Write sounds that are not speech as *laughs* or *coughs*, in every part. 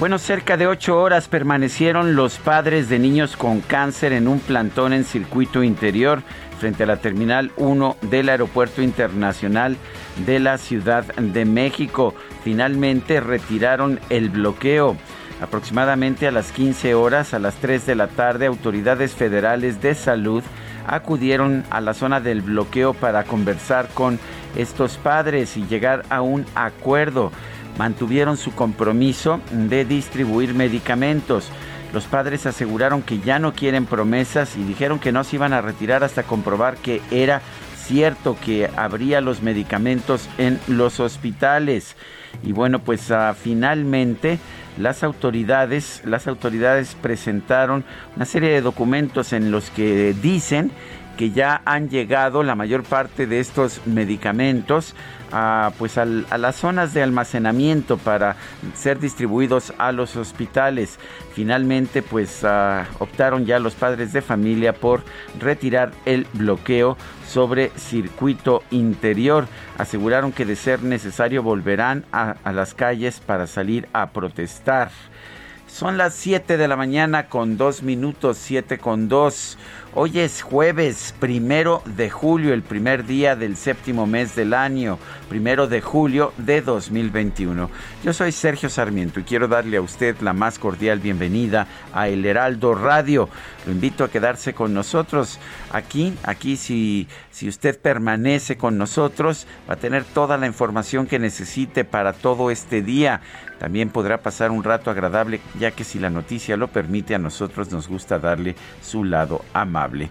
Bueno, cerca de ocho horas permanecieron los padres de niños con cáncer en un plantón en circuito interior frente a la Terminal 1 del Aeropuerto Internacional de la Ciudad de México. Finalmente retiraron el bloqueo. Aproximadamente a las 15 horas, a las 3 de la tarde, autoridades federales de salud acudieron a la zona del bloqueo para conversar con estos padres y llegar a un acuerdo mantuvieron su compromiso de distribuir medicamentos. Los padres aseguraron que ya no quieren promesas y dijeron que no se iban a retirar hasta comprobar que era cierto que habría los medicamentos en los hospitales. Y bueno, pues uh, finalmente las autoridades, las autoridades presentaron una serie de documentos en los que dicen que ya han llegado la mayor parte de estos medicamentos a, pues a las zonas de almacenamiento para ser distribuidos a los hospitales. Finalmente, pues optaron ya los padres de familia por retirar el bloqueo sobre circuito interior. Aseguraron que de ser necesario volverán a, a las calles para salir a protestar. Son las 7 de la mañana con 2 minutos, 7 con 2. Hoy es jueves primero de julio, el primer día del séptimo mes del año, primero de julio de 2021. Yo soy Sergio Sarmiento y quiero darle a usted la más cordial bienvenida a El Heraldo Radio. Lo invito a quedarse con nosotros aquí, aquí si, si usted permanece con nosotros va a tener toda la información que necesite para todo este día. También podrá pasar un rato agradable, ya que si la noticia lo permite, a nosotros nos gusta darle su lado amable.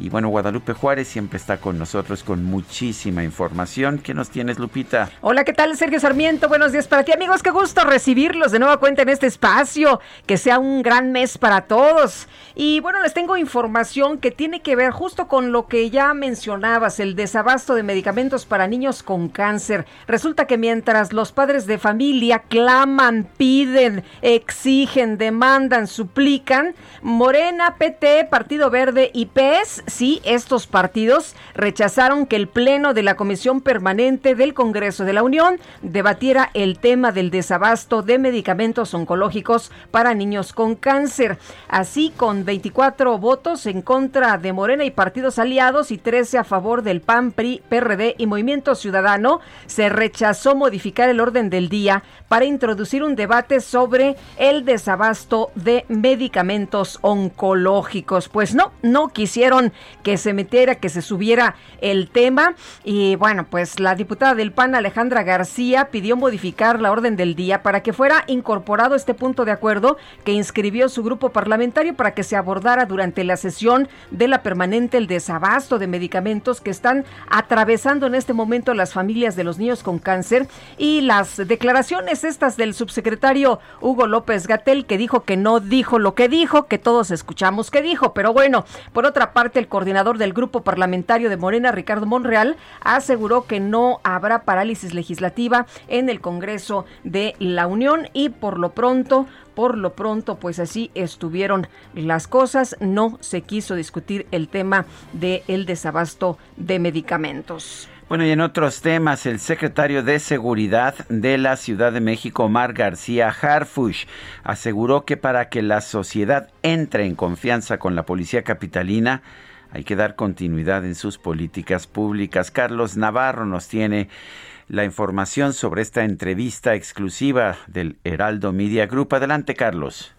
Y bueno, Guadalupe Juárez siempre está con nosotros con muchísima información. ¿Qué nos tienes, Lupita? Hola, ¿qué tal, Sergio Sarmiento? Buenos días para ti, amigos. Qué gusto recibirlos de nueva cuenta en este espacio. Que sea un gran mes para todos. Y bueno, les tengo información que tiene que ver justo con lo que ya mencionabas, el desabasto de medicamentos para niños con cáncer. Resulta que mientras los padres de familia claman, piden, exigen, demandan, suplican, Morena, PT, Partido Verde y PES sí, estos partidos rechazaron que el Pleno de la Comisión Permanente del Congreso de la Unión debatiera el tema del desabasto de medicamentos oncológicos para niños con cáncer. Así, con 24 votos en contra de Morena y partidos aliados y 13 a favor del PAN, PRI, PRD y Movimiento Ciudadano, se rechazó modificar el orden del día para introducir un debate sobre el desabasto de medicamentos oncológicos. Pues no, no quisieron que se metiera, que se subiera el tema. Y bueno, pues la diputada del PAN, Alejandra García, pidió modificar la orden del día para que fuera incorporado este punto de acuerdo que inscribió su grupo parlamentario para que se abordara durante la sesión de la permanente el desabasto de medicamentos que están atravesando en este momento las familias de los niños con cáncer y las declaraciones estas del subsecretario Hugo López Gatel que dijo que no dijo lo que dijo, que todos escuchamos que dijo, pero bueno, por otra parte el coordinador del grupo parlamentario de Morena, Ricardo Monreal, aseguró que no habrá parálisis legislativa en el Congreso de la Unión y por lo pronto por lo pronto, pues así estuvieron las cosas. No se quiso discutir el tema del desabasto de medicamentos. Bueno, y en otros temas, el secretario de Seguridad de la Ciudad de México, Omar García Harfush, aseguró que para que la sociedad entre en confianza con la policía capitalina, hay que dar continuidad en sus políticas públicas. Carlos Navarro nos tiene la información sobre esta entrevista exclusiva del Heraldo Media Group. Adelante, Carlos.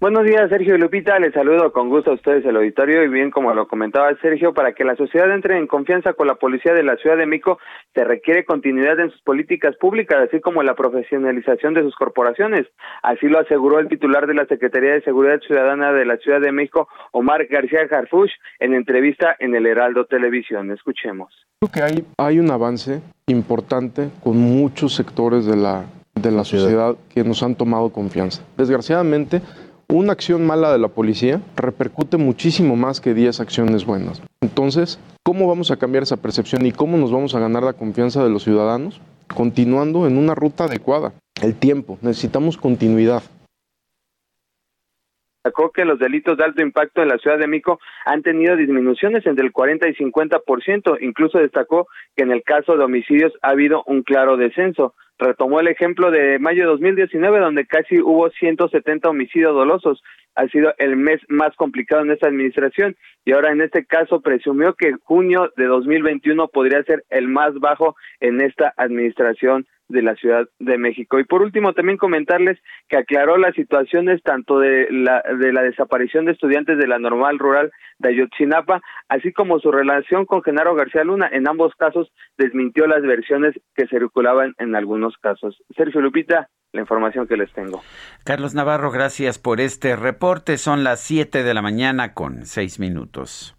Buenos días, Sergio y Lupita. Les saludo con gusto a ustedes el auditorio y bien como lo comentaba Sergio, para que la sociedad entre en confianza con la policía de la Ciudad de México se requiere continuidad en sus políticas públicas, así como la profesionalización de sus corporaciones. Así lo aseguró el titular de la Secretaría de Seguridad Ciudadana de la Ciudad de México, Omar García Jarfush, en entrevista en el Heraldo Televisión. Escuchemos. Creo que hay, hay un avance importante con muchos sectores de la, de la sociedad que nos han tomado confianza. Desgraciadamente, una acción mala de la policía repercute muchísimo más que 10 acciones buenas. Entonces, ¿cómo vamos a cambiar esa percepción y cómo nos vamos a ganar la confianza de los ciudadanos? Continuando en una ruta adecuada. El tiempo, necesitamos continuidad destacó que los delitos de alto impacto en la Ciudad de México han tenido disminuciones entre el 40 y 50%. Incluso destacó que en el caso de homicidios ha habido un claro descenso retomó el ejemplo de mayo de 2019, donde casi hubo 170 homicidios dolosos. Ha sido el mes más complicado en esta administración y ahora en este caso presumió que junio de 2021 podría ser el más bajo en esta administración de la Ciudad de México. Y por último, también comentarles que aclaró las situaciones tanto de la, de la desaparición de estudiantes de la normal rural de Ayotzinapa, así como su relación con Genaro García Luna. En ambos casos desmintió las versiones que circulaban en algunos casos. Sergio Lupita, la información que les tengo. Carlos Navarro, gracias por este reporte. Son las 7 de la mañana con 6 minutos.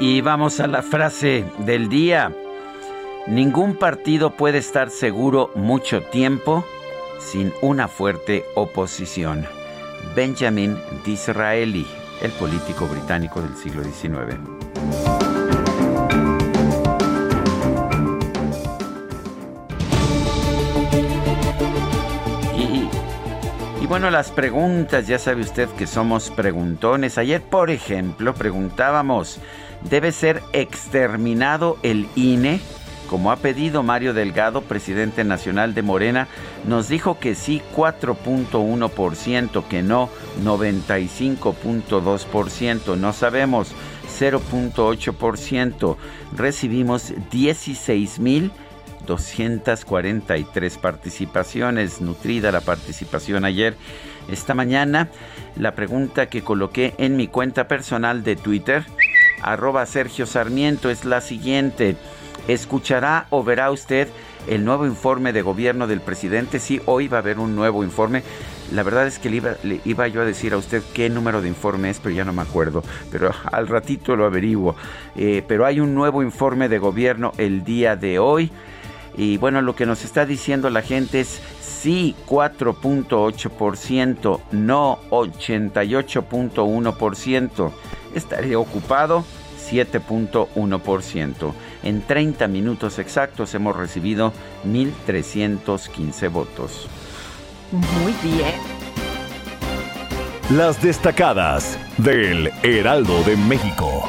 Y vamos a la frase del día. Ningún partido puede estar seguro mucho tiempo sin una fuerte oposición. Benjamin Disraeli, el político británico del siglo XIX. Y, bueno, las preguntas, ya sabe usted que somos preguntones. Ayer, por ejemplo, preguntábamos, debe ser exterminado el INE, como ha pedido Mario Delgado, presidente nacional de Morena, nos dijo que sí 4.1%, que no 95.2%, no sabemos 0.8%. Recibimos 16.243 participaciones, nutrida la participación ayer. Esta mañana la pregunta que coloqué en mi cuenta personal de Twitter arroba Sergio Sarmiento es la siguiente. ¿Escuchará o verá usted el nuevo informe de gobierno del presidente? Sí, hoy va a haber un nuevo informe. La verdad es que le iba, yo a decir a usted qué número de informe es, pero ya no me acuerdo. Pero *laughs* al ratito lo averiguo. Eh, pero hay un nuevo informe de gobierno el día de hoy. Y bueno, lo que nos está diciendo la gente es sí 4.8%, no 88.1% estaría ocupado 7.1%. En 30 minutos exactos hemos recibido 1.315 votos. Muy bien. Las destacadas del Heraldo de México.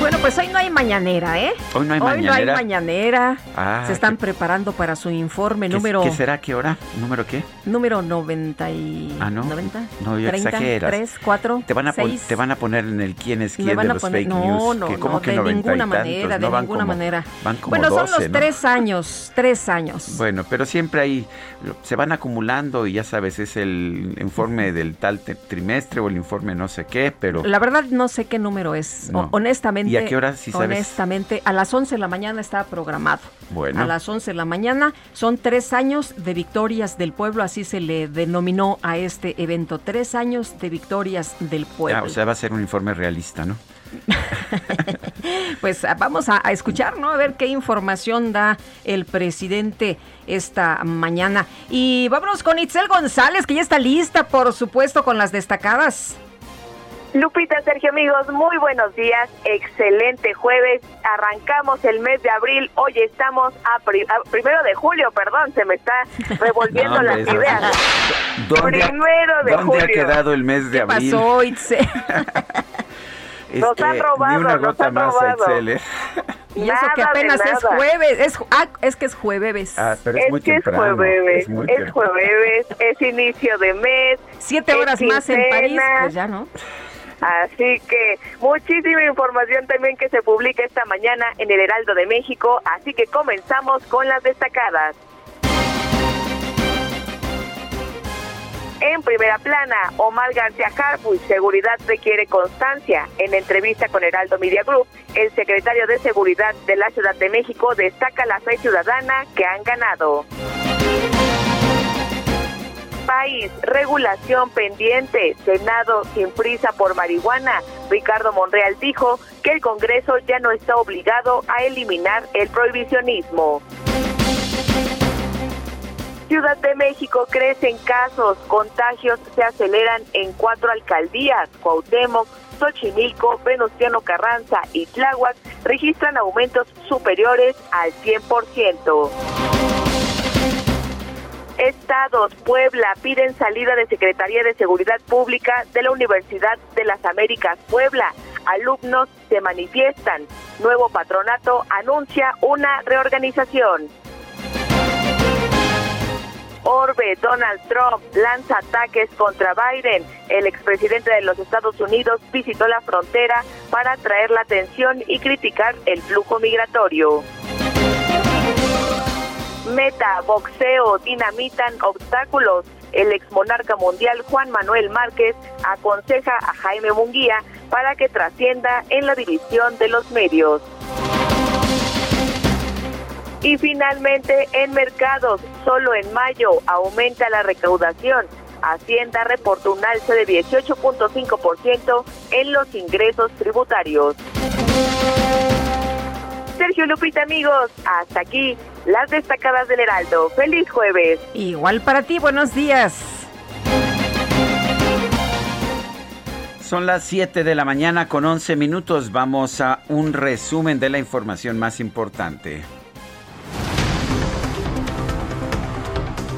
Bueno, pues hoy no hay mañanera, ¿eh? Hoy no hay mañanera. Hoy no hay mañanera. Ah, Se están preparando para su informe número... ¿Qué será? ¿Qué hora? ¿Número qué? Número 90 y... Ah, ¿no? 90, no, yo 30, exageras. 3, 4, te van, a 6. te van a poner en el quién es quién de los poner, fake no, news. No, que, ¿cómo no, que de 90 ninguna manera, de ninguna como, manera. Van como bueno, 12, son los tres años, tres años. Bueno, pero siempre hay, se van acumulando y ya sabes, es el informe del tal trimestre o el informe no sé qué, pero... La verdad no sé qué número es, No. Honestamente. ¿Y a qué hora sí sabes? Honestamente, a las 11 de la mañana estaba programado. Bueno. A las 11 de la mañana son tres años de victorias del pueblo, así se le denominó a este evento, tres años de victorias del pueblo. Ah, o sea, va a ser un informe realista, ¿no? *laughs* Pues ah, vamos a, a escuchar, ¿no? A ver qué información da el presidente esta mañana. Y vámonos con Itzel González, que ya está lista, por supuesto, con las destacadas. Lupita, Sergio, amigos, muy buenos días. Excelente jueves. Arrancamos el mes de abril. Hoy estamos a, pri- a primero de julio, perdón, se me está *laughs* revolviendo No, las eso- ideas. ¿Dónde, ha- Primero de ¿dónde ha quedado el mes de ¿Qué abril? pasó, Itzel? *laughs* Nos han robado, Ni una nos gota han más, robado. Excel, ¿eh? y eso que apenas es jueves. Es, ah, es que es jueves. Ah, pero es, Es muy que es jueves, es muy es jueves, es inicio de mes. Siete horas más en París, pues ya, ¿no? Así que muchísima información también que se publica esta mañana en el Heraldo de México, así que comenzamos con las destacadas. En primera plana, Omar García Harbuch, seguridad requiere constancia. En entrevista con Heraldo Media Group, el secretario de Seguridad de la Ciudad de México destaca la fe ciudadana que han ganado país, regulación pendiente, Senado sin prisa por marihuana. Ricardo Monreal dijo que el Congreso ya no está obligado a eliminar el prohibicionismo. Ciudad de México crecen casos, contagios se aceleran en cuatro alcaldías, Cuauhtémoc, Xochimilco, Venustiano Carranza y Tláhuac registran aumentos superiores al 100%. Estados, Puebla, piden salida de Secretaría de Seguridad Pública de la Universidad de las Américas, Puebla. Alumnos se manifiestan. Nuevo patronato anuncia una reorganización. Orbe, Donald Trump lanza ataques contra Biden. El expresidente de los Estados Unidos visitó la frontera para atraer la atención y criticar el flujo migratorio. Meta, boxeo, dinamitan obstáculos. El exmonarca mundial Juan Manuel Márquez aconseja a Jaime Munguía para que trascienda en la división de los medios. Y finalmente, en mercados, solo en mayo aumenta la recaudación. Hacienda reportó un alza de 18.5% en los ingresos tributarios. Sergio Lupita, amigos, hasta aquí las destacadas del Heraldo. Feliz jueves. Igual para ti, buenos días. Son las 7 de la mañana con 11 minutos. Vamos a un resumen de la información más importante.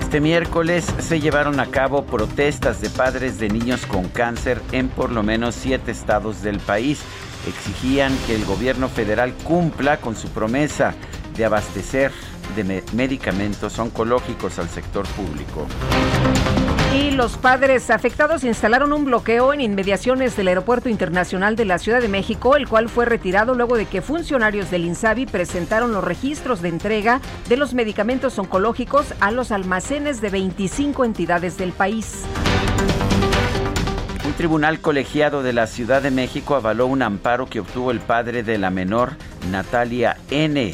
Este miércoles se llevaron a cabo protestas de padres de niños con cáncer en por lo menos siete estados del país. Exigían que el gobierno federal cumpla con su promesa de abastecer de medicamentos oncológicos al sector público. Y los padres afectados instalaron un bloqueo en inmediaciones del Aeropuerto Internacional de la Ciudad de México, el cual fue retirado luego de que funcionarios del INSABI presentaron los registros de entrega de los medicamentos oncológicos a los almacenes de 25 entidades del país. Un tribunal colegiado de la Ciudad de México avaló un amparo que obtuvo el padre de la menor, Natalia N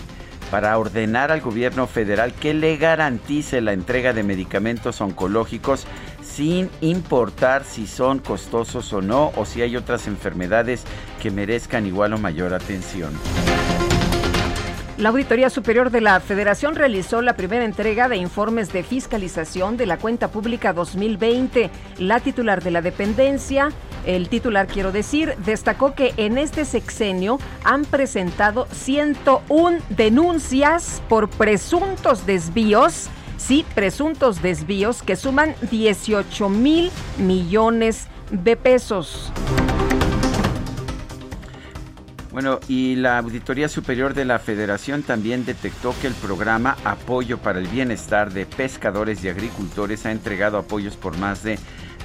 para ordenar al gobierno federal que le garantice la entrega de medicamentos oncológicos sin importar si son costosos o no o si hay otras enfermedades que merezcan igual o mayor atención. La Auditoría Superior de la Federación realizó la primera entrega de informes de fiscalización de la cuenta pública 2020. La titular de la dependencia, el titular quiero decir, destacó que en este sexenio han presentado 101 denuncias por presuntos desvíos, sí, presuntos desvíos que suman 18 mil millones de pesos. Bueno, y la Auditoría Superior de la Federación también detectó que el programa Apoyo para el Bienestar de Pescadores y Agricultores ha entregado apoyos por más de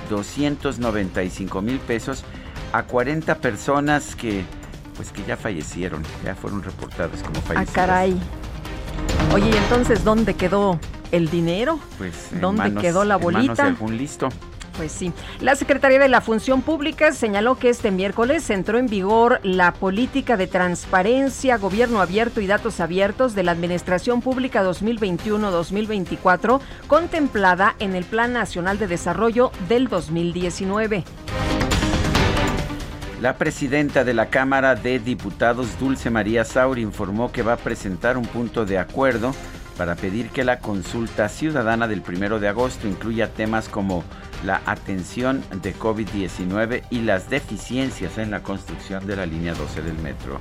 295 mil pesos a 40 personas que, pues que ya fallecieron, ya fueron reportadas como ah, fallecidas. Ah, caray. Oye, ¿y entonces dónde quedó el dinero? Pues ¿dónde quedó la bolita? En algún listo. Pues sí. La Secretaría de la Función Pública señaló que este miércoles entró en vigor la política de transparencia, gobierno abierto y datos abiertos de la Administración Pública 2021-2024, contemplada en el Plan Nacional de Desarrollo del 2019. La presidenta de la Cámara de Diputados, Dulce María Sauri, informó que va a presentar un punto de acuerdo para pedir que la consulta ciudadana del primero de agosto incluya temas como la atención de COVID-19 y las deficiencias en la construcción de la línea 12 del metro.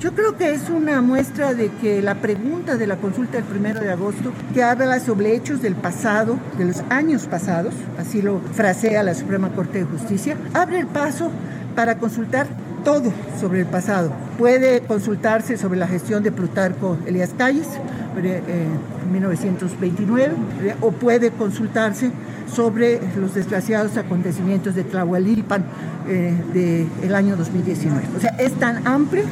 Yo creo que es una muestra de que la pregunta de la consulta del primero de agosto, que habla sobre hechos del pasado, de los años pasados, así lo frasea la Suprema Corte de Justicia, abre el paso para consultar todo sobre el pasado. Puede consultarse sobre la gestión de Plutarco Elías Calles 1929 eh, o puede consultarse sobre los desgraciados acontecimientos de Tlahualilpan eh, del año 2019. O sea, es tan amplia,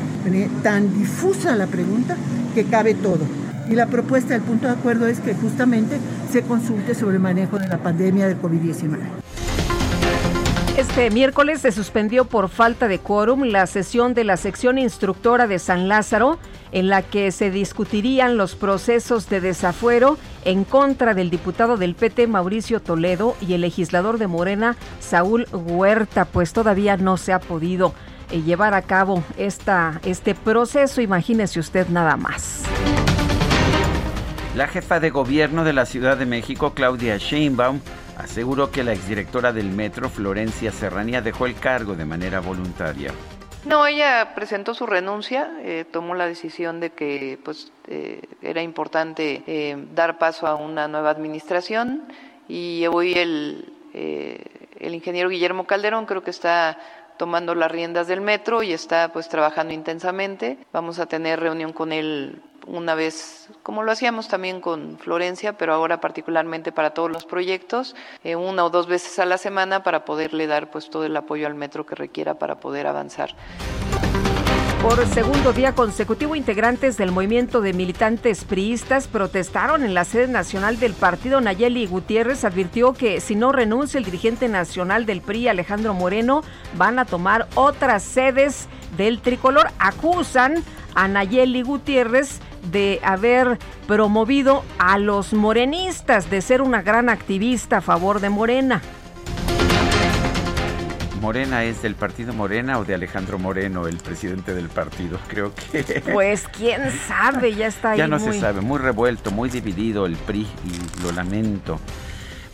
tan difusa la pregunta que cabe todo. Y la propuesta del punto de acuerdo es que justamente se consulte sobre el manejo de la pandemia del COVID-19. Este miércoles se suspendió por falta de quórum la sesión de la sección instructora de San Lázaro, en la que se discutirían los procesos de desafuero en contra del diputado del PT Mauricio Toledo y el legislador de Morena Saúl Huerta, pues todavía no se ha podido eh, llevar a cabo esta, este proceso, imagínese usted nada más. La jefa de gobierno de la Ciudad de México, Claudia Sheinbaum, aseguró que la exdirectora del metro, Florencia Serranía, dejó el cargo de manera voluntaria. No, ella presentó su renuncia, eh, tomó la decisión de que pues, eh, era importante eh, dar paso a una nueva administración y hoy el, el ingeniero Guillermo Calderón creo que está tomando las riendas del metro y está pues trabajando intensamente. Vamos a tener reunión con él una vez, como lo hacíamos también con Florencia, pero ahora particularmente para todos los proyectos, eh, una o dos veces a la semana para poderle dar pues todo el apoyo al metro que requiera para poder avanzar. Por segundo día consecutivo, integrantes del movimiento de militantes priistas protestaron en la sede nacional del partido. Nayeli Gutiérrez advirtió que si no renuncia el dirigente nacional del PRI, Alejandro Moreno, van a tomar otras sedes del tricolor. Acusan a Nayeli Gutiérrez de haber promovido a los morenistas, de ser una gran activista a favor de Morena. Morena es del partido Morena o de Alejandro Moreno, el presidente del partido. *laughs* Creo que. Pues quién sabe, ya está *laughs* ahí. Ya no se sabe, muy revuelto, muy dividido el PRI y lo lamento.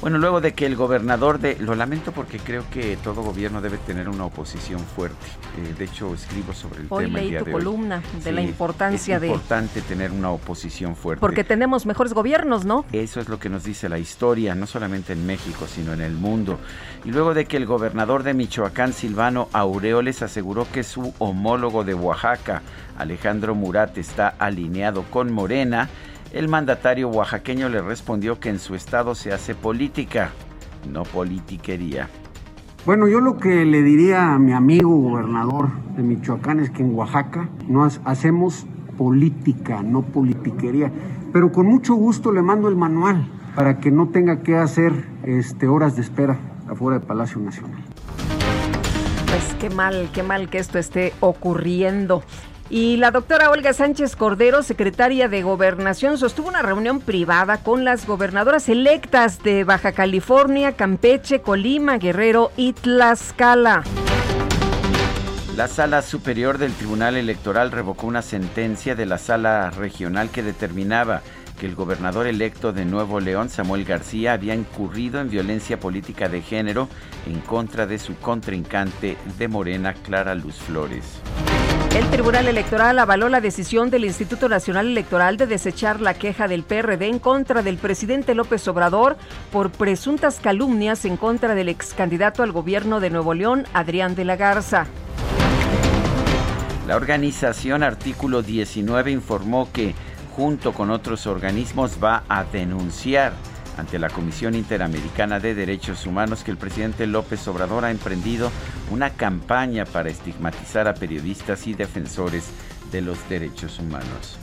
Bueno, luego de que el gobernador de... Lo lamento porque creo que todo gobierno debe tener una oposición fuerte. Eh, de hecho, escribo sobre el tema el día tu columna de la importancia de... Es importante tener una oposición fuerte. Porque tenemos mejores gobiernos, ¿no? Eso es lo que nos dice la historia, no solamente en México, sino en el mundo. Y luego de que el gobernador de Michoacán, Silvano Aureoles, aseguró que su homólogo de Oaxaca, Alejandro Murat, está alineado con Morena, el mandatario oaxaqueño le respondió que en su estado se hace política, no politiquería. Bueno, yo lo que le diría a mi amigo gobernador de Michoacán es que en Oaxaca no hacemos política, no politiquería, pero con mucho gusto le mando el manual para que no tenga que hacer este, horas de espera afuera del Palacio Nacional. Pues qué mal, qué mal que esto esté ocurriendo. Y la doctora Olga Sánchez Cordero, secretaria de Gobernación, sostuvo una reunión privada con las gobernadoras electas de Baja California, Campeche, Colima, Guerrero y Tlaxcala. La Sala Superior del Tribunal Electoral revocó una sentencia de la Sala Regional que determinaba que el gobernador electo de Nuevo León, Samuel García, había incurrido en violencia política de género en contra de su contrincante de Morena, Clara Luz Flores. El Tribunal Electoral avaló la decisión del Instituto Nacional Electoral de desechar la queja del PRD en contra del presidente López Obrador por presuntas calumnias en contra del ex candidato al gobierno de Nuevo León, Adrián de la Garza. La organización Artículo 19 informó que, junto con otros organismos, va a denunciar ante la Comisión Interamericana de Derechos Humanos que el presidente López Obrador ha emprendido una campaña para estigmatizar a periodistas y defensores de los derechos humanos.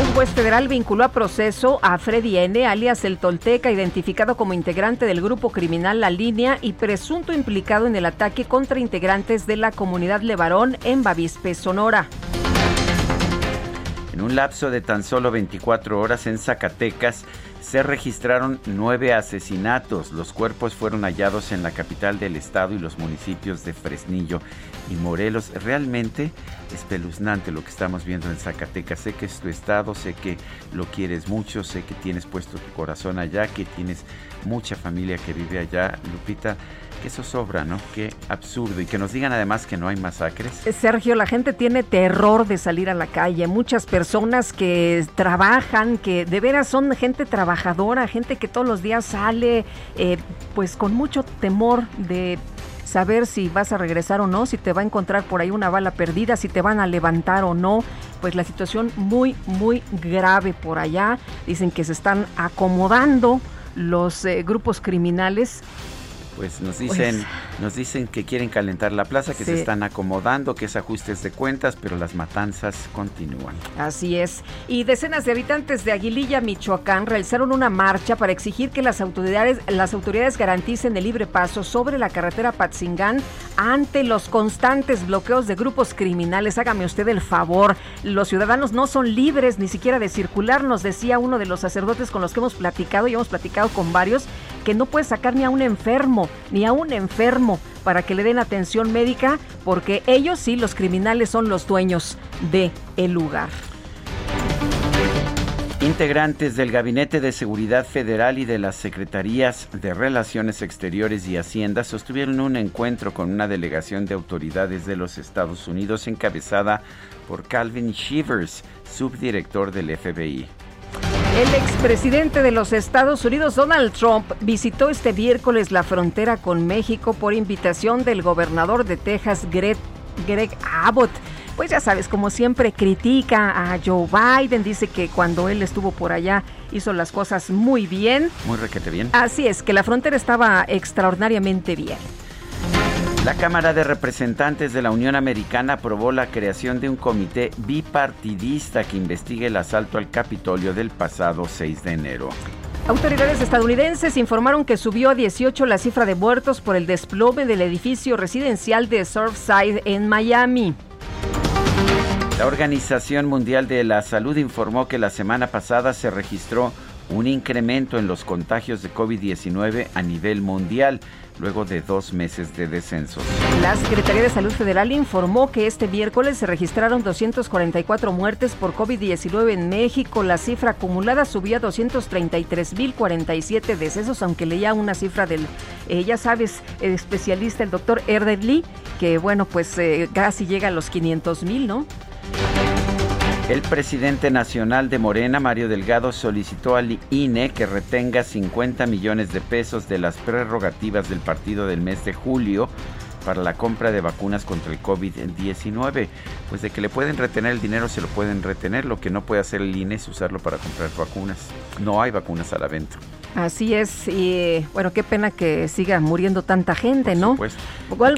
Un juez federal vinculó a proceso a Freddy N., alias el Tolteca, identificado como integrante del grupo criminal La Línea y presunto implicado en el ataque contra integrantes de la comunidad Levarón en Bavispe, Sonora. En un lapso de tan solo 24 horas en Zacatecas, se registraron nueve asesinatos. Los cuerpos fueron hallados en la capital del estado y los municipios de Fresnillo y Morelos. Realmente espeluznante lo que estamos viendo en Zacatecas. Sé que es tu estado, sé que lo quieres mucho, sé que tienes puesto tu corazón allá, que tienes mucha familia que vive allá. Lupita, que eso sobra, ¿no? Qué absurdo. Y que nos digan además que no hay masacres. Eh, Sergio, la gente tiene terror de salir a la calle. Muchas personas que trabajan, que de veras son gente trabajadora, gente que todos los días sale, eh, pues con mucho temor de saber si vas a regresar o no, si te va a encontrar por ahí una bala perdida, si te van a levantar o no. Pues la situación muy, muy grave por allá. Dicen que se están acomodando los eh, grupos criminales Pues nos dicen, pues nos dicen que quieren calentar la plaza, que se están acomodando, que es ajustes de cuentas, pero las matanzas continúan. Así es. Y decenas de habitantes de Aguililla, Michoacán, realizaron una marcha para exigir que las autoridades, las autoridades garanticen el libre paso sobre la carretera Patzingán ante los constantes bloqueos de grupos criminales. Hágame usted el favor. Los ciudadanos no son libres ni siquiera de circular, nos decía uno de los sacerdotes con los que hemos platicado y hemos platicado con varios que no puede sacar ni a un enfermo, ni a un enfermo para que le den atención médica, porque ellos sí, los criminales son los dueños de el lugar. Integrantes del Gabinete de Seguridad Federal y de las Secretarías de Relaciones Exteriores y Hacienda sostuvieron un encuentro con una delegación de autoridades de los Estados Unidos encabezada por Calvin Shivers, subdirector del FBI. El expresidente de los Estados Unidos, Donald Trump, visitó este miércoles la frontera con México por invitación del gobernador de Texas, Greg, Abbott. Pues ya sabes, como siempre critica a Joe Biden, dice que cuando él estuvo por allá hizo las cosas muy bien. Muy requete bien. Así es, que la frontera estaba extraordinariamente bien. La Cámara de Representantes de la Unión Americana aprobó la creación de un comité bipartidista que investigue el asalto al Capitolio del pasado 6 de enero. Autoridades estadounidenses informaron que subió a 18 la cifra de muertos por el desplome del edificio residencial de Surfside en Miami. La Organización Mundial de la Salud informó que la semana pasada se registró un incremento en los contagios de COVID-19 a nivel mundial luego de dos meses de descenso. La Secretaría de Salud Federal informó que este miércoles se registraron 244 muertes por COVID-19 en México. La cifra acumulada subió a 233.047 decesos, aunque leía una cifra del, eh, ya sabes, el especialista, el doctor Erdely, que bueno, pues eh, casi llega a los 500.000, ¿no? El presidente nacional de Morena, Mario Delgado, solicitó al INE que retenga 50 millones de pesos de las prerrogativas del partido del mes de julio para la compra de vacunas contra el COVID-19. Pues de que le pueden retener el dinero, se lo pueden retener. Lo que no puede hacer el INE es usarlo para comprar vacunas. No hay vacunas a la venta. Así es, y bueno, qué pena que siga muriendo tanta gente, ¿no? Pues,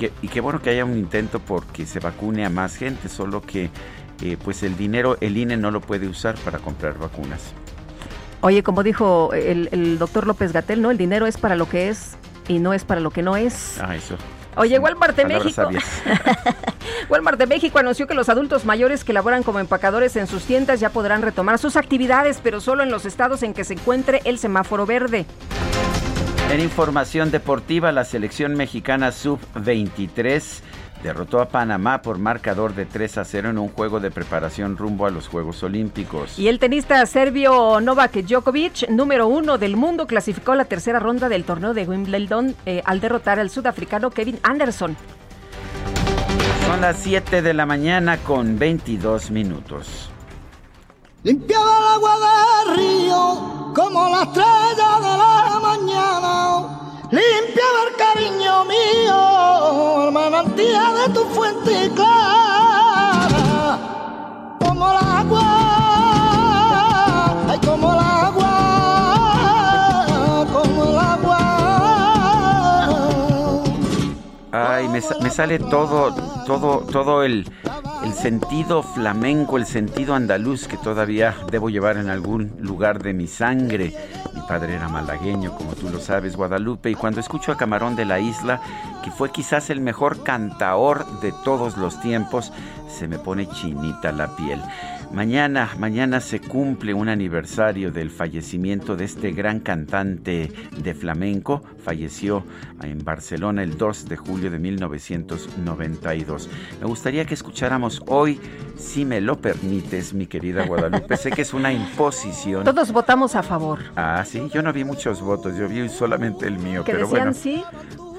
y, y qué bueno que haya un intento porque se vacune a más gente, solo que eh, pues el dinero el INE no lo puede usar para comprar vacunas. Oye, como dijo el, doctor López Gatel, ¿no? El dinero es para lo que es y no es para lo que no es. Ah, eso. Oye, Walmart de México. *laughs* Walmart de México anunció que los adultos mayores que laboran como empacadores en sus tiendas ya podrán retomar sus actividades, pero solo en los estados en que se encuentre el semáforo verde. En información deportiva, la selección mexicana sub-23 derrotó a Panamá por marcador de 3 a 0 en un juego de preparación rumbo a los Juegos Olímpicos. Y el tenista serbio Novak Djokovic, número uno del mundo, clasificó la tercera ronda del torneo de Wimbledon eh, al derrotar al sudafricano Kevin Anderson. Son las 7 de la mañana con 22 minutos. Limpiaba el agua del río como la estrella de la mañana limpiaba el cariño mío, el de tu fuente clara, como el agua, ay, como el agua, como el agua. Ay, me, me sale todo, todo, todo el el sentido flamenco, el sentido andaluz que todavía debo llevar en algún lugar de mi sangre. Mi padre era malagueño, como tú lo sabes, Guadalupe, y cuando escucho a Camarón de la Isla, que fue quizás el mejor cantaor de todos los tiempos, se me pone chinita la piel. Mañana, mañana se cumple un aniversario del fallecimiento de este gran cantante de flamenco. Falleció en Barcelona el 2 de julio de 1992. Me gustaría que escucháramos hoy, si me lo permites, mi querida Guadalupe. sé que es una imposición. Todos votamos a favor. Ah, sí, yo no vi muchos votos, yo vi solamente el mío. Que pero decían bueno. sí,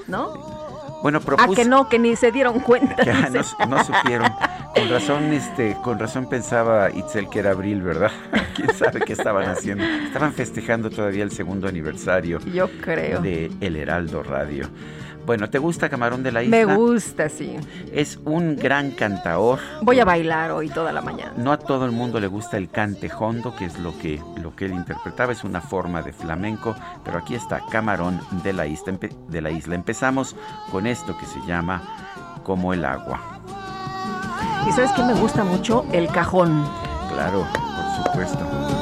¿no? Bueno, propuse... Ah, que no, que ni se dieron cuenta. *laughs* no, supieron. Con razón, este, con razón pensaba Itzel que era abril, ¿verdad? *laughs* ¿Quién sabe qué estaban haciendo? Estaban festejando todavía el segundo aniversario. Yo creo. De El Heraldo Radio. Bueno, ¿te gusta Camarón de la Isla? Me gusta, sí. Es un gran cantaor. Voy a bailar hoy toda la mañana. No a todo el mundo le gusta el cante hondo, que es lo que, lo que él interpretaba, es una forma de flamenco, pero aquí está Camarón de la Isla. De la isla. Empezamos con esto que se llama Como el agua. ¿Y sabes qué me gusta mucho? El cajón. Claro, por supuesto.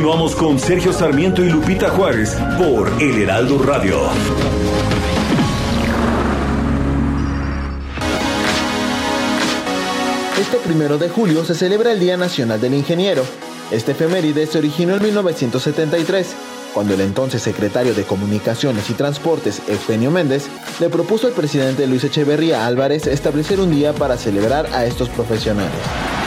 Continuamos con Sergio Sarmiento y Lupita Juárez por El Heraldo Radio. Este primero de julio se celebra el Día Nacional del Ingeniero. Este efeméride se originó en 1973, cuando el entonces secretario de Comunicaciones y Transportes, Eugenio Méndez, le propuso al presidente Luis Echeverría Álvarez establecer un día para celebrar a estos profesionales.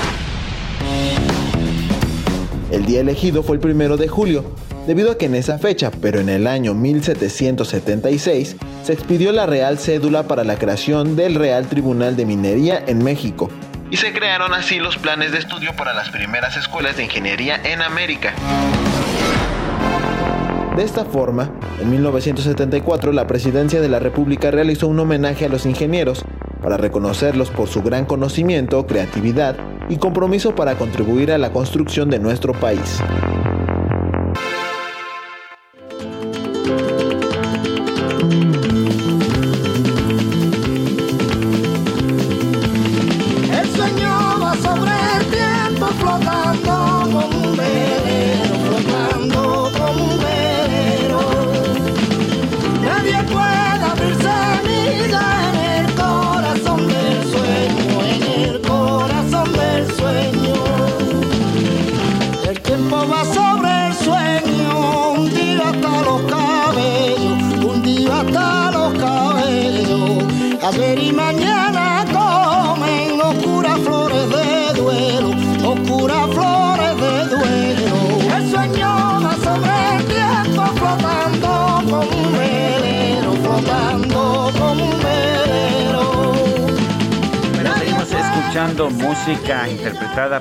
El día elegido fue el primero de julio, debido a que en esa fecha, pero en el año 1776, se expidió la Real Cédula para la creación del Real Tribunal de Minería en México, y se crearon así los planes de estudio para las primeras escuelas de ingeniería en América. De esta forma, en 1974 la Presidencia de la República realizó un homenaje a los ingenieros para reconocerlos por su gran conocimiento, creatividad y compromiso para contribuir a la construcción de nuestro país.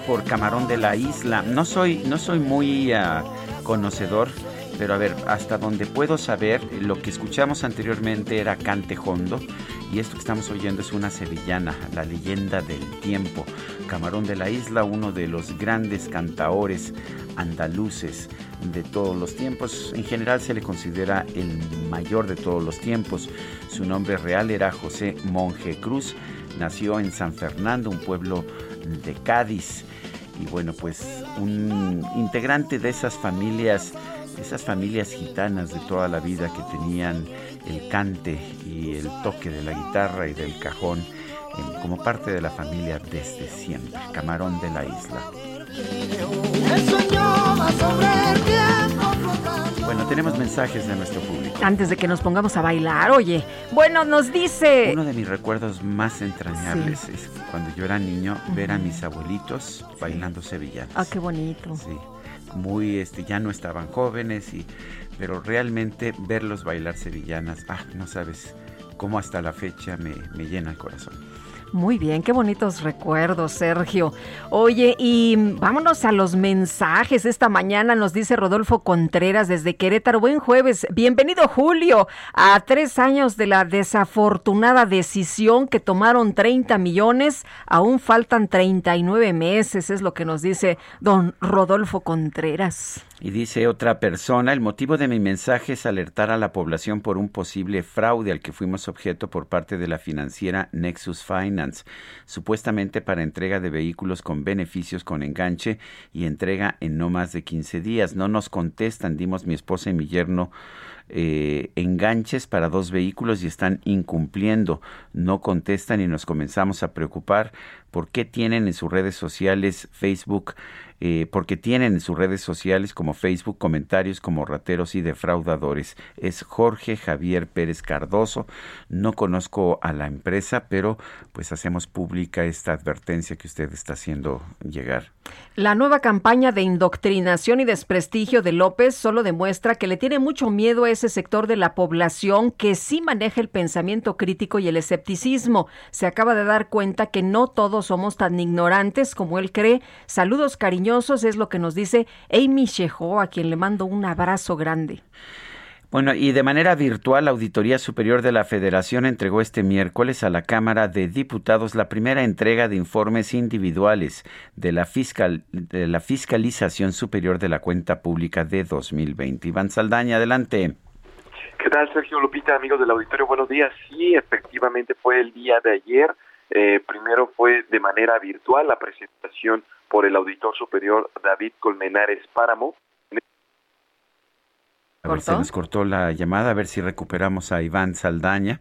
Por Camarón de la Isla. No soy, no soy muy ah, conocedor, pero a ver, hasta donde puedo saber, lo que escuchamos anteriormente era Cante Hondo y esto que estamos oyendo es una sevillana, la leyenda del tiempo. Camarón de la Isla, uno de los grandes cantaores andaluces de todos los tiempos. En general se le considera el mayor de todos los tiempos. Su nombre real era José Monje Cruz nació en San Fernando, un pueblo de Cádiz. Y bueno, pues un integrante de esas familias, esas familias gitanas de toda la vida que tenían el cante y el toque de la guitarra y del cajón como parte de la familia desde siempre, Camarón de la Isla. Bueno, tenemos mensajes de nuestro público. Antes de que nos pongamos a bailar, oye, bueno, nos dice... Uno de mis recuerdos más entrañables es cuando yo era niño, ver a mis abuelitos bailando sevillanas. Ah, qué bonito. Sí, muy, este, ya no estaban jóvenes, y, pero realmente verlos bailar sevillanas, ah, no sabes cómo hasta la fecha me, me llena el corazón. Muy bien, qué bonitos recuerdos, Sergio. Oye, y vámonos a los mensajes. Esta mañana nos dice Rodolfo Contreras desde Querétaro. Buen jueves. Bienvenido, Julio, a tres años de la desafortunada decisión que tomaron 30 millones. Aún faltan 39 meses, es lo que nos dice don Rodolfo Contreras. Y dice otra persona, el motivo de mi mensaje es alertar a la población por un posible fraude al que fuimos objeto por parte de la financiera Nexus Finance supuestamente para entrega de vehículos con beneficios con enganche y entrega en no más de 15 días. No nos contestan, dimos mi esposa y mi yerno eh, enganches para dos vehículos y están incumpliendo. No contestan y nos comenzamos a preocupar por qué tienen en sus redes sociales Facebook eh, porque tienen en sus redes sociales como Facebook comentarios como rateros y defraudadores. Es Jorge Javier Pérez Cardoso. No conozco a la empresa, pero pues hacemos pública esta advertencia que usted está haciendo llegar. La nueva campaña de indoctrinación y desprestigio de López solo demuestra que le tiene mucho miedo a ese sector de la población que sí maneja el pensamiento crítico y el escepticismo. Se acaba de dar cuenta que no todos somos tan ignorantes como él cree. Saludos cariñosos es lo que nos dice Amy Sheho, a quien le mando un abrazo grande. Bueno, y de manera virtual, la Auditoría Superior de la Federación entregó este miércoles a la Cámara de Diputados la primera entrega de informes individuales de la, fiscal, de la Fiscalización Superior de la Cuenta Pública de 2020. Iván Saldaña, adelante. ¿Qué tal, Sergio Lupita, amigos del auditorio? Buenos días. Sí, efectivamente fue el día de ayer. Eh, primero fue de manera virtual la presentación por el auditor superior David Colmenares Páramo. A ver, se nos cortó la llamada, a ver si recuperamos a Iván Saldaña.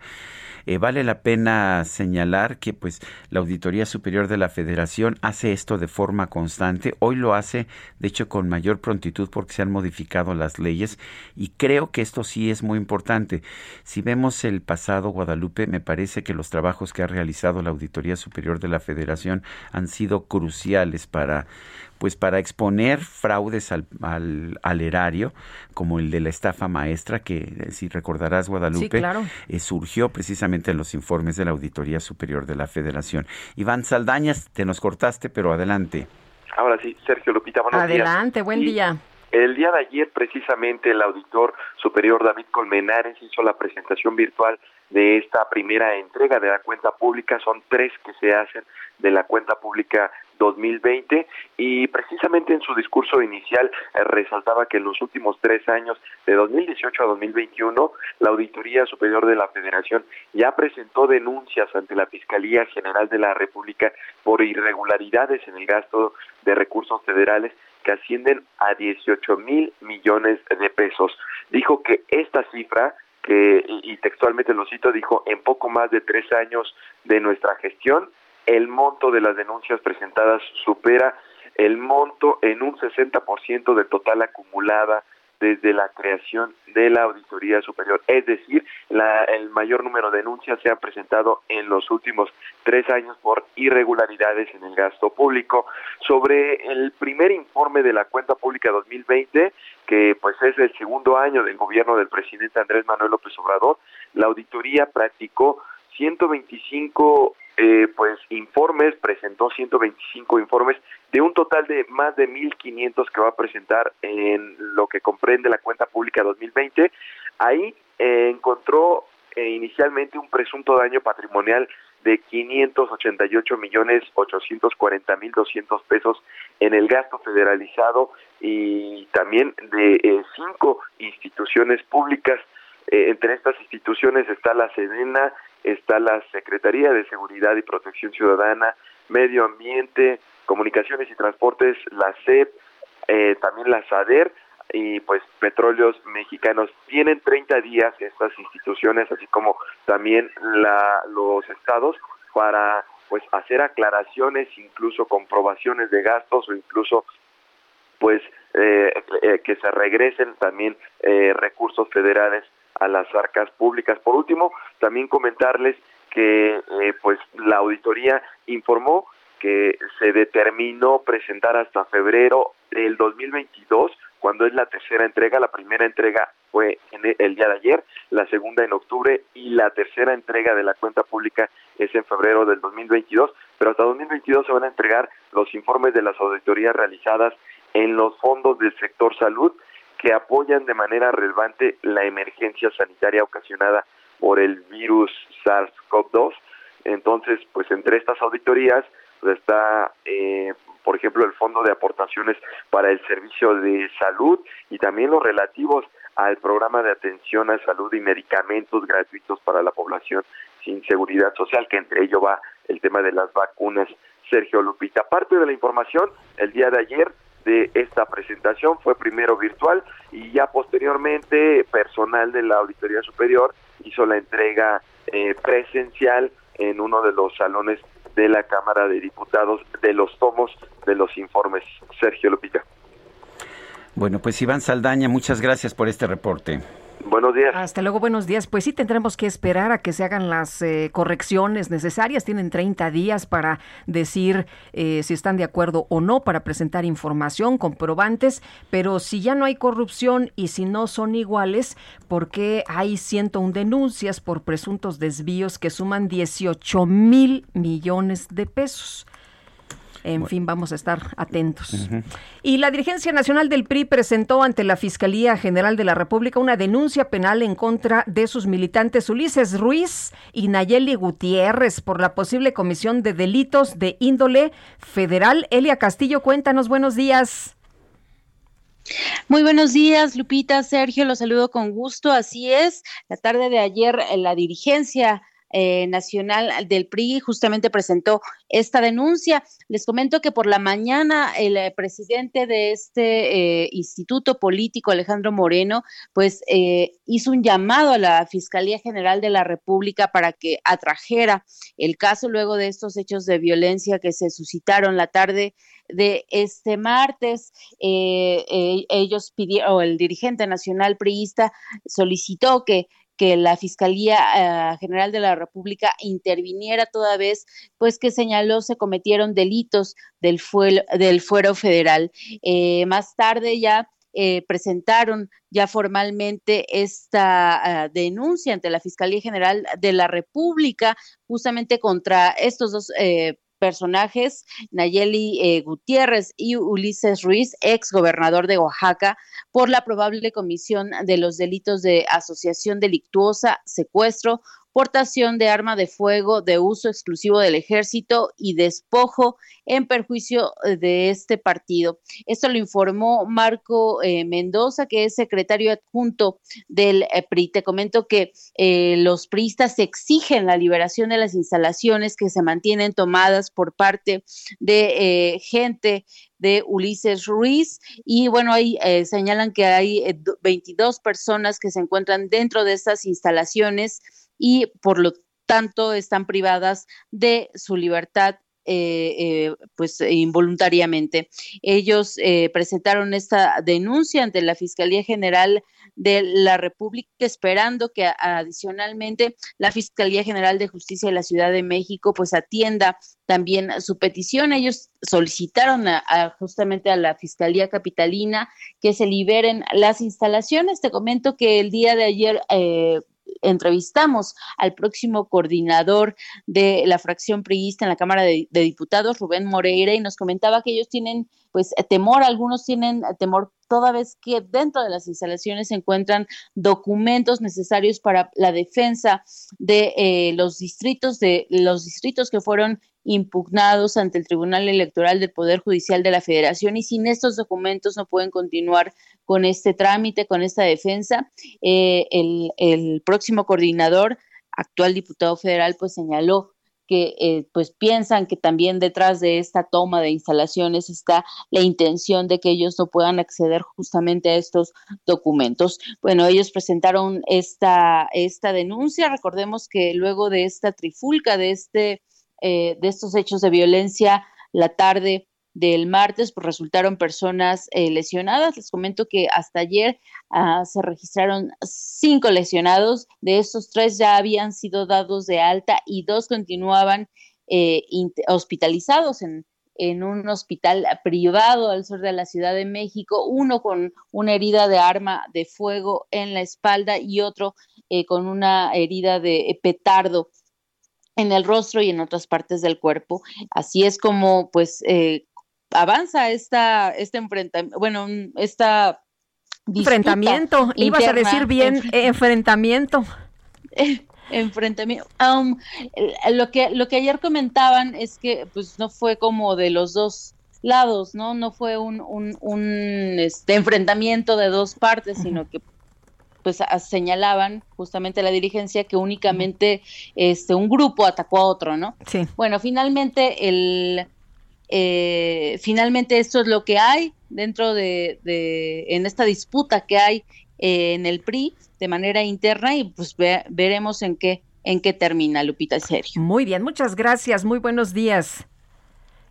Eh, vale la pena señalar que pues la Auditoría Superior de la Federación hace esto de forma constante. Hoy lo hace, de hecho, con mayor prontitud porque se han modificado las leyes y creo que esto sí es muy importante. Si vemos el pasado Guadalupe, me parece que los trabajos que ha realizado la Auditoría Superior de la Federación han sido cruciales para pues para exponer fraudes al, al, erario, como el de la estafa maestra, que eh, si recordarás, Guadalupe, eh, surgió precisamente en los informes de la Auditoría Superior de la Federación. Iván Saldañas, te nos cortaste, pero adelante. Ahora sí, Sergio Lupita, buenos Adelante, buen día. El día de ayer, precisamente, el auditor superior David Colmenares hizo la presentación virtual de esta primera entrega de la cuenta pública. Son tres que se hacen de la cuenta pública 2020 y precisamente en su discurso inicial eh, resaltaba que en los últimos tres años, de 2018 a 2021, la Auditoría Superior de la Federación ya presentó denuncias ante la Fiscalía General de la República por irregularidades en el gasto de recursos federales que ascienden a 18 mil millones de pesos. Dijo que esta cifra que, y textualmente lo cito, dijo, en poco más de tres años de nuestra gestión, el monto de las denuncias presentadas supera el monto en un 60% de total acumulada desde la creación de la Auditoría Superior. Es decir, el mayor número de denuncias se ha presentado en los últimos tres años por irregularidades en el gasto público. Sobre el primer informe de la cuenta pública 2020, que pues es el segundo año del gobierno del presidente Andrés Manuel López Obrador, la auditoría practicó 125 eh, pues informes, presentó 125 informes de un total de más de 1.500 que va a presentar en lo que comprende la cuenta pública 2020. Ahí eh, encontró eh, inicialmente un presunto daño patrimonial de 588 millones 840 mil 200 pesos en el gasto federalizado y también de cinco instituciones públicas. entre estas instituciones está la Sedena, está la Secretaría de Seguridad y Protección Ciudadana, Medio Ambiente, Comunicaciones y Transportes, la SEP, eh, también la SADER y pues Petróleos Mexicanos. Tienen 30 días estas instituciones, así como también la, los estados, para pues hacer aclaraciones, incluso comprobaciones de gastos o incluso pues eh, eh, que se regresen también recursos federales a las arcas públicas. Por último, también comentarles que eh, pues la auditoría informó que se determinó presentar hasta febrero del 2022 cuando es la tercera entrega, la primera entrega fue en el día de ayer, la segunda en octubre y la tercera entrega de la cuenta pública es en febrero del 2022, pero hasta 2022 se van a entregar los informes de las auditorías realizadas en los fondos del sector salud que apoyan de manera relevante la emergencia sanitaria ocasionada por el virus SARS-CoV-2. Entonces, pues entre estas auditorías pues, está, eh, por ejemplo, el Fondo de Aportaciones para el Servicio de Salud y también los relativos al programa de atención a salud y medicamentos gratuitos para la población sin seguridad social, que entre ello va el tema de las vacunas. Sergio Lupita, parte de la información, el día de ayer de esta presentación fue primero virtual y ya posteriormente personal de la Auditoría Superior hizo la entrega eh, presencial en uno de los salones de la Cámara de Diputados de los tomos de los informes. Sergio Lupita. Bueno, pues Iván Saldaña, muchas gracias por este reporte. Buenos días. Hasta luego, buenos días. Pues sí, tendremos que esperar a que se hagan las eh, correcciones necesarias. Tienen 30 días para decir eh, si están de acuerdo o no, para presentar información, comprobantes. Pero si ya no hay corrupción y si no son iguales, ¿por qué hay 101 denuncias por presuntos desvíos que suman 18 mil millones de pesos? En fin, vamos a estar atentos. Y la dirigencia nacional del PRI presentó ante la Fiscalía General de la República una denuncia penal en contra de sus militantes Ulises Ruiz y Nayeli Gutiérrez por la posible comisión de delitos de índole federal. Elia Castillo, cuéntanos, buenos días. Muy buenos días, Lupita, Sergio, los saludo con gusto. Así es, la tarde de ayer la dirigencia eh, nacional del PRI justamente presentó esta denuncia. Les comento que por la mañana el eh, presidente de este eh, instituto político, Alejandro Moreno, pues hizo un llamado a la Fiscalía General de la República para que atrajera el caso luego de estos hechos de violencia que se suscitaron la tarde de este martes. ellos pidieron, o el dirigente nacional priista solicitó que que la Fiscalía eh, General de la República interviniera toda vez, pues que señaló se cometieron delitos del, fuero, del fuero federal. Eh, más tarde ya eh, presentaron ya formalmente esta denuncia ante la Fiscalía General de la República justamente contra estos dos personajes, Nayeli eh, Gutiérrez y Ulises Ruiz, ex gobernador de Oaxaca, por la probable comisión de los delitos de asociación delictuosa, secuestro, portación de arma de fuego de uso exclusivo del ejército y despojo en perjuicio eh, de este partido. Esto lo informó Marco eh, Mendoza, que es secretario adjunto del eh, PRI. Te comento que los priistas exigen la liberación de las instalaciones que se mantienen tomadas por parte de gente de Ulises Ruiz y bueno, ahí señalan que hay 22 personas que se encuentran dentro de estas instalaciones y por lo tanto están privadas de su libertad eh, eh, pues involuntariamente. Ellos eh, presentaron esta denuncia ante la Fiscalía General de la República, esperando que adicionalmente la Fiscalía General de Justicia de la Ciudad de México pues atienda también su petición. Ellos solicitaron justamente a la Fiscalía Capitalina que se liberen las instalaciones. Te comento que el día de ayer entrevistamos al próximo coordinador de la fracción priista en la Cámara de, Diputados, Rubén Moreira, y nos comentaba que ellos tienen pues temor, algunos tienen temor toda vez que dentro de las instalaciones se encuentran documentos necesarios para la defensa de eh, los distritos de los distritos que fueron impugnados ante el Tribunal Electoral del Poder Judicial de la Federación y sin estos documentos no pueden continuar con este trámite, con esta defensa. Eh, el, próximo coordinador, actual diputado federal, pues señaló que eh, pues piensan que también detrás de esta toma de instalaciones está la intención de que ellos no puedan acceder justamente a estos documentos. Bueno, ellos presentaron esta, esta denuncia. Recordemos que luego de esta trifulca, de este eh, de estos hechos de violencia la tarde del martes, pues resultaron personas eh, lesionadas. Les comento que hasta ayer ah, se registraron cinco lesionados, de estos tres ya habían sido dados de alta y dos continuaban eh, hospitalizados en, en un hospital privado al sur de la Ciudad de México, uno con una herida de arma de fuego en la espalda y otro con una herida de petardo en el rostro y en otras partes del cuerpo. Así es como pues eh, avanza esta, este enfrentamiento, bueno, esta... Enfrentamiento, ibas a decir bien enfrentamiento. *laughs* enfrentamiento. Um, lo que lo que ayer comentaban es que pues no fue como de los dos lados, ¿no? No fue un, un, un este, enfrentamiento de dos partes, sino que pues señalaban justamente la dirigencia que únicamente este un grupo atacó a otro, ¿no? Sí. Bueno, finalmente el eh, finalmente esto es lo que hay dentro de, en esta disputa que hay eh, en el PRI de manera interna y pues veremos en qué en qué termina Lupita Sergio. Muy bien, muchas gracias, muy buenos días.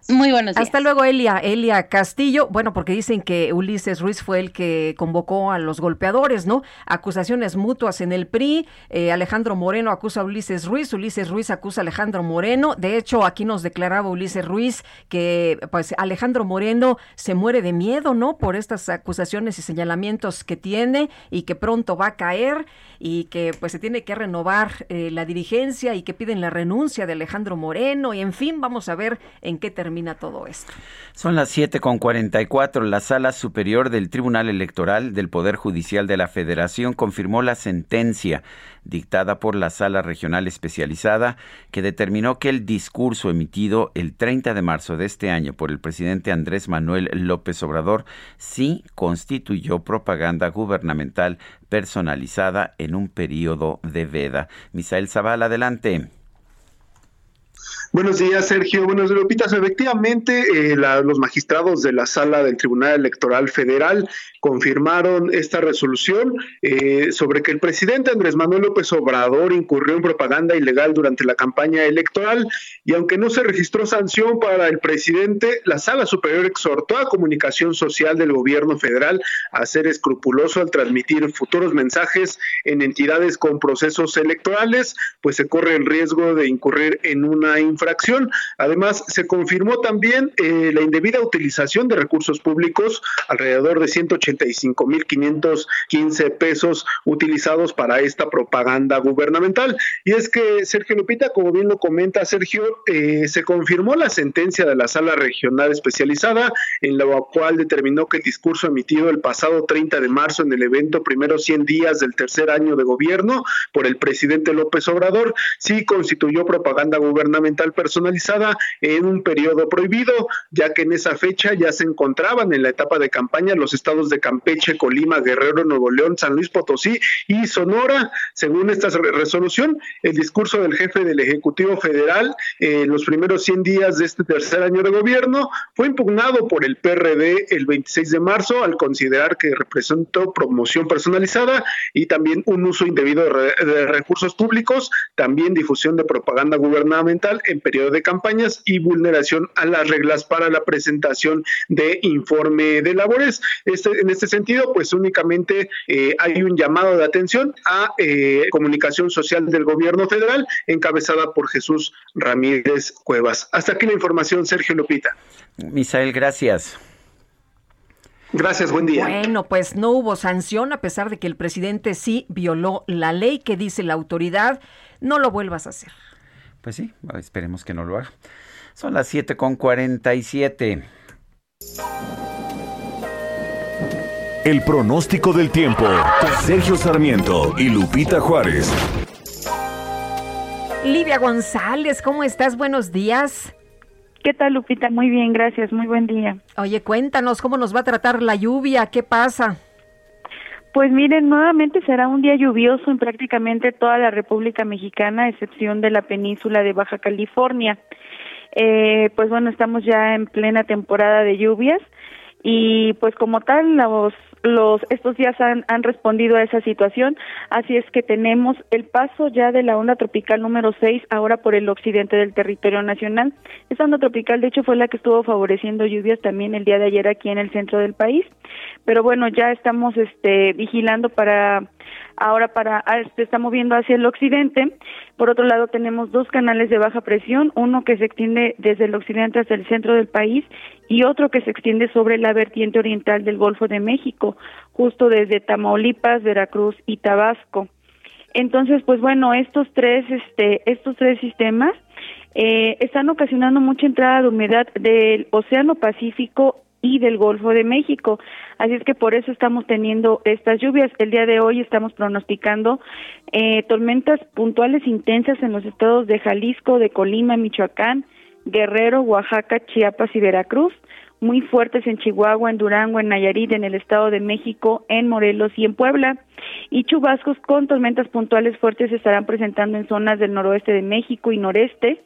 Muy buenos días. Hasta luego, Elia. Elia Castillo. Bueno, porque dicen que Ulises Ruiz fue el que convocó a los golpeadores, ¿no? Acusaciones mutuas en el PRI. Eh, Alejandro Moreno acusa a Ulises Ruiz. Ulises Ruiz acusa a Alejandro Moreno. De hecho, aquí nos declaraba Ulises Ruiz que, pues, Alejandro Moreno se muere de miedo, ¿no? Por estas acusaciones y señalamientos que tiene y que pronto va a caer y que, pues, se tiene que renovar eh, la dirigencia y que piden la renuncia de Alejandro Moreno. Y, en fin, vamos a ver en qué termina todo esto. Son las 7 con 44. La Sala Superior del Tribunal Electoral del Poder Judicial de la Federación confirmó la sentencia dictada por la Sala Regional Especializada que determinó que el discurso emitido el 30 de marzo de este año por el presidente Andrés Manuel López Obrador sí constituyó propaganda gubernamental personalizada en un periodo de veda. Misael Zavala, adelante. Buenos días, Sergio. Buenos días, Lupita. Efectivamente, eh, los magistrados de la sala del Tribunal Electoral Federal confirmaron esta resolución eh, sobre que el presidente Andrés Manuel López Obrador incurrió en propaganda ilegal durante la campaña electoral y aunque no se registró sanción para el presidente, la sala superior exhortó a comunicación social del gobierno federal a ser escrupuloso al transmitir futuros mensajes en entidades con procesos electorales, pues se corre el riesgo de incurrir en una infracción. Además, se confirmó también eh, la indebida utilización de recursos públicos, alrededor de 185.515 pesos utilizados para esta propaganda gubernamental. Y es que, Sergio Lupita, como bien lo comenta Sergio, eh, se confirmó la sentencia de la Sala Regional Especializada, en la cual determinó que el discurso emitido el pasado 30 de marzo en el evento Primeros 100 días del tercer año de gobierno por el presidente López Obrador sí constituyó propaganda gubernamental personalizada en un periodo prohibido, ya que en esa fecha ya se encontraban en la etapa de campaña los estados de Campeche, Colima, Guerrero, Nuevo León, San Luis Potosí y Sonora. Según esta resolución, el discurso del jefe del Ejecutivo Federal en los primeros 100 días de este tercer año de gobierno fue impugnado por el PRD el 26 de marzo al considerar que representó promoción personalizada y también un uso indebido de recursos públicos, también difusión de propaganda gubernamental en periodo de campañas y vulneración a las reglas para la presentación de informe de labores. Este, en este sentido, pues únicamente eh, hay un llamado de atención a eh, comunicación social del gobierno federal encabezada por Jesús Ramírez Cuevas. Hasta aquí la información, Sergio Lupita. Misael, gracias. Gracias, buen día. Bueno, pues no hubo sanción a pesar de que el presidente sí violó la ley que dice la autoridad. No lo vuelvas a hacer. Pues sí, esperemos que no lo haga. Son las 7 con 47. El pronóstico del tiempo. Sergio Sarmiento y Lupita Juárez. Livia González, ¿cómo estás? Buenos días. ¿Qué tal, Lupita? Muy bien, gracias. Muy buen día. Oye, cuéntanos cómo nos va a tratar la lluvia. ¿Qué pasa? Pues miren, nuevamente será un día lluvioso en prácticamente toda la República Mexicana, a excepción de la península de Baja California. Eh, pues bueno, estamos ya en plena temporada de lluvias y pues como tal los los estos días han, han respondido a esa situación, así es que tenemos el paso ya de la onda tropical número 6 ahora por el occidente del territorio nacional. Esta onda tropical de hecho fue la que estuvo favoreciendo lluvias también el día de ayer aquí en el centro del país, pero bueno, ya estamos este vigilando para ahora para ah, se está moviendo hacia el occidente. Por otro lado, tenemos dos canales de baja presión, uno que se extiende desde el occidente hasta el centro del país y otro que se extiende sobre la vertiente oriental del Golfo de México, justo desde Tamaulipas, Veracruz y Tabasco. Entonces, pues bueno, estos tres, este, estos tres sistemas eh, están ocasionando mucha entrada de humedad del Océano Pacífico y del Golfo de México. Así es que por eso estamos teniendo estas lluvias. El día de hoy estamos pronosticando eh, tormentas puntuales intensas en los estados de Jalisco, de Colima, Michoacán, Guerrero, Oaxaca, Chiapas y Veracruz, muy fuertes en Chihuahua, en Durango, en Nayarit, en el Estado de México, en Morelos y en Puebla. Y chubascos con tormentas puntuales fuertes se estarán presentando en zonas del noroeste de México y noreste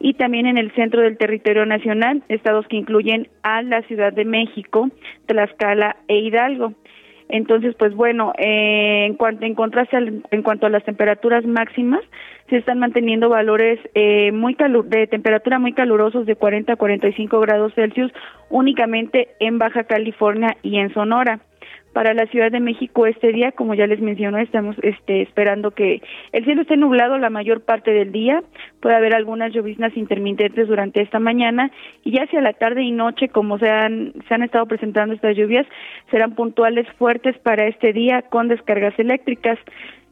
y también en el centro del territorio nacional, estados que incluyen a la Ciudad de México, Tlaxcala e Hidalgo. Entonces, pues bueno, eh, en cuanto en contraste en cuanto a las temperaturas máximas, se están manteniendo valores eh, muy de temperatura muy calurosos de 40 a 45 grados Celsius únicamente en Baja California y en Sonora para la Ciudad de México este día, como ya les mencioné, estamos este, esperando que el cielo esté nublado la mayor parte del día, puede haber algunas lloviznas intermitentes durante esta mañana y ya hacia la tarde y noche, como se han, se han estado presentando estas lluvias, serán puntuales fuertes para este día con descargas eléctricas.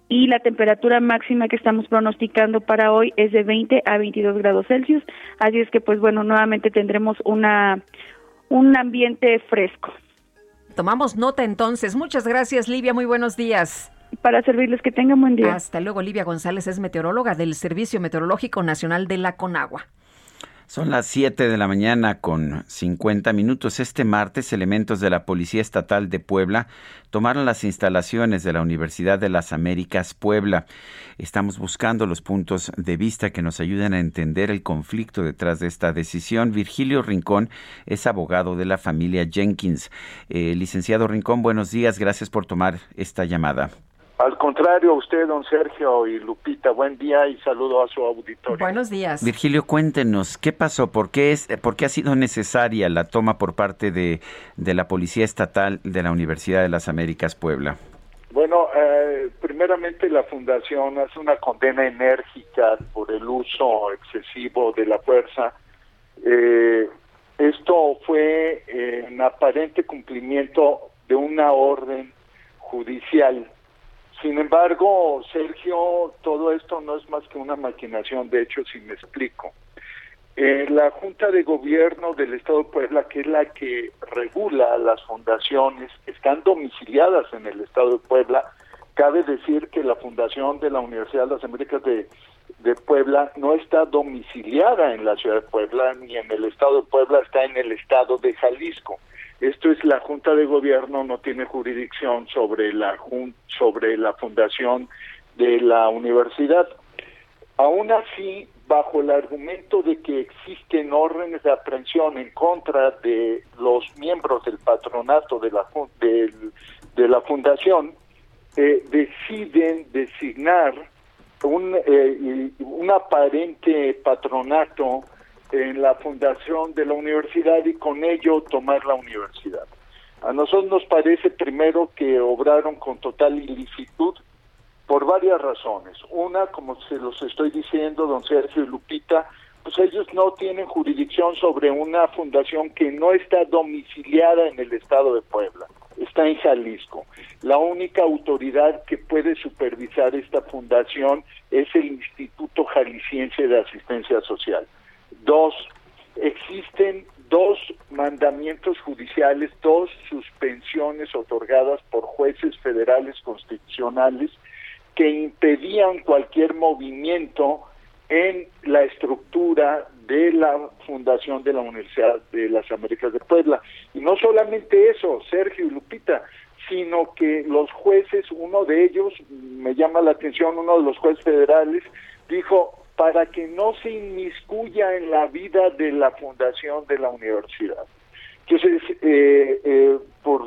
Y la temperatura máxima que estamos pronosticando para hoy es de 20 a 22 grados Celsius, así es que pues bueno, nuevamente tendremos una un ambiente fresco. Tomamos nota entonces. Muchas gracias, Livia. Muy buenos días. Para servirles, que tengan buen día. Hasta luego, Livia González es meteoróloga del Servicio Meteorológico Nacional de la Conagua. Son las 7 de la mañana con 50 minutos. Este martes, elementos de la Policía Estatal de Puebla tomaron las instalaciones de la Universidad de las Américas Puebla. Estamos buscando los puntos de vista que nos ayuden a entender el conflicto detrás de esta decisión. Virgilio Rincón es abogado de la familia Jenkins. Eh, licenciado Rincón, buenos días. Gracias por tomar esta llamada. Al contrario, usted, don Sergio y Lupita, buen día y saludo a su auditorio. Buenos días. Virgilio, cuéntenos, ¿qué pasó? ¿Por qué, es, por qué ha sido necesaria la toma por parte de, de la Policía Estatal de la Universidad de las Américas Puebla? Bueno, eh, primeramente la Fundación hace una condena enérgica por el uso excesivo de la fuerza. Eh, esto fue en aparente cumplimiento de una orden judicial sin embargo, Sergio, todo esto no es más que una maquinación, de hecho, si me explico. Eh, la Junta de Gobierno del Estado de Puebla, que es la que regula las fundaciones están domiciliadas en el Estado de Puebla, cabe decir que la fundación de la Universidad de las Américas de Puebla no está domiciliada en la ciudad de Puebla ni en el Estado de Puebla, está en el Estado de Jalisco. Esto es la Junta de Gobierno no tiene jurisdicción sobre la sobre la fundación de la universidad. Aún así, bajo el argumento de que existen órdenes de aprehensión en contra de los miembros del patronato de la de, la fundación, eh, deciden designar un, eh, un aparente patronato en la fundación de la universidad y con ello tomar la universidad. A nosotros nos parece primero que obraron con total ilicitud por varias razones. Una, como se los estoy diciendo, don Sergio Lupita, pues ellos no tienen jurisdicción sobre una fundación que no está domiciliada en el estado de Puebla, está en Jalisco. La única autoridad que puede supervisar esta fundación es el Instituto Jalisciense de Asistencia Social. Dos, existen dos mandamientos judiciales, dos suspensiones otorgadas por jueces federales constitucionales que impedían cualquier movimiento en la estructura de la fundación de la Universidad de las Américas de Puebla. Y no solamente eso, Sergio y Lupita, sino que los jueces, uno de ellos, me llama la atención, uno de los jueces federales, dijo, para que no se inmiscuya en la vida de la fundación de la universidad. Entonces, eh, eh, por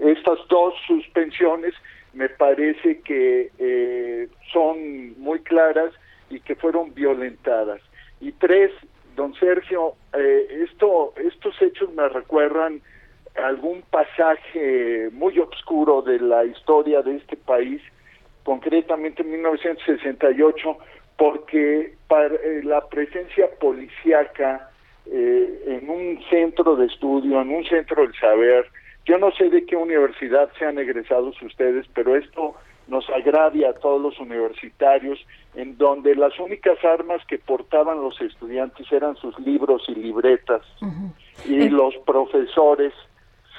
estas dos suspensiones me parece que eh, son muy claras y que fueron violentadas. Y tres, don Sergio, esto, estos hechos me recuerdan algún pasaje muy oscuro de la historia de este país, concretamente en 1968, porque para, eh, la presencia policíaca eh, en un centro de estudio, en un centro del saber, yo no sé de qué universidad sean egresados ustedes, pero esto nos agravia a todos los universitarios, en donde las únicas armas que portaban los estudiantes eran sus libros y libretas, y los profesores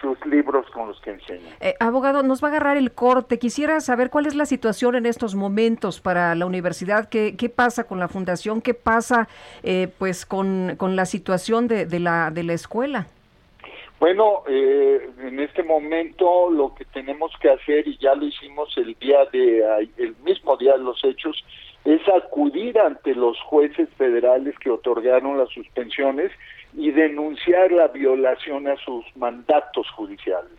sus libros con los que enseñan. Eh, abogado, nos va a agarrar el corte. Quisiera saber cuál es la situación en estos momentos para la universidad, qué, qué pasa con la fundación, qué pasa eh, pues con, con, la situación de, de, la, de la escuela. Bueno, eh, en este momento lo que tenemos que hacer, y ya lo hicimos el día de el mismo día de los hechos, es acudir ante los jueces federales que otorgaron las suspensiones y denunciar la violación a sus mandatos judiciales.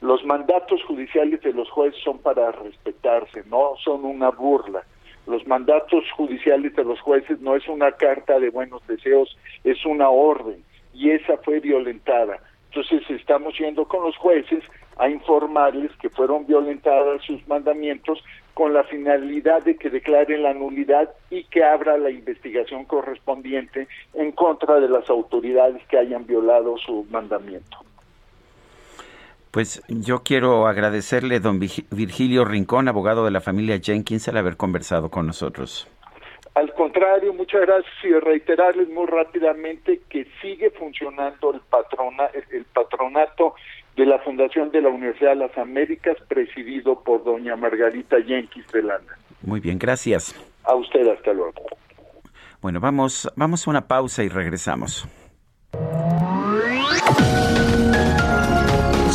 Los mandatos judiciales de los jueces son para respetarse, no son una burla. Los mandatos judiciales de los jueces no es una carta de buenos deseos, es una orden y esa fue violentada. Entonces estamos yendo con los jueces a informarles que fueron violentadas sus mandamientos con la finalidad de que declaren la nulidad y que abra la investigación correspondiente en contra de las autoridades que hayan violado su mandamiento. Pues yo quiero agradecerle, don Virgilio Rincón, abogado de la familia Jenkins, el haber conversado con nosotros. Al contrario, muchas gracias y reiterarles muy rápidamente que sigue funcionando el, patrona, el patronato de la Fundación de la Universidad de las Américas, presidido por doña Margarita Jenkins Landa. Muy bien, gracias. A usted, hasta luego. Bueno, vamos, vamos a una pausa y regresamos.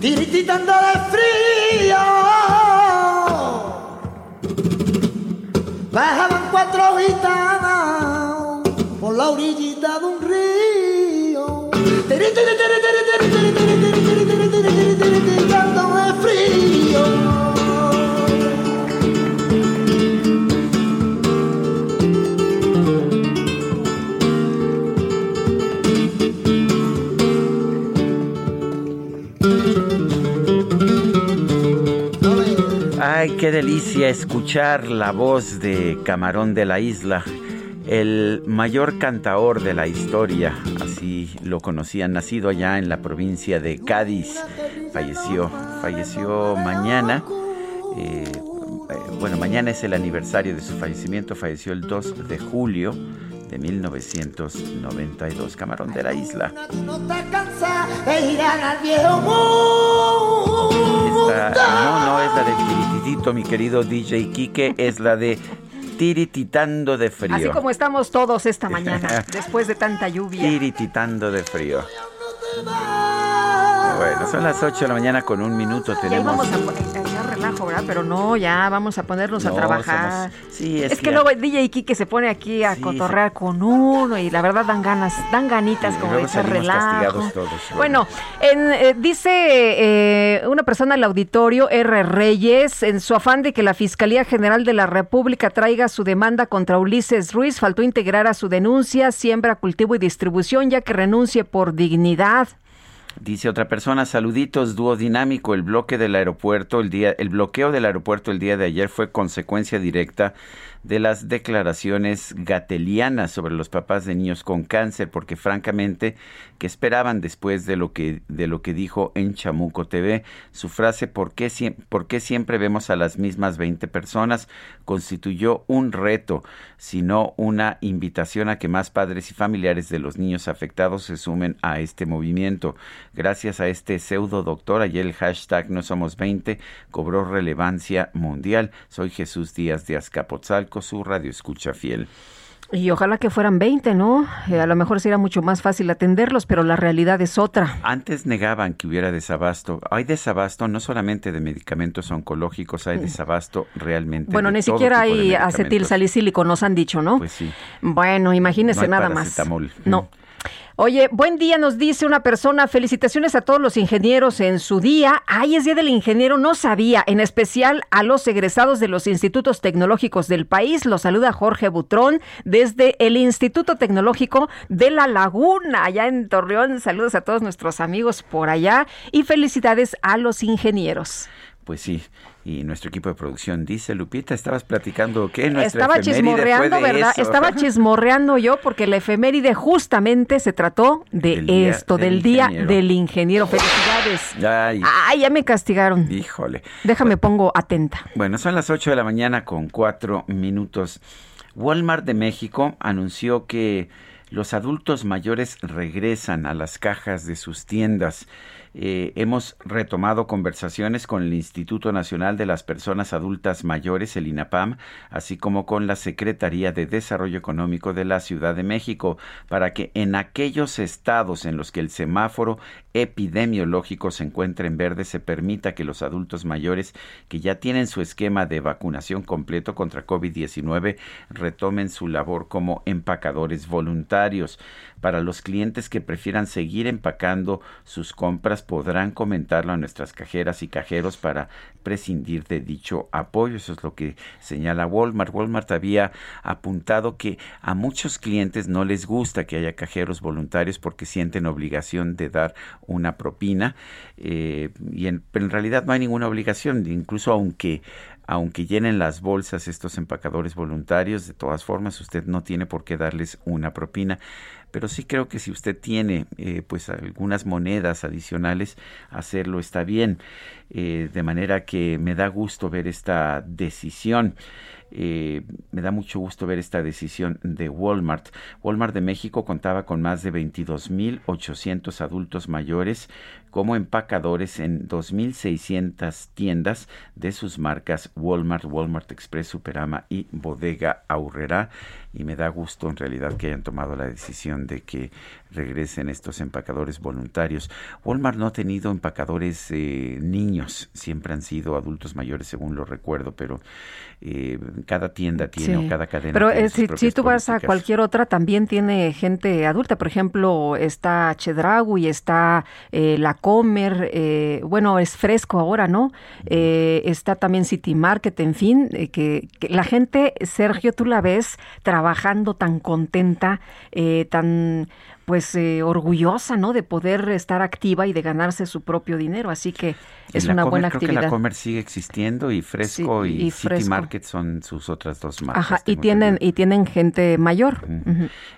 Tirititando de frío. Bajaban cuatro gitanas por la orillita de un río. Tiri tiri tiri tiri tiri tiri tiri Qué delicia escuchar la voz de Camarón de la Isla, el mayor cantaor de la historia, así lo conocían, nacido allá en la provincia de Cádiz, falleció, falleció mañana. Eh, eh, bueno, mañana es el aniversario de su fallecimiento, falleció el 2 de julio de 1992, Camarón de la Isla. No, no es la del tirititito, mi querido DJ Kike, es la de tirititando de frío. Así como estamos todos esta mañana, *laughs* después de tanta lluvia. Tirititando de frío. Bueno, son las 8 de la mañana con un minuto. Tenemos. vamos a poner, relajo, ¿verdad? Pero no, ya vamos a ponernos a trabajar. Sí, es, que, luego DJ Kike se pone aquí a cotorrear con uno y la verdad dan ganas, dan ganitas como dice relajo. Todos, bueno, en, eh, dice eh, una persona del auditorio, R. Reyes, en su afán de que la Fiscalía General de la República traiga su demanda contra Ulises Ruiz, faltó integrar a su denuncia, siembra, cultivo y distribución, ya que renuncie por dignidad. Dice otra persona, saluditos, dúo dinámico, el bloque del aeropuerto, el día, el bloqueo del aeropuerto el día de ayer fue consecuencia directa de las declaraciones gatelianas sobre los papás de niños con cáncer, porque francamente, ¿qué esperaban después de lo que, de lo que dijo en Chamuco TV? Su frase, ¿por qué, ¿por qué siempre vemos a las mismas 20 personas? constituyó un reto, sino una invitación a que más padres y familiares de los niños afectados se sumen a este movimiento. Gracias a este pseudo doctor, ayer el hashtag No Somos 20 cobró relevancia mundial. Soy Jesús Díaz de Azcapotzalco su radio escucha fiel. Y ojalá que fueran 20, ¿no? Eh, a lo mejor sería mucho más fácil atenderlos, pero la realidad es otra. Antes negaban que hubiera desabasto. Hay desabasto no solamente de medicamentos oncológicos, hay desabasto realmente. Bueno, ni siquiera hay acetil salicílico, nos han dicho, ¿no? Pues sí. Bueno, imagínese nada más. No. Oye, buen día, nos dice una persona. Felicitaciones a todos los ingenieros en su día. Ay, es día del ingeniero, no sabía. En especial a los egresados de los institutos tecnológicos del país. Los saluda Jorge Butrón desde el Instituto Tecnológico de La Laguna, allá en Torreón. Saludos a todos nuestros amigos por allá y felicidades a los ingenieros. Pues sí, y nuestro equipo de producción dice, Lupita, estabas platicando que nuestra Estaba chismorreando, ¿verdad? Estaba *laughs* chismorreando yo porque la efeméride justamente se trató de esto, del, día del ingeniero. Felicidades. Ay. ya me castigaron. Híjole. Déjame pongo atenta. Bueno, son las 8 de la mañana con 4 minutos. Walmart de México anunció que los adultos mayores regresan a las cajas de sus tiendas. Eh, hemos retomado conversaciones con el Instituto Nacional de las Personas Adultas Mayores, el INAPAM, así como con la Secretaría de Desarrollo Económico de la Ciudad de México, para que en aquellos estados en los que el semáforo epidemiológico se encuentra en verde se permita que los adultos mayores que ya tienen su esquema de vacunación completo contra COVID-19 retomen su labor como empacadores voluntarios. Para los clientes que prefieran seguir empacando sus compras podrán comentarlo a nuestras cajeras y cajeros para prescindir de dicho apoyo. Eso es lo que señala Walmart. Walmart había apuntado que a muchos clientes no les gusta que haya cajeros voluntarios porque sienten obligación de dar una propina eh, y en, pero en realidad no hay ninguna obligación, incluso aunque aunque llenen las bolsas estos empacadores voluntarios, de todas formas usted no tiene por qué darles una propina pero sí creo que si usted tiene eh, pues algunas monedas adicionales, hacerlo está bien. Eh, de manera que me da gusto ver esta decisión. Eh, me da mucho gusto ver esta decisión de Walmart. Walmart de México contaba con más de 22.800 adultos mayores como empacadores en 2.600 tiendas de sus marcas Walmart, Walmart Express, Superama y Bodega Aurrera. Y me da gusto en realidad que hayan tomado la decisión de que regresen estos empacadores voluntarios. Walmart no ha tenido empacadores eh, niños, siempre han sido adultos mayores, según lo recuerdo, pero eh, cada tienda tiene o cada cadena. Pero eh, si, tú vas a cualquier otra, también tiene gente adulta. Por ejemplo, está y está La Comer, bueno, es fresco ahora, ¿no? está también City Market, en fin, que, que, la gente, Sergio, tú la ves trabajando tan contenta, tan pues eh, orgullosa, ¿no? De poder estar activa y de ganarse su propio dinero. Así que es una buena actividad. Creo que la Comer sigue existiendo y Fresco y, City Market son sus otras dos marcas. Ajá, y tienen y tienen gente mayor.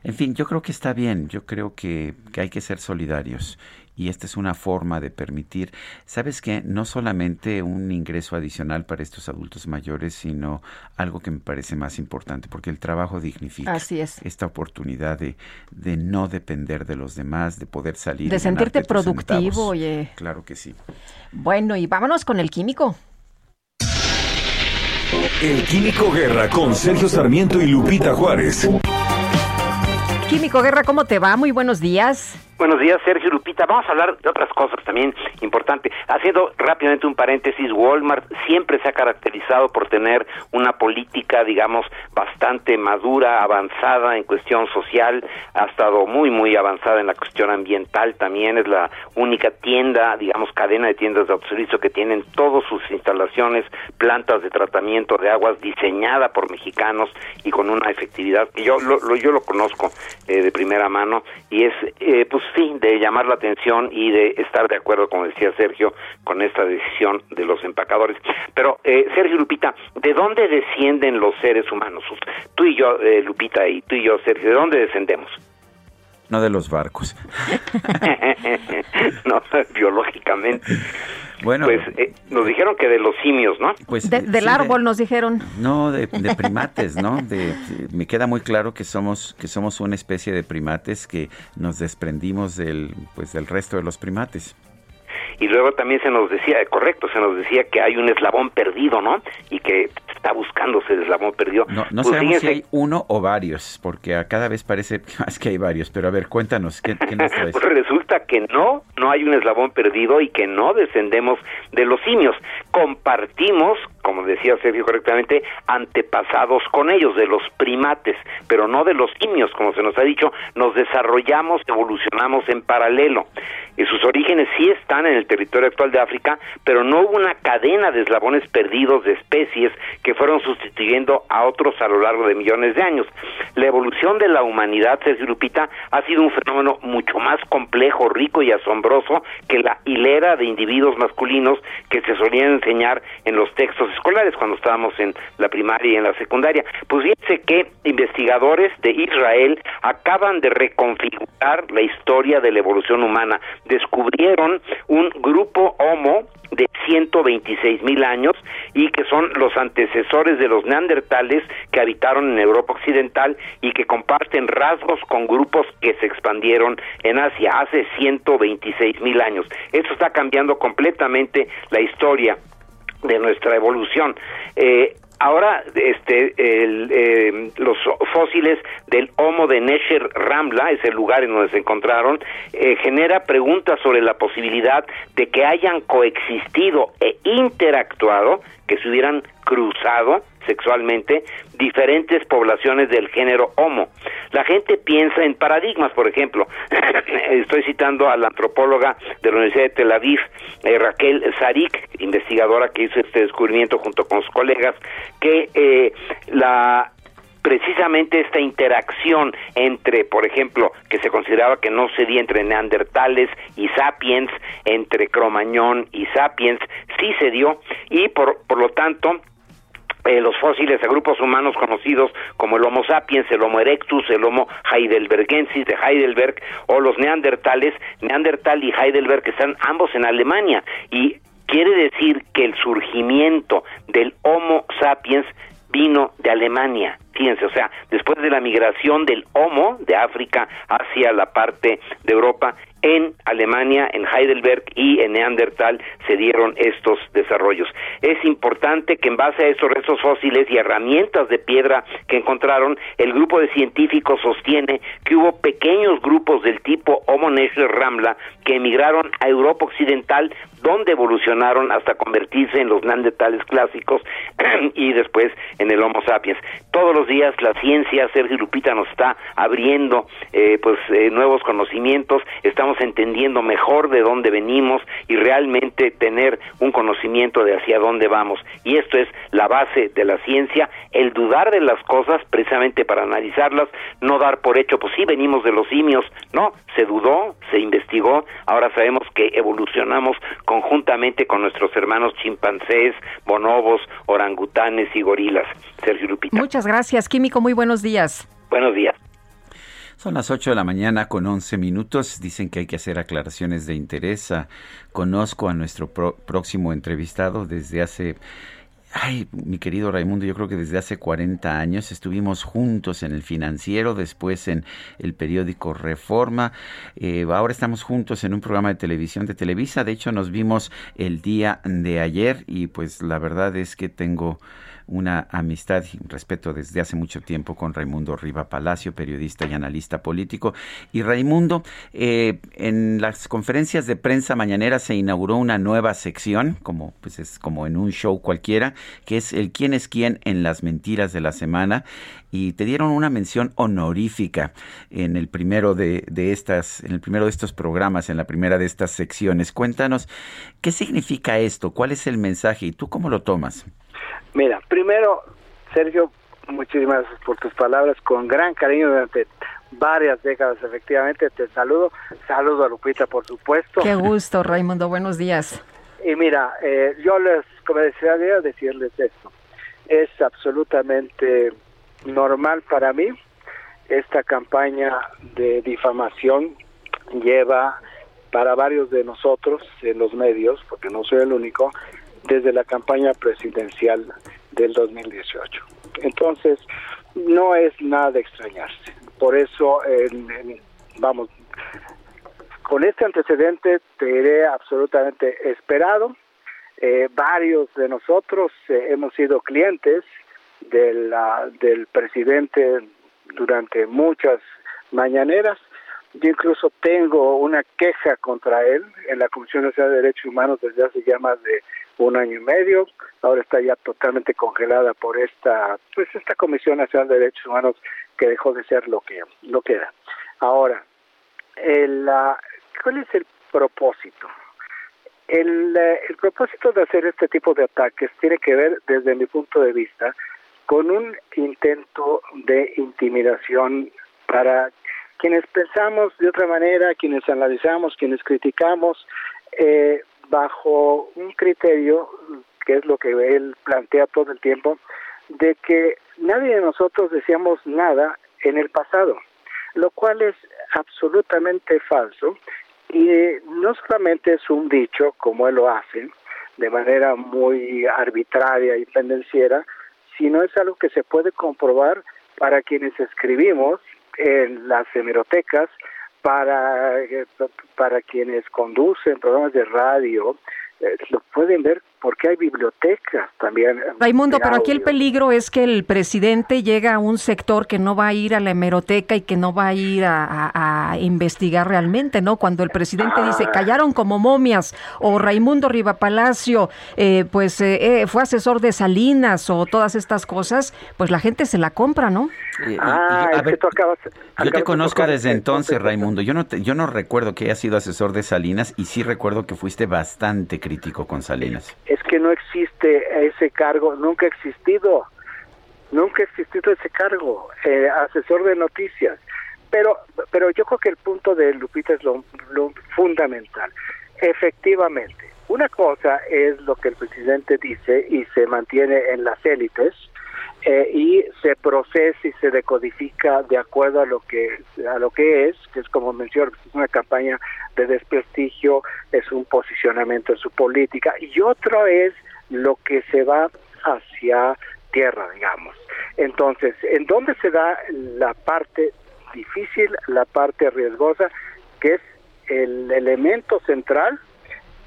En fin, yo creo que está bien. Yo creo que, que hay que ser solidarios y esta es una forma de permitir, ¿sabes qué? No solamente un ingreso adicional para estos adultos mayores, sino algo que me parece más importante, porque el trabajo dignifica. Así es. Esta oportunidad de, de no depender de los demás, de poder salir. De sentirte productivo, oye. Claro que sí. Bueno, y vámonos con el químico. El Químico Guerra con Sergio Sarmiento y Lupita Juárez. Químico Guerra, ¿cómo te va? Muy buenos días. Buenos días, Sergio Lupita. Vamos a hablar de otras cosas también importantes. Haciendo rápidamente un paréntesis, Walmart siempre se ha caracterizado por tener una política, digamos, bastante madura, avanzada en cuestión social, ha estado muy, muy avanzada en la cuestión ambiental también. Es la única tienda, digamos, cadena de tiendas de autoservicio que tienen todas sus instalaciones, plantas de tratamiento de aguas diseñada por mexicanos y con una efectividad que yo lo, yo lo conozco eh, de primera mano y es, eh, pues, sí, de llamar la atención y de estar de acuerdo, como decía Sergio, con esta decisión de los empacadores. Pero, eh, Sergio Lupita, ¿de dónde descienden los seres humanos? Tú y yo, eh, Lupita, y tú y yo, Sergio, ¿de dónde descendemos? No de los barcos. *laughs* no, biológicamente. Bueno, pues eh, nos dijeron que de los simios, ¿no? Pues del árbol nos dijeron. No, de, primates, ¿no? De, me queda muy claro que somos que somos una especie de primates que nos desprendimos del pues del resto de los primates y luego también se nos decía, correcto, se nos decía que hay un eslabón perdido, ¿no? Y que está buscándose el eslabón perdido. No, no pues sabemos si hay uno o varios, porque a cada vez parece *laughs* más que hay varios, pero a ver, cuéntanos, ¿qué, qué *laughs* nos pues resulta que no, no hay un eslabón perdido y que no descendemos de los simios. Compartimos, como decía Sergio correctamente, antepasados con ellos, de los primates, pero no de los simios, como se nos ha dicho, nos desarrollamos, evolucionamos en paralelo. Y sus orígenes sí están en el territorio actual de África, pero no hubo una cadena de eslabones perdidos de especies que fueron sustituyendo a otros a lo largo de millones de años. La evolución de la humanidad, Sergio Lupita, ha sido un fenómeno mucho más complejo, rico y asombroso que la hilera de individuos masculinos que se solían enseñar en los textos escolares cuando estábamos en la primaria y en la secundaria. Pues fíjense que investigadores de Israel acaban de reconfigurar la historia de la evolución humana. Descubrieron un grupo homo de 126 mil años y que son los antecesores de los neandertales que habitaron en Europa Occidental y que comparten rasgos con grupos que se expandieron en Asia hace 126 mil años. Esto está cambiando completamente la historia de nuestra evolución. Eh, ahora este eh, los fósiles del Homo de Nesher Rambla, es el lugar en donde se encontraron, eh, genera preguntas sobre la posibilidad de que hayan coexistido e interactuado, que se hubieran cruzado sexualmente diferentes poblaciones del género Homo. La gente piensa en paradigmas, por ejemplo, *coughs* estoy citando a la antropóloga de la Universidad de Tel Aviv, eh, Raquel Zarik, investigadora que hizo este descubrimiento junto con sus colegas, que eh, la precisamente esta interacción entre, por ejemplo, que se consideraba que no se di entre neandertales y sapiens, entre cromañón y sapiens, sí se dio y por, por lo tanto eh, los fósiles de grupos humanos conocidos como el Homo sapiens, el Homo erectus, el Homo heidelbergensis de Heidelberg o los neandertales, Neandertal y Heidelberg están ambos en Alemania y quiere decir que el surgimiento del Homo sapiens vino de Alemania. Fíjense, o sea, después de la migración del Homo de África hacia la parte de Europa, en Alemania, en Heidelberg y en Neandertal se dieron estos desarrollos. Es importante que en base a estos restos fósiles y herramientas de piedra que encontraron, el grupo de científicos sostiene que hubo pequeños grupos del tipo Homo neanderthal Ramla que emigraron a Europa Occidental donde evolucionaron hasta convertirse en los neandertales clásicos *clears throat* y después en el Homo sapiens. Todos los días la ciencia, Sergio Lupita, nos está abriendo eh, pues eh, nuevos conocimientos, estamos entendiendo mejor de dónde venimos y realmente tener un conocimiento de hacia dónde vamos. Y esto es la base de la ciencia, el dudar de las cosas precisamente para analizarlas, no dar por hecho, pues sí, venimos de los simios, no, se dudó, se investigó, ahora sabemos que evolucionamos conjuntamente con nuestros hermanos chimpancés, bonobos, orangutanes y gorilas. Sergio Lupita. Muchas gracias, Químico, muy buenos días. Buenos días. Son las 8 de la mañana con 11 minutos. Dicen que hay que hacer aclaraciones de interés. Ah, conozco a nuestro próximo entrevistado desde hace... Ay, mi querido Raimundo, yo creo que desde hace 40 años estuvimos juntos en el financiero, después en el periódico Reforma, eh, ahora estamos juntos en un programa de televisión de Televisa, de hecho nos vimos el día de ayer y pues la verdad es que tengo una amistad y respeto desde hace mucho tiempo con Raimundo Riva Palacio, periodista y analista político. Y Raimundo, eh, en las conferencias de prensa mañanera se inauguró una nueva sección, como pues es como en un show cualquiera, que es el quién es quién en las mentiras de la semana y te dieron una mención honorífica en el primero de, de, estas, en el primero de estos programas, en la primera de estas secciones. Cuéntanos qué significa esto, cuál es el mensaje y tú cómo lo tomas. Mira, primero, Sergio, muchísimas gracias por tus palabras, con gran cariño durante varias décadas, efectivamente, te saludo, saludo a Lupita, por supuesto. Qué gusto, Raimundo, buenos días. Y mira, eh, yo les, como decía, decirles esto, es absolutamente normal para mí, esta campaña de difamación lleva para varios de nosotros en los medios, porque no soy el único, desde la campaña presidencial del 2018. Entonces, no es nada de extrañarse. Por eso, vamos, con este antecedente te diré absolutamente esperado. Eh, varios de nosotros eh, hemos sido clientes de la, del presidente durante muchas mañaneras. Yo incluso tengo una queja contra él en la Comisión Nacional de Derechos Humanos desde hace ya más de un año y medio. Ahora está ya totalmente congelada por esta, pues esta Comisión Nacional de Derechos Humanos que dejó de ser lo que, lo que era. Ahora, el, ¿cuál es el propósito? El, el propósito de hacer este tipo de ataques tiene que ver, desde mi punto de vista, con un intento de intimidación para quienes pensamos de otra manera, quienes analizamos, quienes criticamos, eh, bajo un criterio, que es lo que él plantea todo el tiempo, de que nadie de nosotros decíamos nada en el pasado, lo cual es absolutamente falso y no solamente es un dicho, como él lo hace, de manera muy arbitraria y pendenciera, sino es algo que se puede comprobar para quienes escribimos en las hemerotecas, para, eh, para quienes conducen programas de radio, eh, lo pueden ver porque hay bibliotecas también. Raimundo, pero aquí el peligro es que el presidente llega a un sector que no va a ir a la hemeroteca y que no va a ir a, investigar realmente, ¿no? Cuando el presidente dice, ah. callaron como momias, o Raimundo Rivapalacio, eh, pues eh, eh, fue asesor de Salinas, o todas estas cosas, pues la gente se la compra, ¿no? ah, a ver, yo te conozco desde entonces, Raimundo. Yo no, yo no recuerdo que hayas sido asesor de Salinas y sí recuerdo que fuiste bastante crítico con Salinas es que no existe ese cargo, nunca ha existido, nunca ha existido ese cargo, eh, asesor de noticias. Pero, pero yo creo que el punto de Lupita es lo, fundamental. Efectivamente, una cosa es lo que el presidente dice y se mantiene en las élites, eh, y se procesa y se decodifica de acuerdo a lo que a lo que es, que es como mencioné, es una campaña de desprestigio, es un posicionamiento en su política y otro es lo que se va hacia tierra, digamos. Entonces, ¿en dónde se da la parte difícil, la parte riesgosa, que es el elemento central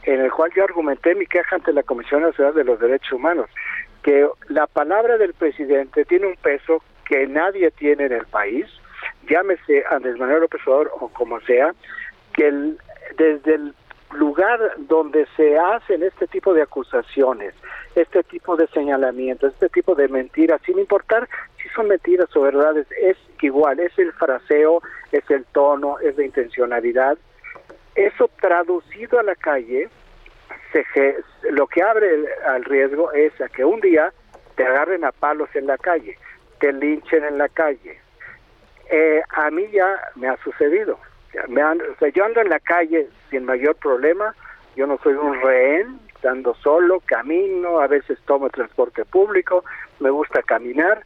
en el cual yo argumenté mi queja ante la Comisión Nacional de los Derechos Humanos? Que la palabra del presidente tiene un peso que nadie tiene en el país, llámese Andrés Manuel López o como sea, que desde el lugar donde se hacen este tipo de acusaciones, este tipo de señalamientos, este tipo de mentiras, sin importar si son mentiras o verdades, es igual, es el fraseo, es el tono, es la intencionalidad. Eso traducido a la calle lo que abre al riesgo es a que un día te agarren a palos en la calle, te linchen en la calle. Eh, a mí ya me ha sucedido. Yo ando en la calle sin mayor problema, yo no soy un rehén, ando solo, camino, a veces tomo transporte público, me gusta caminar.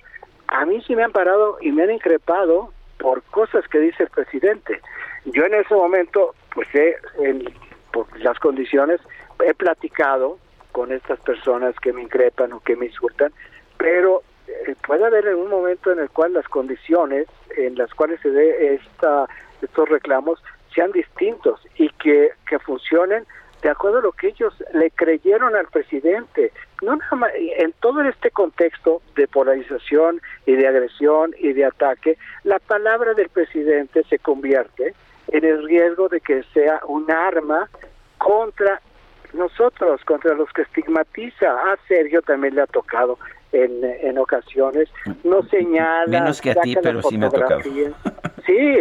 A mí sí me han parado y me han increpado por cosas que dice el presidente. Yo en ese momento, pues sé, por las condiciones, he platicado con estas personas que me increpan o que me insultan, pero eh, puede haber un momento en el cual las condiciones en las cuales se dé esta, estos reclamos sean distintos y que, que funcionen de acuerdo a lo que ellos le creyeron al presidente. No en todo este contexto de polarización y de agresión y de ataque, la palabra del presidente se convierte en el riesgo de que sea un arma contra nosotros, contra los que estigmatiza. A Sergio también le ha tocado en, en ocasiones. No señala. Menos que a ti, pero sí me ha tocado. Sí,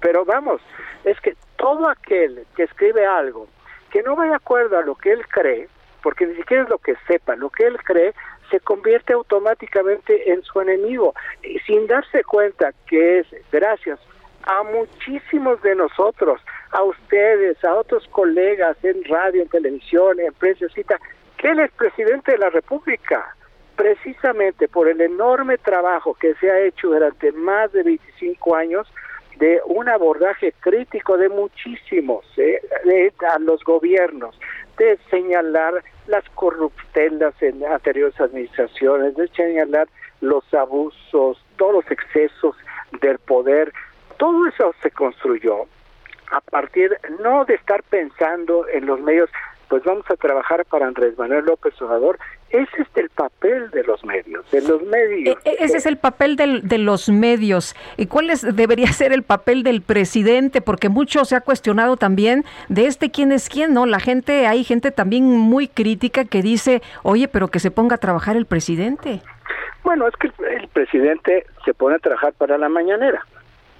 pero vamos, es que todo aquel que escribe algo que no va de acuerdo a lo que él cree, porque ni siquiera es lo que sepa, lo que él cree, se convierte automáticamente en su enemigo, y sin darse cuenta que es gracias a muchísimos de nosotros, a ustedes, a otros colegas en radio, en televisión, en prensa, cita, que él es presidente de la República, precisamente por el enorme trabajo que se ha hecho durante más de 25 años de un abordaje crítico de muchísimos, ¿eh? a los gobiernos, de señalar las corruptelas en anteriores administraciones, de señalar los abusos, todos los excesos del poder, todo eso se construyó a partir no de estar pensando en los medios pues vamos a trabajar para Andrés Manuel López Obrador. Ese es el papel de los medios, de los medios. E, e, ese es el papel de los medios. ¿Y cuál es, debería ser el papel del presidente? Porque mucho se ha cuestionado también de este quién es quién, ¿no? La gente, hay gente también muy crítica que dice, oye, pero que se ponga a trabajar el presidente. Bueno, es que el presidente se pone a trabajar para la mañanera.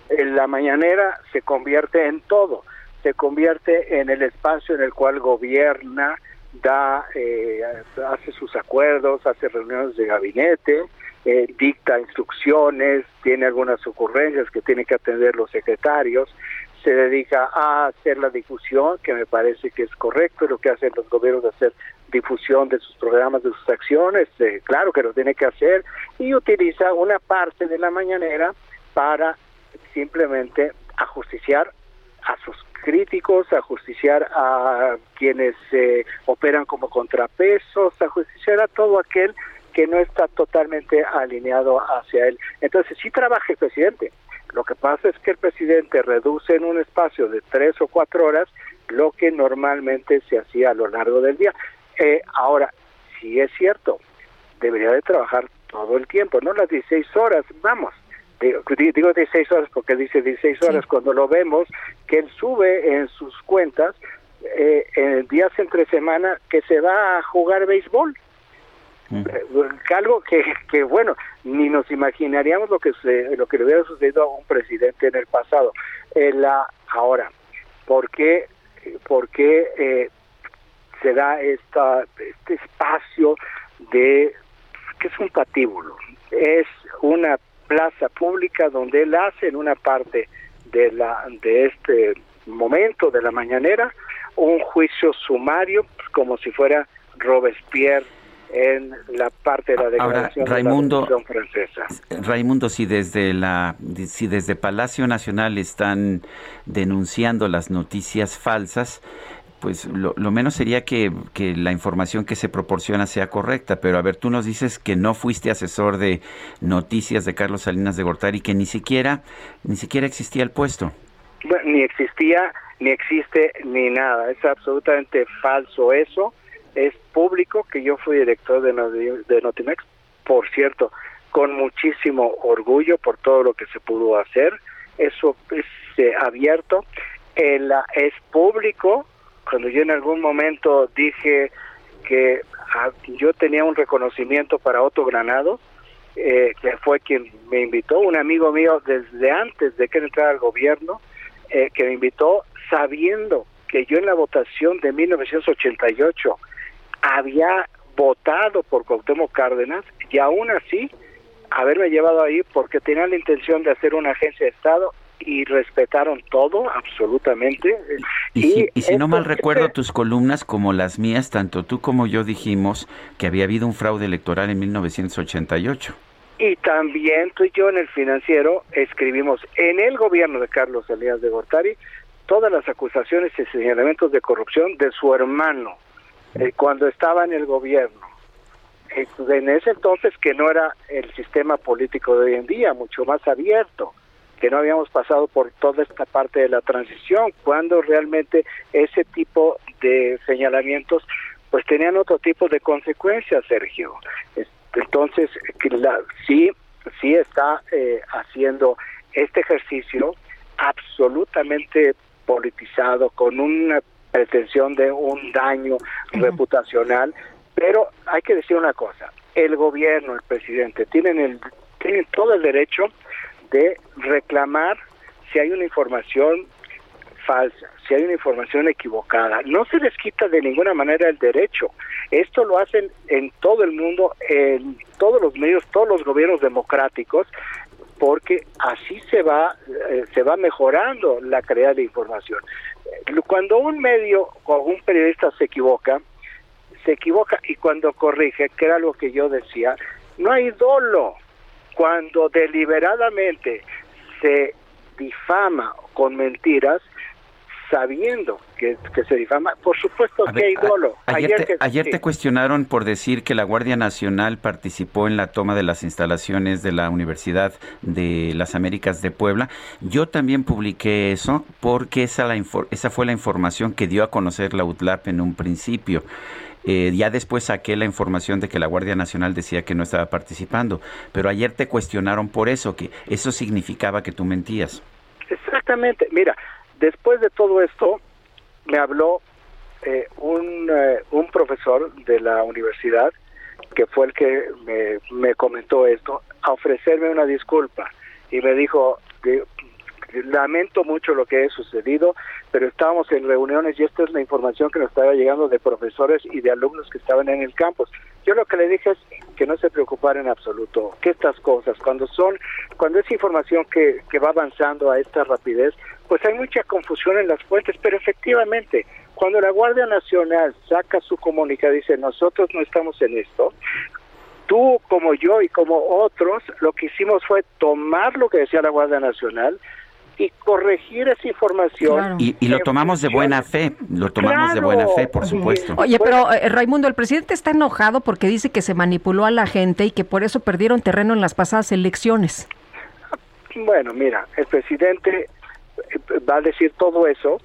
La mañanera se convierte en todo. Se convierte en el espacio en el cual gobierna, da, eh, hace sus acuerdos, hace reuniones de gabinete, eh, dicta instrucciones, tiene algunas ocurrencias que tienen que atender los secretarios, se dedica a hacer la difusión, que me parece que es correcto, lo que hacen los gobiernos de hacer difusión de sus programas, de sus acciones, eh, claro que lo tiene que hacer, y utiliza una parte de la mañanera para simplemente ajusticiar a sus críticos, a justiciar a quienes eh, operan como contrapesos, a justiciar a todo aquel que no está totalmente alineado hacia él. Entonces, sí trabaja el presidente. Lo que pasa es que el presidente reduce en un espacio de tres o cuatro horas lo que normalmente se hacía a lo largo del día. Eh, ahora, sí es cierto, debería de trabajar todo el tiempo, no las 16 horas, vamos, digo, digo 16 horas porque dice 16 horas cuando lo vemos que él sube en sus cuentas eh, en días entre semana que se va a jugar béisbol. Mm. eh, algo que, que bueno ni nos imaginaríamos lo que se, lo que le hubiera sucedido a un presidente en el pasado. Eh, la ahora por qué por qué eh, se da esta este espacio de que es un patíbulo es una plaza pública donde él hace en una parte de la de este momento de la mañanera un juicio sumario como si fuera Robespierre en la parte de la declaración Raimundo, de la francesa. Raimundo, si desde la si desde Palacio Nacional están denunciando las noticias falsas, pues lo, menos sería que, la información que se proporciona sea correcta. Pero a ver, tú nos dices que no fuiste asesor de noticias de Carlos Salinas de Gortari, que ni siquiera, ni siquiera existía el puesto. Ni existía, ni existe, ni nada. Es absolutamente falso eso. Es público que yo fui director de, Notimex, por cierto, con muchísimo orgullo por todo lo que se pudo hacer. Eso es eh, abierto. El, es público cuando yo en algún momento dije que ah, yo tenía un reconocimiento para Otto Granado, eh, que fue quien me invitó, un amigo mío desde antes de que entrara al gobierno, eh, que me invitó sabiendo que yo en la votación de 1988 había votado por Cuauhtémoc Cárdenas y aún así haberme llevado ahí porque tenía la intención de hacer una agencia de Estado y respetaron todo absolutamente. Y, si, no mal recuerdo tus columnas como las mías, tanto tú como yo dijimos que había habido un fraude electoral en 1988. Y también tú y yo en el financiero escribimos en el gobierno de Carlos Elías de Gortari todas las acusaciones y señalamientos de corrupción de su hermano eh, cuando estaba en el gobierno. Eh, en ese entonces que no era el sistema político de hoy en día, mucho más abierto que no habíamos pasado por toda esta parte de la transición, cuando realmente ese tipo de señalamientos pues tenían otro tipo de consecuencias, Sergio. Entonces, la, sí, sí está eh, haciendo este ejercicio absolutamente politizado, con una pretensión de un daño reputacional, pero hay que decir una cosa, el gobierno, el presidente, tienen, el, tienen todo el derecho de reclamar si hay una información falsa, si hay una información equivocada. No se les quita de ninguna manera el derecho. Esto lo hacen en todo el mundo, en todos los medios, todos los gobiernos democráticos, porque así se va eh, se va mejorando la calidad de información. Cuando un medio o un periodista se equivoca, se equivoca y cuando corrige, que era lo que yo decía, no hay dolo cuando deliberadamente se difama con mentiras, sabiendo que, se difama, por supuesto que hay dolo. Ayer, te, cuestionaron por decir que la Guardia Nacional participó en la toma de las instalaciones de la Universidad de las Américas de Puebla. Yo también publiqué eso porque esa, la, esa fue la información que dio a conocer la UTLAP en un principio. Eh, ya después saqué la información de que la Guardia Nacional decía que no estaba participando, pero ayer te cuestionaron por eso, que eso significaba que tú mentías. Exactamente, mira, después de todo esto, me habló eh, un, eh, un profesor de la universidad, que fue el que me, me comentó esto, a ofrecerme una disculpa y me dijo, lamento mucho lo que ha sucedido, pero estábamos en reuniones y esta es la información que nos estaba llegando de profesores y de alumnos que estaban en el campus. Yo lo que le dije es que no se preocupara en absoluto, que estas cosas, cuando son, cuando es información que, que va avanzando a esta rapidez, pues hay mucha confusión en las fuentes, pero efectivamente, cuando la Guardia Nacional saca su comunicado y dice nosotros no estamos en esto, tú como yo y como otros, lo que hicimos fue tomar lo que decía la Guardia Nacional, y corregir esa información. Y, lo tomamos de buena fe, lo tomamos de buena fe, por supuesto. Oye, pero eh, Raimundo, el presidente está enojado porque dice que se manipuló a la gente y que por eso perdieron terreno en las pasadas elecciones. Bueno, mira, el presidente eh, va a decir todo eso,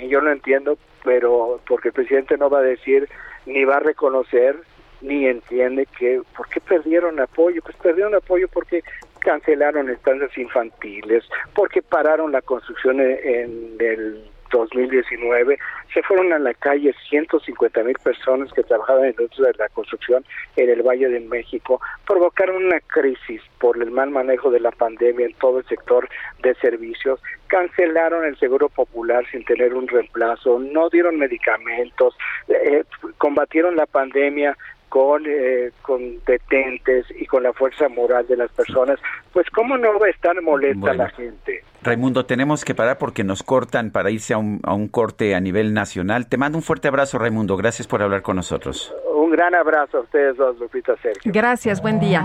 y yo lo entiendo, pero porque el presidente no va a decir ni va a reconocer ni entiende que por qué perdieron apoyo, pues perdieron apoyo porque cancelaron estancias infantiles, porque pararon la construcción en, el 2019, se fueron a la calle 150 mil personas que trabajaban en el de la construcción en el Valle de México, provocaron una crisis por el mal manejo de la pandemia en todo el sector de servicios, cancelaron el seguro popular sin tener un reemplazo, no dieron medicamentos, eh, combatieron la pandemia con, eh, con detentes y con la fuerza moral de las personas, pues cómo no va a estar molesta la gente. Raimundo, tenemos que parar porque nos cortan para irse a un, a un corte a nivel nacional. Te mando un fuerte abrazo, Raimundo. Gracias por hablar con nosotros. Un gran abrazo a ustedes dos, Lupita Sergio. Gracias, buen día.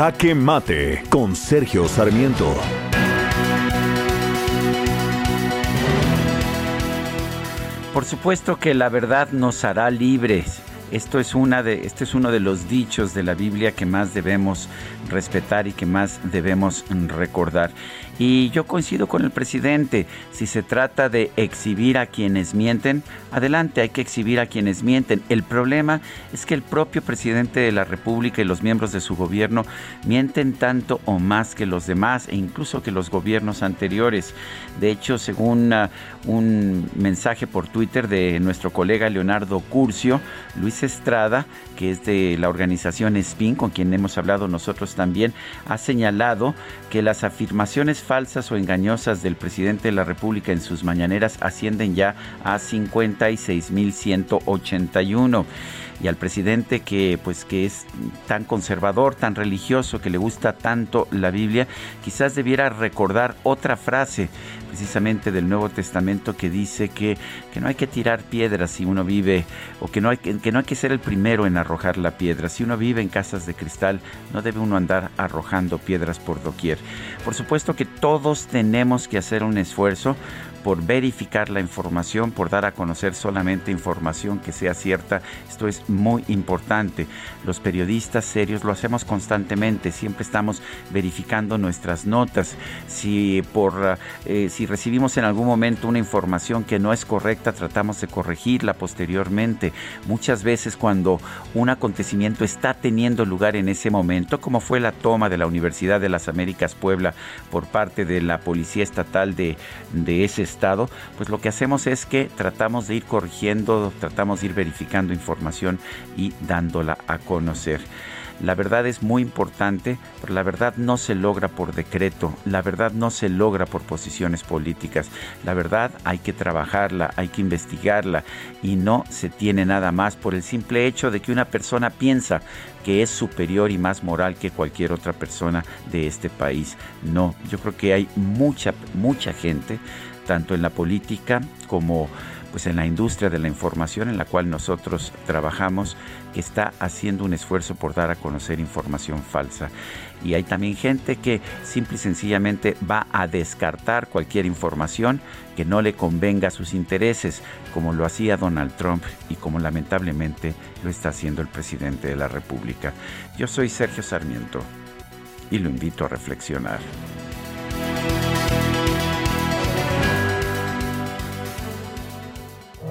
Jaque Mate con Sergio Sarmiento. Por supuesto que la verdad nos hará libres. Esto es, una de, este es uno de los dichos de la Biblia que más debemos respetar y que más debemos recordar. Y yo coincido con el presidente, si se trata de exhibir a quienes mienten, adelante, hay que exhibir a quienes mienten. El problema es que el propio presidente de la República y los miembros de su gobierno mienten tanto o más que los demás e incluso que los gobiernos anteriores. De hecho, según uh, un mensaje por Twitter de nuestro colega Leonardo Curcio, Luis Estrada, que es de la organización SPIN, con quien hemos hablado nosotros también, ha señalado que las afirmaciones falsas o engañosas del presidente de la República en sus mañaneras ascienden ya a 56.181 y al presidente que pues que es tan conservador, tan religioso, que le gusta tanto la Biblia, quizás debiera recordar otra frase precisamente del Nuevo Testamento que dice que, que no hay que tirar piedras si uno vive, o que no, hay, que no hay que ser el primero en arrojar la piedra. Si uno vive en casas de cristal, no debe uno andar arrojando piedras por doquier. Por supuesto que todos tenemos que hacer un esfuerzo por verificar la información, por dar a conocer solamente información que sea cierta. Esto es muy importante. Los periodistas serios lo hacemos constantemente, siempre estamos verificando nuestras notas. Si, por, eh, si recibimos en algún momento una información que no es correcta, tratamos de corregirla posteriormente. Muchas veces cuando un acontecimiento está teniendo lugar en ese momento, como fue la toma de la Universidad de las Américas Puebla por parte de la Policía Estatal de, de ese Estado, pues lo que hacemos es que tratamos de ir corrigiendo, tratamos de ir verificando información y dándola a conocer. La verdad es muy importante, pero la verdad no se logra por decreto, la verdad no se logra por posiciones políticas. La verdad hay que trabajarla, hay que investigarla y no se tiene nada más por el simple hecho de que una persona piensa que es superior y más moral que cualquier otra persona de este país. No, yo creo que hay mucha, mucha gente, tanto en la política como pues en la industria de la información en la cual nosotros trabajamos que está haciendo un esfuerzo por dar a conocer información falsa. Y hay también gente que simple y sencillamente va a descartar cualquier información que no le convenga a sus intereses, como lo hacía Donald Trump y como lamentablemente lo está haciendo el presidente de la República. Yo soy Sergio Sarmiento y lo invito a reflexionar.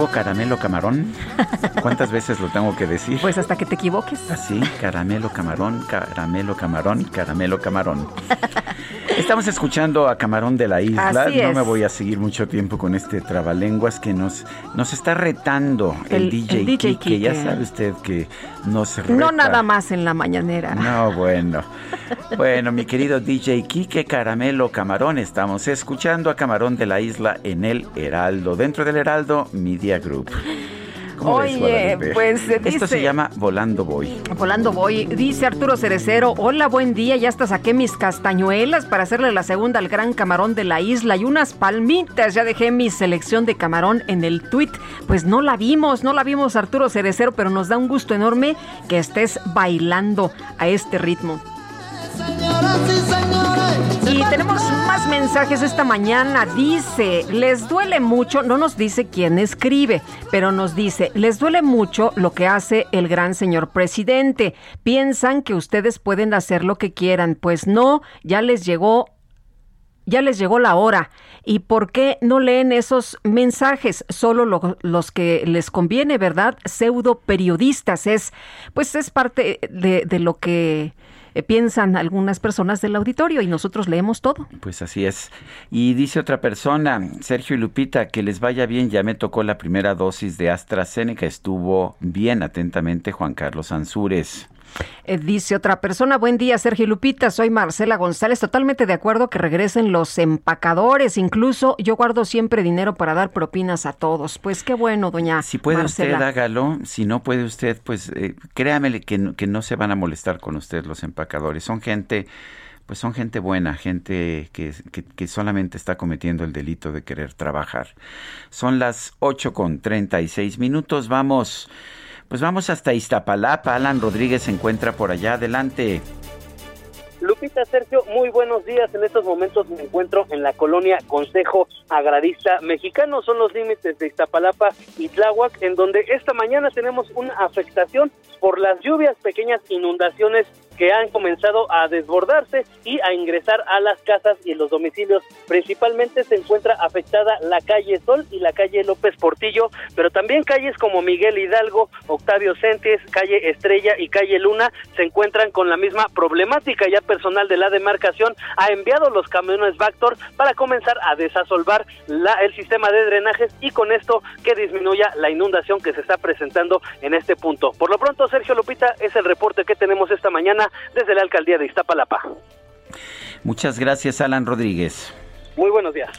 ¿Cómo estuvo caramelo camarón? ¿Cuántas veces lo tengo que decir? Pues hasta que te equivoques. Así, caramelo camarón, caramelo camarón, caramelo camarón. Estamos escuchando a Camarón de la Isla. Así no es. me voy a seguir mucho tiempo con este trabalenguas que nos, nos está retando el, El- DJ, el DJ Kike. Ya Kike. sabe usted que nos reta. No nada más en la mañanera. No, bueno. Bueno, mi querido DJ Kike Caramelo Camarón, estamos escuchando a Camarón de la Isla en el Heraldo, dentro del Heraldo Media Group. ¿Cómo ves, Oye, pues, eh, Esto se llama Volando Voy. Volando voy, dice Arturo Cerecero, hola, buen día, ya hasta saqué mis castañuelas para hacerle la segunda al gran camarón de la isla y unas palmitas, ya dejé mi selección de camarón en el tweet, pues no la vimos, no la vimos Arturo Cerecero, pero nos da un gusto enorme que estés bailando a este ritmo. Y tenemos más mensajes esta mañana. Dice, les duele mucho, no nos dice quién escribe, pero nos dice, les duele mucho lo que hace el gran señor presidente. Piensan que ustedes pueden hacer lo que quieran. Pues no, ya les llegó ya les llegó la hora. ¿Y por qué no leen esos mensajes? Solo lo- los que les conviene, ¿verdad? Pseudo periodistas. Es, pues es parte de, de lo que eh, piensan algunas personas del auditorio y nosotros leemos todo. Pues así es. Y dice otra persona, Sergio y Lupita, que les vaya bien, ya me tocó la primera dosis de AstraZeneca, estuvo bien atentamente Juan Carlos Ansúrez. Eh, dice otra persona, buen día Sergio Lupita, soy Marcela González, totalmente de acuerdo que regresen los empacadores, incluso yo guardo siempre dinero para dar propinas a todos. Pues qué bueno, doña Si puede Marcela. usted, hágalo. Si no puede usted, pues eh, créame que, no- que no se van a molestar con usted los empacadores. Son gente, pues son gente buena, gente que, que, que solamente está cometiendo el delito de querer trabajar. Son las 8 con 36 minutos. Vamos, pues vamos hasta Iztapalapa. Alan Rodríguez se encuentra por allá. Adelante. Lupita Sergio, muy buenos días. En estos momentos me encuentro en la colonia Consejo Agrarista Mexicano. Son los límites de Iztapalapa y Tláhuac, en donde esta mañana tenemos una afectación por las lluvias, pequeñas inundaciones que han comenzado a desbordarse y a ingresar a las casas y los domicilios. Principalmente se encuentra afectada la calle Sol y la calle López Portillo, pero también calles como Miguel Hidalgo, Octavio Centes, calle Estrella y calle Luna se encuentran con la misma problemática. Ya personal de la demarcación ha enviado los camiones Vactor para comenzar a desasolvar la, el sistema de drenajes y con esto que disminuya la inundación que se está presentando en este punto. Por lo pronto, Sergio Lupita, es el reporte que tenemos esta mañana desde la alcaldía de Iztapalapa. Muchas gracias, Alan Rodríguez. Muy buenos días.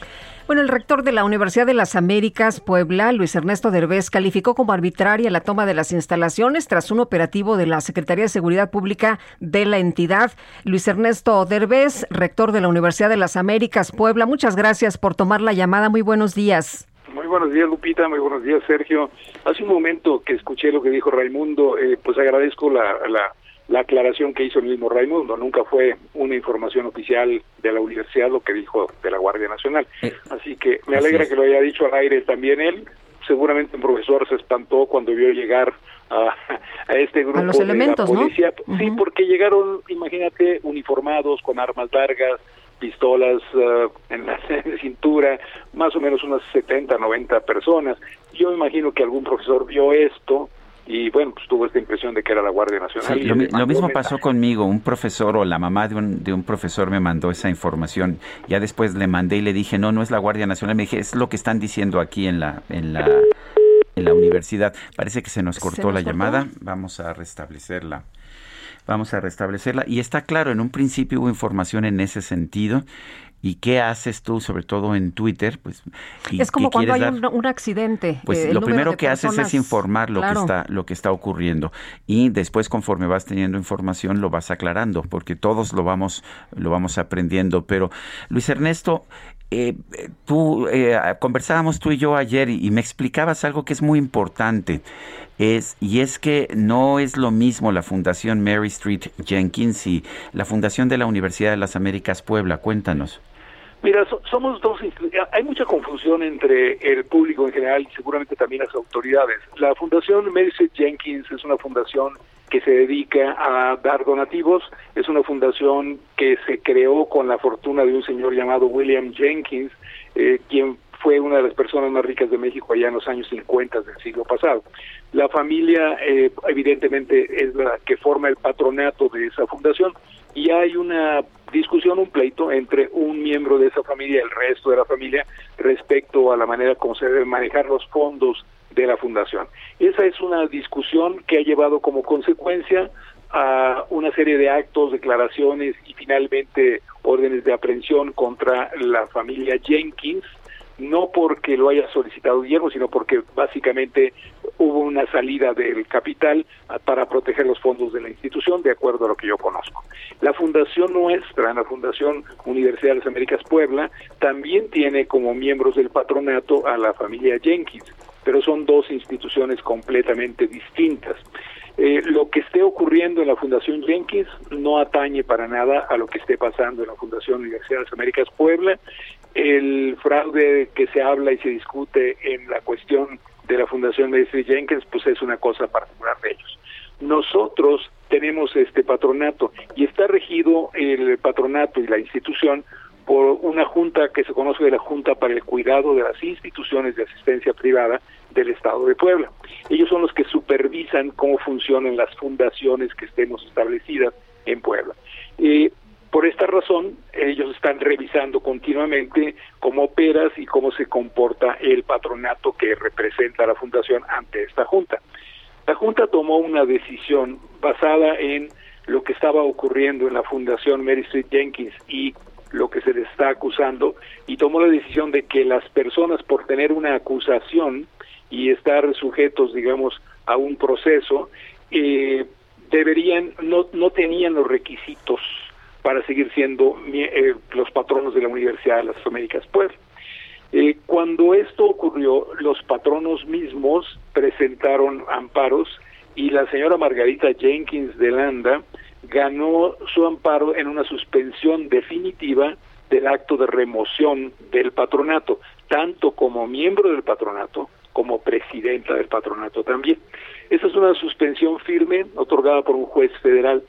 Bueno, el rector de la Universidad de las Américas, Puebla, Luis Ernesto Derbez, calificó como arbitraria la toma de las instalaciones tras un operativo de la Secretaría de Seguridad Pública de la entidad. Luis Ernesto Derbez, rector de la Universidad de las Américas, Puebla, muchas gracias por tomar la llamada. Muy buenos días. Muy buenos días, Lupita. Muy buenos días, Sergio. Hace un momento que escuché lo que dijo Raimundo, eh, pues agradezco la, la, la, aclaración que hizo el mismo Raimundo. Nunca fue una información oficial de la universidad lo que dijo de la Guardia Nacional. Eh, Así que me alegra que lo haya dicho al aire también él. Seguramente un profesor se espantó cuando vio llegar a, *laughs* a este grupo los elementos, de ¿no? la policía. Sí, porque llegaron, imagínate, uniformados con armas largas, pistolas eh, en la *laughs* cintura, más o menos unas 70, 90 personas. Yo imagino que algún profesor vio esto y bueno, pues tuvo esta impresión de que era la Guardia Nacional. Sí, lo, mi- mismo pasó conmigo. Un profesor o la mamá de un, de un profesor me mandó esa información. Ya después le mandé y le dije, no, no es la Guardia Nacional. Me dije, es lo que están diciendo aquí en la, en la, en la universidad. Parece que se nos cortó nos la cortó. llamada. Vamos a restablecerla. Vamos a restablecerla. Y está claro, en un principio hubo información en ese sentido. ¿Y qué haces tú, sobre todo en Twitter? Pues, y Es como cuando hay dar- un, un accidente. pues eh, lo primero que haces es informar lo Claro. que está lo que está ocurriendo y después conforme vas teniendo información lo vas aclarando porque todos lo vamos lo vamos aprendiendo. Pero Luis Ernesto, eh, tú eh, conversábamos tú y yo ayer y, y me explicabas algo que es muy importante es y es que no es lo mismo la Fundación Mary Street Jenkins y la Fundación de la Universidad de las Américas Puebla. Cuéntanos. Mira, so- somos dos. institu- Hay mucha confusión entre el público en general y seguramente también las autoridades. La Fundación Street Jenkins es una fundación que se dedica a dar donativos. Es una fundación que se creó con la fortuna de un señor llamado William Jenkins, eh, quien fue una de las personas más ricas de México allá en los años 50 del siglo pasado. La familia, eh, evidentemente, es la que forma el patronato de esa fundación y hay una discusión, un pleito entre un miembro de esa familia y el resto de la familia respecto a la manera como se deben manejar los fondos de la fundación. Esa es una discusión que ha llevado como consecuencia a una serie de actos, declaraciones y finalmente órdenes de aprehensión contra la familia Jenkins, no porque lo haya solicitado Guillermo, sino porque básicamente hubo una salida del capital para proteger los fondos de la institución, de acuerdo a lo que yo conozco. La fundación nuestra, la Fundación Universidad de las Américas Puebla, también tiene como miembros del patronato a la familia Jenkins, pero son dos instituciones completamente distintas. Eh, lo que esté ocurriendo en la Fundación Jenkins no atañe para nada a lo que esté pasando en la Fundación Universidad de las Américas Puebla. El fraude que se habla y se discute en la cuestión de la Fundación Mary Jenkins, pues es una cosa particular de ellos. Nosotros tenemos este patronato y está regido el patronato y la institución por una junta que se conoce de la Junta para el Cuidado de las Instituciones de Asistencia Privada del Estado de Puebla. Ellos son los que supervisan cómo funcionan las fundaciones que estemos establecidas en Puebla. Por esta razón, ellos están revisando continuamente cómo operas y cómo se comporta el patronato que representa la fundación ante esta junta. La junta tomó una decisión basada en lo que estaba ocurriendo en la fundación Mary Street Jenkins y lo que se le está acusando y tomó la decisión de que las personas por tener una acusación y estar sujetos, digamos, a un proceso, eh, deberían, no, no tenían los requisitos para seguir siendo eh, los patronos de la Universidad de las Américas Puebla. Eh, cuando esto ocurrió, los patronos mismos presentaron amparos y la señora Margarita Jenkins de Landa ganó su amparo en una suspensión definitiva del acto de remoción del patronato, tanto como miembro del patronato como presidenta del patronato también. Esa es una suspensión firme otorgada por un juez federal.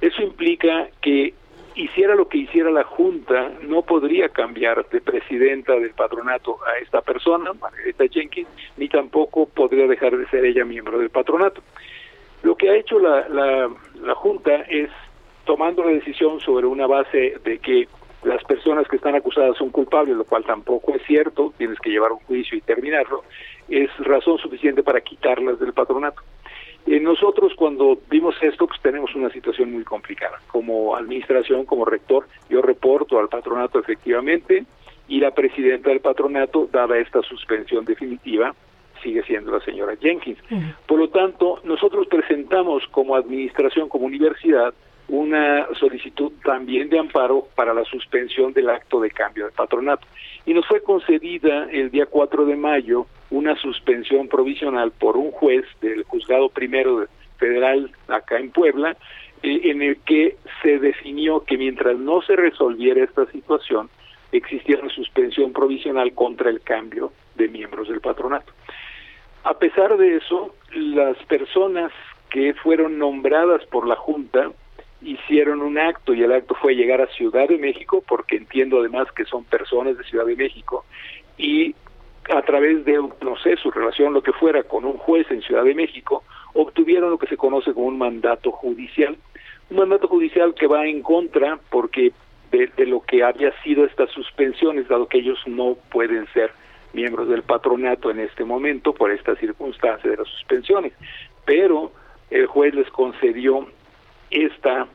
Eso implica que hiciera lo que hiciera la Junta, no podría cambiar de presidenta del patronato a esta persona, Margarita Jenkins, ni tampoco podría dejar de ser ella miembro del patronato. Lo que ha hecho la, la, la Junta es, tomando la decisión sobre una base de que las personas que están acusadas son culpables, lo cual tampoco es cierto, tienes que llevar un juicio y terminarlo, es razón suficiente para quitarlas del patronato. Eh, nosotros cuando vimos esto, pues tenemos una situación muy complicada. Como administración, como rector, yo reporto al patronato efectivamente y la presidenta del patronato, dada esta suspensión definitiva, sigue siendo la señora Jenkins. Por lo tanto, nosotros presentamos como administración, como universidad, una solicitud también de amparo para la suspensión del acto de cambio de patronato. Y nos fue concedida el día 4 de mayo una suspensión provisional por un juez del juzgado primero federal acá en Puebla, eh, en el que se definió que mientras no se resolviera esta situación, existía una suspensión provisional contra el cambio de miembros del patronato. A pesar de eso, las personas que fueron nombradas por la Junta hicieron un acto y el acto fue llegar a Ciudad de México, porque entiendo además que son personas de Ciudad de México, y a través de, no sé, su relación, lo que fuera, con un juez en Ciudad de México, obtuvieron lo que se conoce como un mandato judicial. Un mandato judicial que va en contra porque de, lo que había sido estas suspensiones, dado que ellos no pueden ser miembros del patronato en este momento por esta circunstancia de las suspensiones. Pero el juez les concedió esta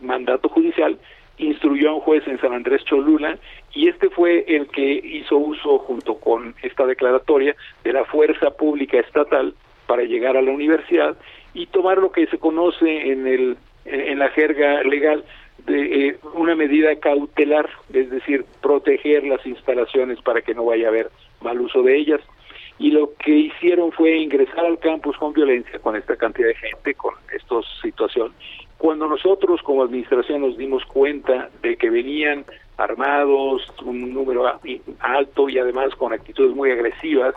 mandato judicial, instruyó a un juez en San Andrés Cholula y este fue el que hizo uso junto con esta declaratoria de la fuerza pública estatal para llegar a la universidad y tomar lo que se conoce en el en la jerga legal de eh, una medida cautelar, es decir, proteger las instalaciones para que no vaya a haber mal uso de ellas. Y lo que hicieron fue ingresar al campus con violencia, con esta cantidad de gente, con esta situación. Cuando nosotros como administración nos dimos cuenta de que venían armados, un número alto y además con actitudes muy agresivas,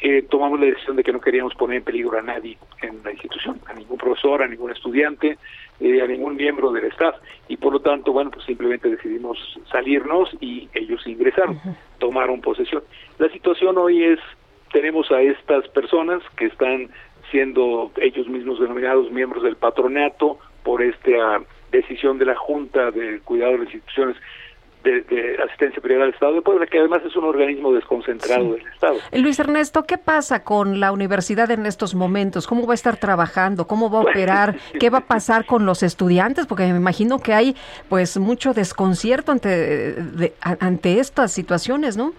eh, tomamos la decisión de que no queríamos poner en peligro a nadie en la institución, a ningún profesor, a ningún estudiante, eh, a ningún miembro del staff y por lo tanto, bueno, pues simplemente decidimos salirnos y ellos ingresaron, tomaron posesión. La situación hoy es, tenemos a estas personas que están siendo ellos mismos denominados miembros del patronato por esta decisión de la Junta del Cuidado de las Instituciones de, asistencia privada del Estado de Puebla, que además es un organismo desconcentrado del Estado. Eh, Luis Ernesto, ¿qué pasa con la universidad en estos momentos? ¿Cómo va a estar trabajando? ¿Cómo va a *laughs* operar? ¿Qué va a pasar con los estudiantes? Porque me imagino que hay pues mucho desconcierto ante, ante estas situaciones, ¿no?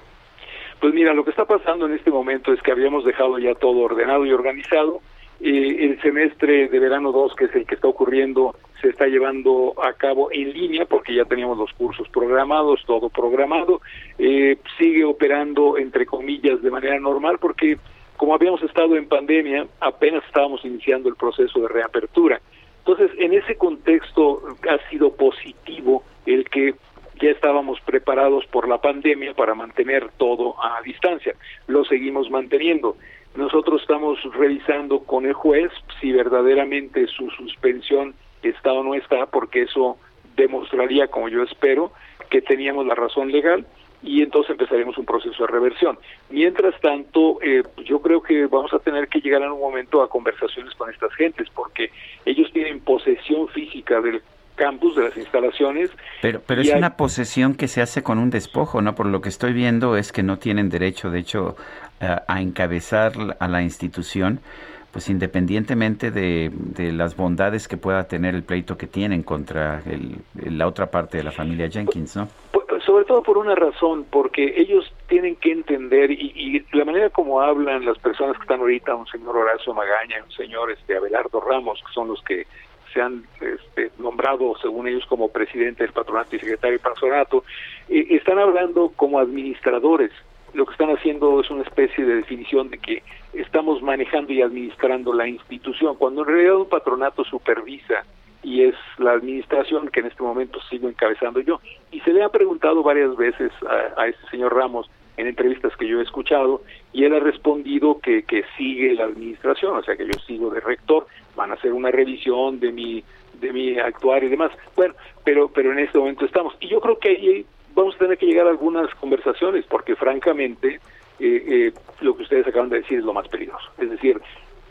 Pues mira, lo que está pasando en este momento es que habíamos dejado ya todo ordenado y organizado. Eh, el semestre de verano 2, que es el que está ocurriendo se está llevando a cabo en línea porque ya teníamos los cursos programados, todo programado, eh, sigue operando entre comillas de manera normal porque como habíamos estado en pandemia, apenas estábamos iniciando el proceso de reapertura. Entonces, en ese contexto ha sido positivo el que ya estábamos preparados por la pandemia para mantener todo a distancia. Lo seguimos manteniendo. Nosotros estamos revisando con el juez si verdaderamente su suspensión está o no está, porque eso demostraría, como yo espero, que teníamos la razón legal y entonces empezaremos un proceso de reversión. Mientras tanto, eh, yo creo que vamos a tener que llegar en un momento a conversaciones con estas gentes, porque ellos tienen posesión física del campus, de las instalaciones. Pero, pero es una posesión que se hace con un despojo, ¿no? Por lo que estoy viendo es que no tienen derecho, de hecho, a encabezar a la institución pues independientemente de, las bondades que pueda tener el pleito que tienen contra la otra parte de la familia Jenkins, ¿no? Sobre todo por una razón, porque ellos tienen que entender y, la manera como hablan las personas que están ahorita, un señor Horacio Magaña, un señor este Abelardo Ramos, que son los que se han este, nombrado, según ellos, como presidente del patronato y secretario del patronato, eh, están hablando como administradores lo que están haciendo es una especie de definición de que estamos manejando y administrando la institución, cuando en realidad un patronato supervisa y es la administración que en este momento sigo encabezando yo. Y se le ha preguntado varias veces a, este señor Ramos en entrevistas que yo he escuchado y él ha respondido que, que sigue la administración, o sea que yo sigo de rector, van a hacer una revisión de mi de mi actuar y demás. Bueno, pero pero en este momento estamos y yo creo que ahí vamos a tener que llegar a algunas conversaciones porque francamente eh, eh, lo que ustedes acaban de decir es lo más peligroso. Es decir,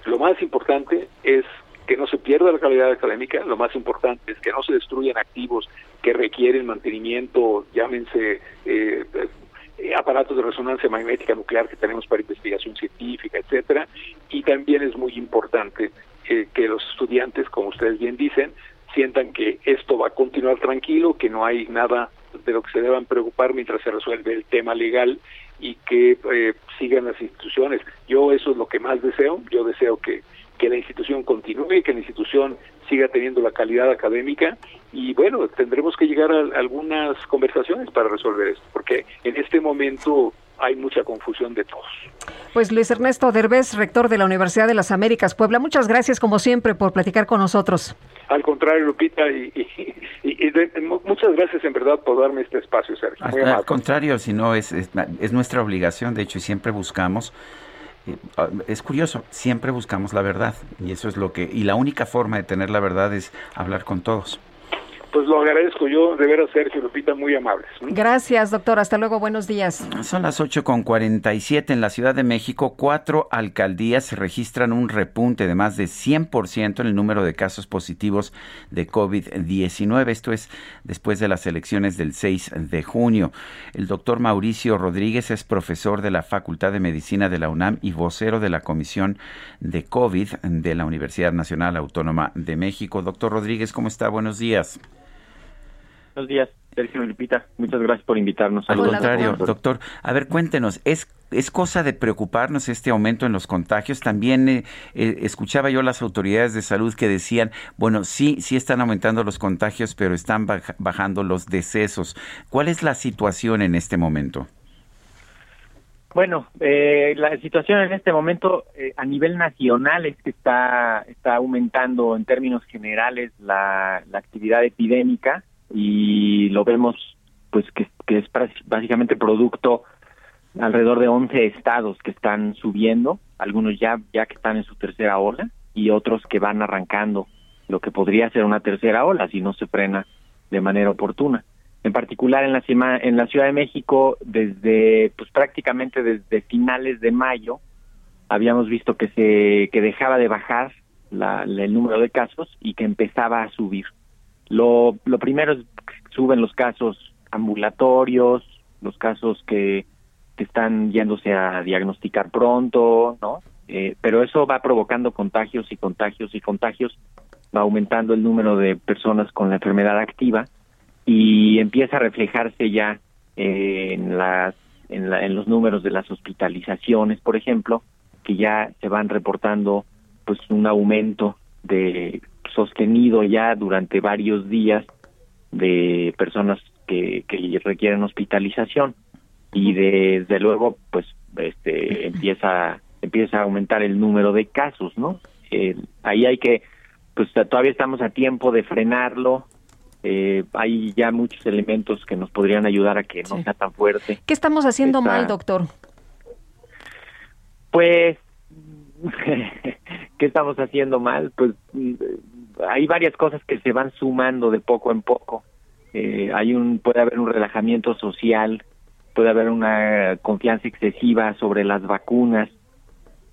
lo más importante es que no se pierda la calidad académica, lo más importante es que no se destruyan activos que requieren mantenimiento, llámense eh, aparatos de resonancia magnética nuclear que tenemos para investigación científica, etcétera, y también es muy importante que los estudiantes, como ustedes bien dicen, sientan que esto va a continuar tranquilo, que no hay nada de lo que se deban preocupar mientras se resuelve el tema legal y que eh, sigan las instituciones. Yo eso es lo que más deseo, yo deseo que, que la institución continúe, que la institución siga teniendo la calidad académica y bueno, tendremos que llegar a algunas conversaciones para resolver esto, porque en este momento hay mucha confusión de todos. Pues Luis Ernesto Derbez, rector de la Universidad de las Américas Puebla, muchas gracias como siempre por platicar con nosotros. Al contrario, Lupita, y, muchas gracias en verdad por darme este espacio, Sergio. al contrario, si no, es, es, nuestra obligación, de hecho, y siempre buscamos eh, ah, es curioso, siempre buscamos la verdad y eso es lo que y la única forma de tener la verdad es hablar con todos. Pues lo agradezco yo, de veras, Sergio Lupita, muy amables. Gracias, doctor. Hasta luego, buenos días. Son las 8 con 47 en la Ciudad de México. Cuatro alcaldías registran un repunte de más de 100% en el número de casos positivos de COVID-19. Esto es después de las elecciones del 6 de junio. El doctor Mauricio Rodríguez es profesor de la Facultad de Medicina de la UNAM y vocero de la Comisión de COVID de la Universidad Nacional Autónoma de México. Doctor Rodríguez, ¿cómo está? Buenos días. Buenos días, Sergio Lupita. Muchas gracias por invitarnos. Al contrario, doctor. A ver, cuéntenos, ¿es, ¿es cosa de preocuparnos este aumento en los contagios? También eh, eh, escuchaba yo las autoridades de salud que decían, bueno, sí, sí están aumentando los contagios, pero están bajando los decesos. ¿Cuál es la situación en este momento? Bueno, eh, la situación en este momento a nivel nacional es que está, está aumentando en términos generales la, la actividad epidémica y lo vemos pues que, es básicamente producto alrededor de 11 estados que están subiendo, algunos ya ya que están en su tercera ola y otros que van arrancando lo que podría ser una tercera ola si no se frena de manera oportuna. En particular en la en la Ciudad de México desde pues prácticamente desde finales de mayo habíamos visto que se que dejaba de bajar la, el número de casos y que empezaba a subir. Lo, lo primero es suben los casos ambulatorios, los casos que, están yéndose a diagnosticar pronto, ¿no? Eh, pero eso va provocando contagios y contagios y contagios, va aumentando el número de personas con la enfermedad activa y empieza a reflejarse ya en las en, en los números de las hospitalizaciones, por ejemplo, que ya se van reportando pues un aumento de sostenido ya durante varios días de personas que, que requieren hospitalización. Y desde luego pues este *laughs* empieza empieza a aumentar el número de casos no eh, ahí hay que pues todavía estamos a tiempo de frenarlo. Eh, hay ya muchos elementos que nos podrían ayudar a que no sea tan fuerte. Qué estamos haciendo mal doctor pues *laughs* qué estamos haciendo mal pues hay varias cosas que se van sumando de poco en poco. Eh, hay un puede haber un relajamiento social, puede haber una confianza excesiva sobre las vacunas,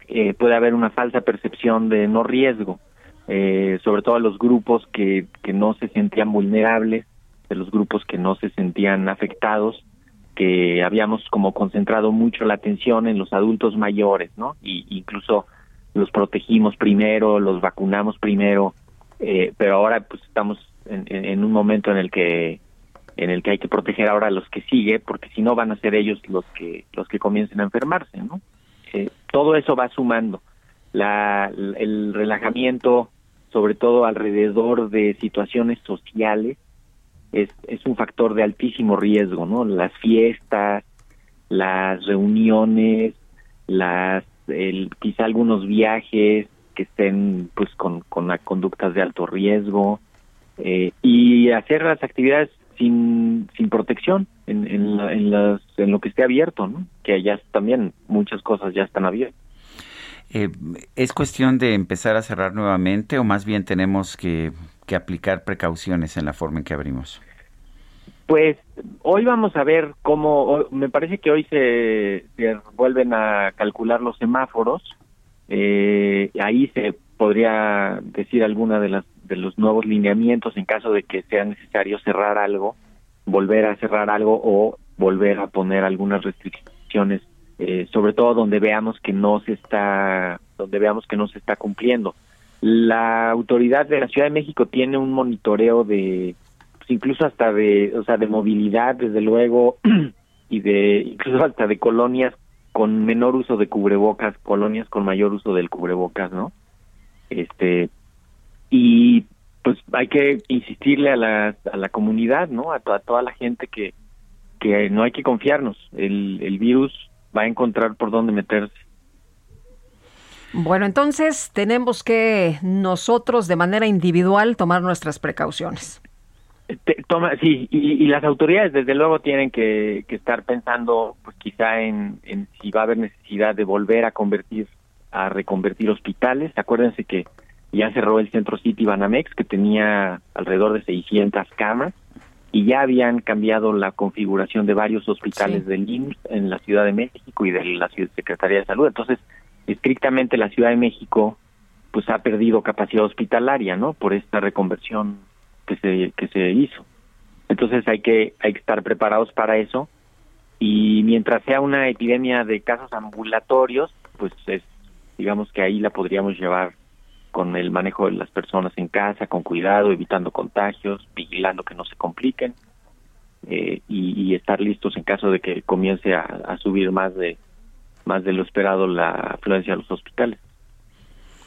eh, puede haber una falsa percepción de no riesgo, eh, sobre todo a los grupos que, que no se sentían vulnerables, de los grupos que no se sentían afectados, que habíamos como concentrado mucho la atención en los adultos mayores, ¿no? Y incluso los protegimos primero, los vacunamos primero, eh, pero ahora pues estamos en, un momento en el que en el que hay que proteger ahora a los que sigue porque si no van a ser ellos los que los que comiencen a enfermarse no eh, todo eso va sumando. La el relajamiento sobre todo alrededor de situaciones sociales es es un factor de altísimo riesgo no las fiestas las reuniones las el, quizá algunos viajes que estén pues con, con conductas de alto riesgo eh, y hacer las actividades sin, sin protección en, en, en, las, en lo que esté abierto, ¿no? que ya también muchas cosas ya están abiertas. Eh, ¿Es cuestión de empezar a cerrar nuevamente o más bien tenemos que, que aplicar precauciones en la forma en que abrimos? Pues hoy vamos a ver cómo, me parece que hoy se, se vuelven a calcular los semáforos eh, ahí se podría decir alguna de las de los nuevos lineamientos en caso de que sea necesario cerrar algo, volver a cerrar algo o volver a poner algunas restricciones, eh, sobre todo donde veamos que no se está donde veamos que no se está cumpliendo. La autoridad de la Ciudad de México tiene un monitoreo de pues, incluso hasta de o sea de movilidad desde luego *clears throat* y de incluso hasta de colonias con menor uso de cubrebocas, colonias con mayor uso del cubrebocas, ¿no? Este y pues hay que insistirle a la, a la comunidad, ¿no? A, toda la gente que, que no hay que confiarnos. El, el virus va a encontrar por dónde meterse. Bueno, entonces tenemos que nosotros de manera individual tomar nuestras precauciones. Toma, sí, y, las autoridades desde luego tienen que, estar pensando, pues quizá en, en, si va a haber necesidad de volver a convertir, a reconvertir hospitales. Acuérdense que ya cerró el centro City Banamex, que tenía alrededor de 600 camas, y ya habían cambiado la configuración de varios hospitales del IMSS en la Ciudad de México y de la Secretaría de Salud. Entonces, estrictamente la Ciudad de México pues ha perdido capacidad hospitalaria, ¿no? Por esta reconversión que se que se hizo. Entonces hay que hay que estar preparados para eso y mientras sea una epidemia de casos ambulatorios, pues es digamos que ahí la podríamos llevar con el manejo de las personas en casa, con cuidado, evitando contagios, vigilando que no se compliquen eh, y, estar listos en caso de que comience a subir más de más de lo esperado la afluencia a los hospitales.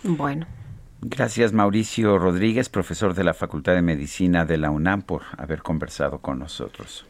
Bueno. Gracias Mauricio Rodríguez, profesor de la Facultad de Medicina de la UNAM, por haber conversado con nosotros.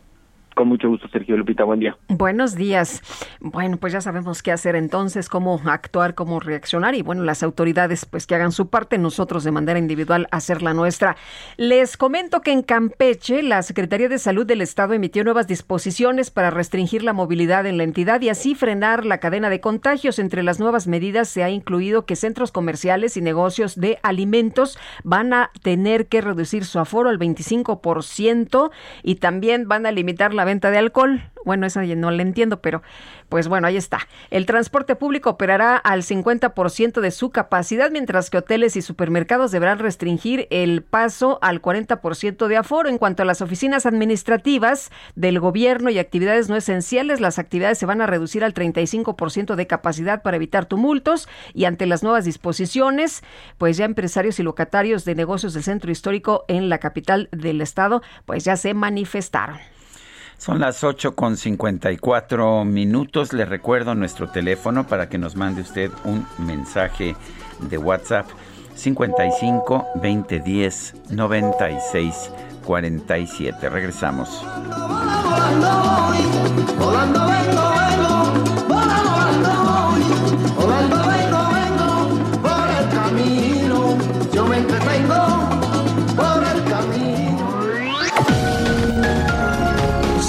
Con mucho gusto, Sergio Lupita. Buen día. Buenos días. Bueno, pues ya sabemos qué hacer entonces, cómo actuar, cómo reaccionar y bueno, las autoridades pues que hagan su parte, nosotros de manera individual hacer la nuestra. Les comento que en Campeche la Secretaría de Salud del Estado emitió nuevas disposiciones para restringir la movilidad en la entidad y así frenar la cadena de contagios. Entre las nuevas medidas se ha incluido que centros comerciales y negocios de alimentos van a tener que reducir su aforo al 25% y también van a limitar la venta de alcohol. Bueno, eso no le entiendo, pero pues bueno, ahí está. El transporte público operará al 50% de su capacidad, mientras que hoteles y supermercados deberán restringir el paso al 40% de aforo. En cuanto a las oficinas administrativas del gobierno y actividades no esenciales, las actividades se van a reducir al 35% de capacidad para evitar tumultos y ante las nuevas disposiciones, pues ya empresarios y locatarios de negocios del centro histórico en la capital del estado, pues ya se manifestaron. Son las 8 con 54 minutos. Le recuerdo nuestro teléfono para que nos mande usted un mensaje de WhatsApp 55 2010 96 47. Regresamos.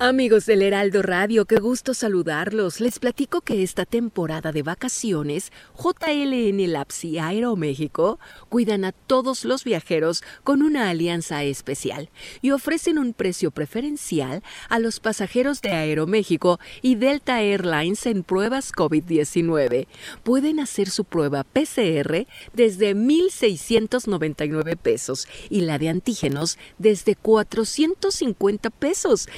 Amigos del Heraldo Radio, qué gusto saludarlos. Les platico que esta temporada de vacaciones, JLN Labs y Aeroméxico cuidan a todos los viajeros con una alianza especial y ofrecen un precio preferencial a los pasajeros de Aeroméxico y Delta Airlines en pruebas COVID-19. Pueden hacer su prueba PCR desde 1.699 pesos y la de antígenos desde 450 pesos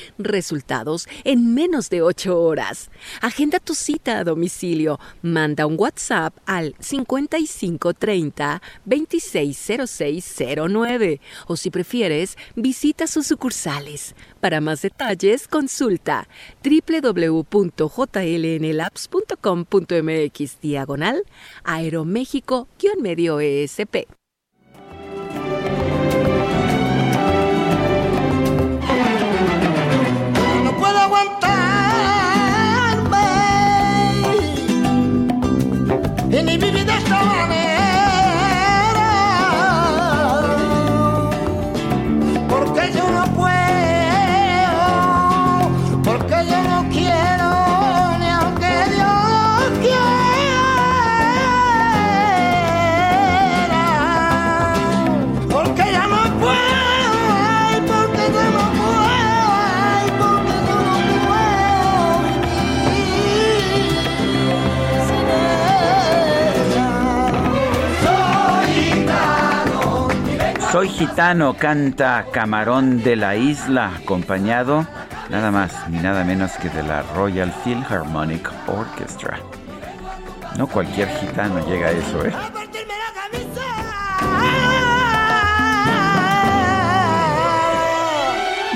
en menos de 8 horas. Agenda tu cita a domicilio. Manda un WhatsApp al 5530 260609 o si prefieres, visita sus sucursales. Para más detalles, consulta www.jlnlabs.com.mx diagonal Aeroméxico-medio ESP. Soy gitano, canta Camarón de la Isla, acompañado nada más ni nada menos que de la Royal Philharmonic Orchestra. No cualquier gitano llega a eso, ¿eh?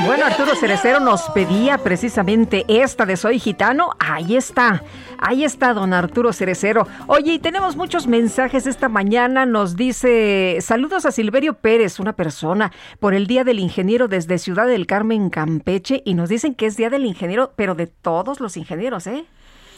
Bueno, Arturo Cerecero nos pedía precisamente esta de Soy Gitano. Ahí está, ahí está don Arturo Cerecero. Oye, y tenemos muchos mensajes esta mañana. Nos dice, saludos a Silverio Pérez, una persona, por el Día del Ingeniero desde Ciudad del Carmen, Campeche. Y nos dicen que es Día del Ingeniero, pero de todos los ingenieros, ¿eh?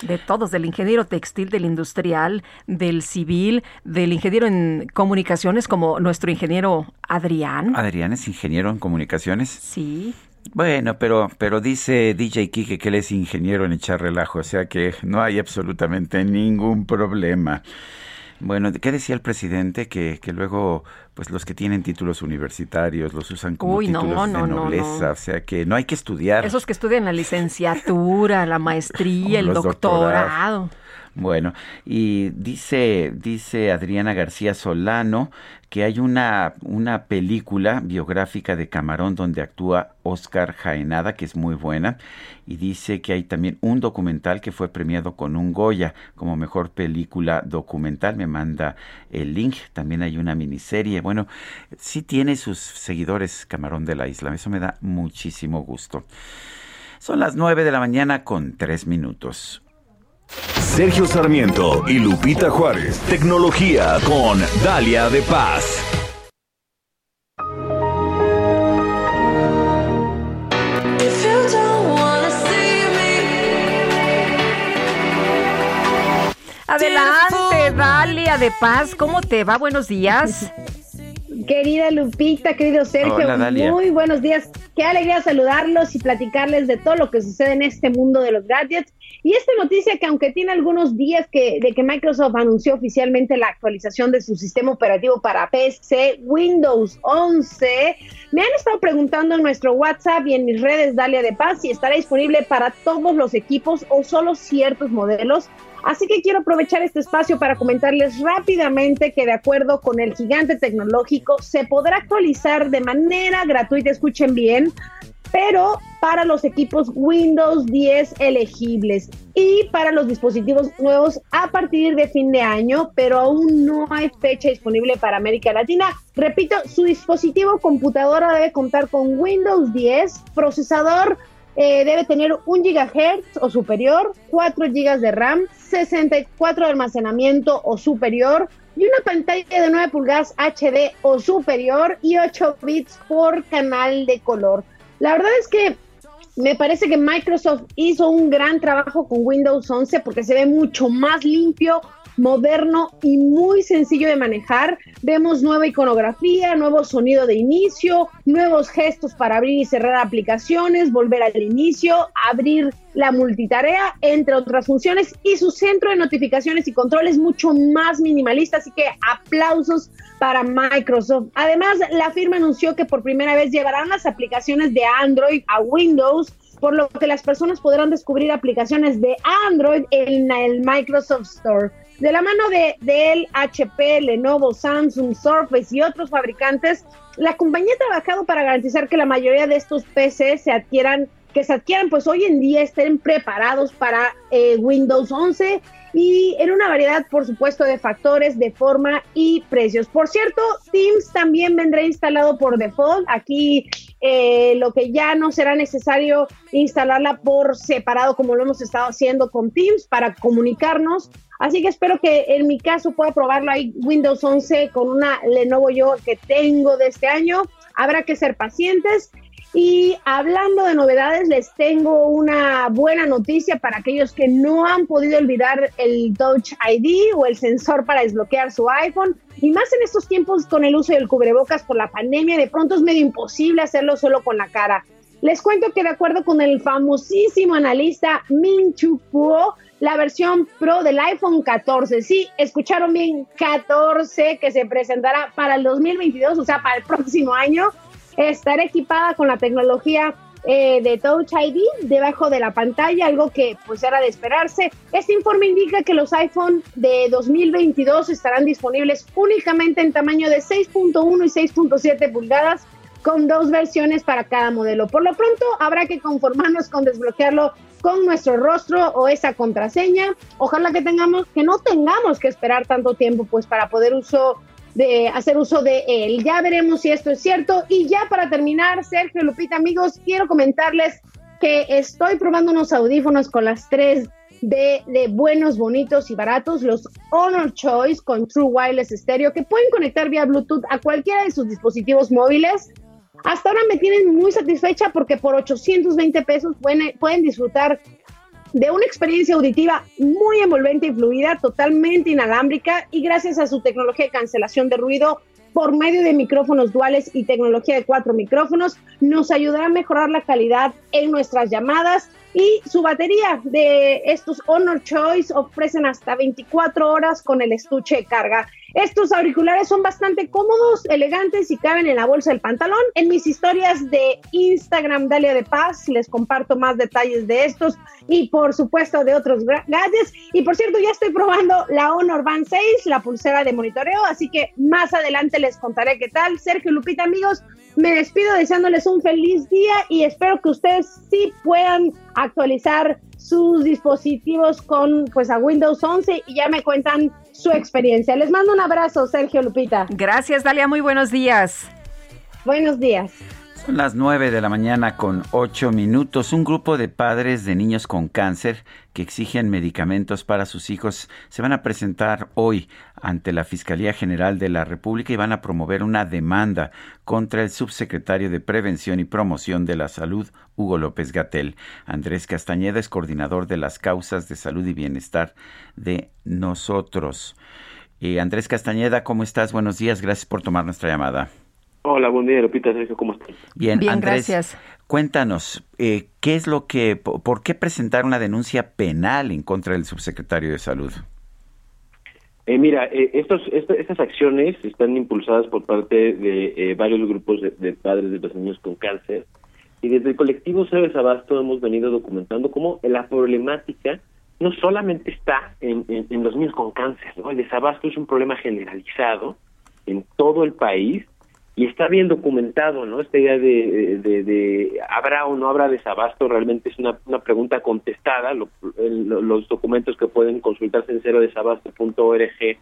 De todos, del ingeniero textil, del industrial, del civil, del ingeniero en comunicaciones como nuestro ingeniero Adrián. Adrián es ingeniero en comunicaciones. Sí. Bueno, pero, pero dice DJ Kike que él es ingeniero en echar relajo, o sea que no hay absolutamente ningún problema. Bueno, ¿qué decía el presidente? Que, que luego, pues los que tienen títulos universitarios los usan como títulos de nobleza, o sea que no hay que estudiar. Esos que estudian la licenciatura, la *laughs* maestría, el doctorado. Bueno, y dice, dice Adriana García Solano que hay una, una película biográfica de Camarón donde actúa Oscar Jaenada, que es muy buena, y dice que hay también un documental que fue premiado con un Goya como mejor película documental. Me manda el link. También hay una miniserie. Bueno, sí tiene sus seguidores Camarón de la Isla. Eso me da muchísimo gusto. Son las nueve de la mañana con tres minutos. Sergio Sarmiento y Lupita Juárez. Tecnología con Dalia de Paz. Adelante, Dalia de Paz. ¿Cómo te va? Buenos días. *laughs* Querida Lupita, querido Sergio, muy buenos días. Qué alegría saludarlos y platicarles de todo lo que sucede en este mundo de los gadgets. Y esta noticia que aunque tiene algunos días que, de que Microsoft anunció oficialmente la actualización de su sistema operativo para PC, Windows 11, me han estado preguntando en nuestro WhatsApp y en mis redes Dalia de Paz si estará disponible para todos los equipos o solo ciertos modelos. Así que quiero aprovechar este espacio para comentarles rápidamente que de acuerdo con el gigante tecnológico se podrá actualizar de manera gratuita, escuchen bien, pero para los equipos Windows 10 elegibles y para los dispositivos nuevos a partir de fin de año, pero aún no hay fecha disponible para América Latina. Repito, su dispositivo computadora debe contar con Windows 10, procesador eh, debe tener un GHz o superior, 4 GB de RAM, 64 de almacenamiento o superior y una pantalla de 9 pulgadas HD o superior y 8 bits por canal de color. La verdad es que me parece que Microsoft hizo un gran trabajo con Windows 11 porque se ve mucho más limpio, moderno y muy sencillo de manejar. Vemos nueva iconografía, nuevo sonido de inicio, nuevos gestos para abrir y cerrar aplicaciones, volver al inicio, abrir la multitarea, entre otras funciones, y su centro de notificaciones y controles mucho más minimalista, así que aplausos para Microsoft. Además, la firma anunció que por primera vez llevarán las aplicaciones de Android a Windows, por lo que las personas podrán descubrir aplicaciones de Android en el Microsoft Store. De la mano de Dell, HP, Lenovo, Samsung, Surface y otros fabricantes, la compañía ha trabajado para garantizar que la mayoría de estos PCs se adquieran, que se adquieran, pues hoy en día estén preparados para eh, Windows 11 y en una variedad, por supuesto, de factores, de forma y precios. Por cierto, Teams también vendrá instalado por default. Aquí eh, lo que ya no será necesario instalarla por separado como lo hemos estado haciendo con Teams para comunicarnos. Así que espero que en mi caso pueda probarlo ahí Windows 11 con una Lenovo yo que tengo de este año. Habrá que ser pacientes y hablando de novedades, les tengo una buena noticia para aquellos que no han podido olvidar el Touch ID o el sensor para desbloquear su iPhone. Y más en estos tiempos con el uso del cubrebocas por la pandemia, de pronto es medio imposible hacerlo solo con la cara. Les cuento que de acuerdo con el famosísimo analista Min Chu Kuo, la versión Pro del iPhone 14, sí, escucharon bien, 14 que se presentará para el 2022, o sea, para el próximo año, estará equipada con la tecnología eh, de Touch ID debajo de la pantalla, algo que pues era de esperarse. Este informe indica que los iPhone de 2022 estarán disponibles únicamente en tamaño de 6.1 y 6.7 pulgadas con dos versiones para cada modelo. Por lo pronto habrá que conformarnos con desbloquearlo con nuestro rostro o esa contraseña. Ojalá que tengamos que no tengamos que esperar tanto tiempo pues para poder uso de hacer uso de él. Ya veremos si esto es cierto. Y ya para terminar, Sergio Lupita, amigos, quiero comentarles que estoy probando unos audífonos con las tres de, de, buenos, bonitos y baratos, los Honor Choice con True Wireless Stereo, que pueden conectar vía Bluetooth a cualquiera de sus dispositivos móviles. Hasta ahora me tienen muy satisfecha porque por 820 pesos pueden, disfrutar de una experiencia auditiva muy envolvente y fluida, totalmente inalámbrica y gracias a su tecnología de cancelación de ruido por medio de micrófonos duales y tecnología de cuatro micrófonos, nos ayudará a mejorar la calidad en nuestras llamadas y su batería de estos Honor Choice ofrecen hasta 24 horas con el estuche de carga. Estos auriculares son bastante cómodos, elegantes y caben en la bolsa del pantalón. En mis historias de Instagram Dalia de Paz les comparto más detalles de estos y por supuesto de otros gadgets. Y por cierto, ya estoy probando la Honor Band 6, la pulsera de monitoreo, así que más adelante les contaré qué tal. Sergio Lupita, amigos, me despido deseándoles un feliz día y espero que ustedes sí puedan actualizar sus dispositivos con pues a Windows 11 y ya me cuentan su experiencia. Les mando un abrazo, Sergio Lupita. Gracias, Dalia. Muy buenos días. Buenos días. Son las 9 de la mañana con 8 minutos. Un grupo de padres de niños con cáncer que exigen medicamentos para sus hijos se van a presentar hoy ante la Fiscalía General de la República y van a promover una demanda contra el subsecretario de Prevención y Promoción de la Salud, Hugo López Gatel. Andrés Castañeda es coordinador de las causas de salud y bienestar de nosotros. Eh, Andrés Castañeda, ¿cómo estás? Buenos días, gracias por tomar nuestra llamada. Hola, buen día, Lupita, Sergio, ¿cómo estás? Bien, Bien Andrés, gracias. Cuéntanos, eh, ¿qué es lo que, por qué presentar una denuncia penal en contra del subsecretario de Salud? Eh, mira, eh, estos, estas acciones están impulsadas por parte de eh, varios grupos de, de, padres de los niños con cáncer y desde el colectivo Sabes Abasto hemos venido documentando cómo la problemática no solamente está en, en, en los niños con cáncer, ¿no? El desabasto es un problema generalizado en todo el país y está bien documentado, ¿no? Esta idea de, de, habrá o no habrá desabasto realmente es una, una pregunta contestada. Lo, el, los documentos que pueden consultarse en cerodesabasto.org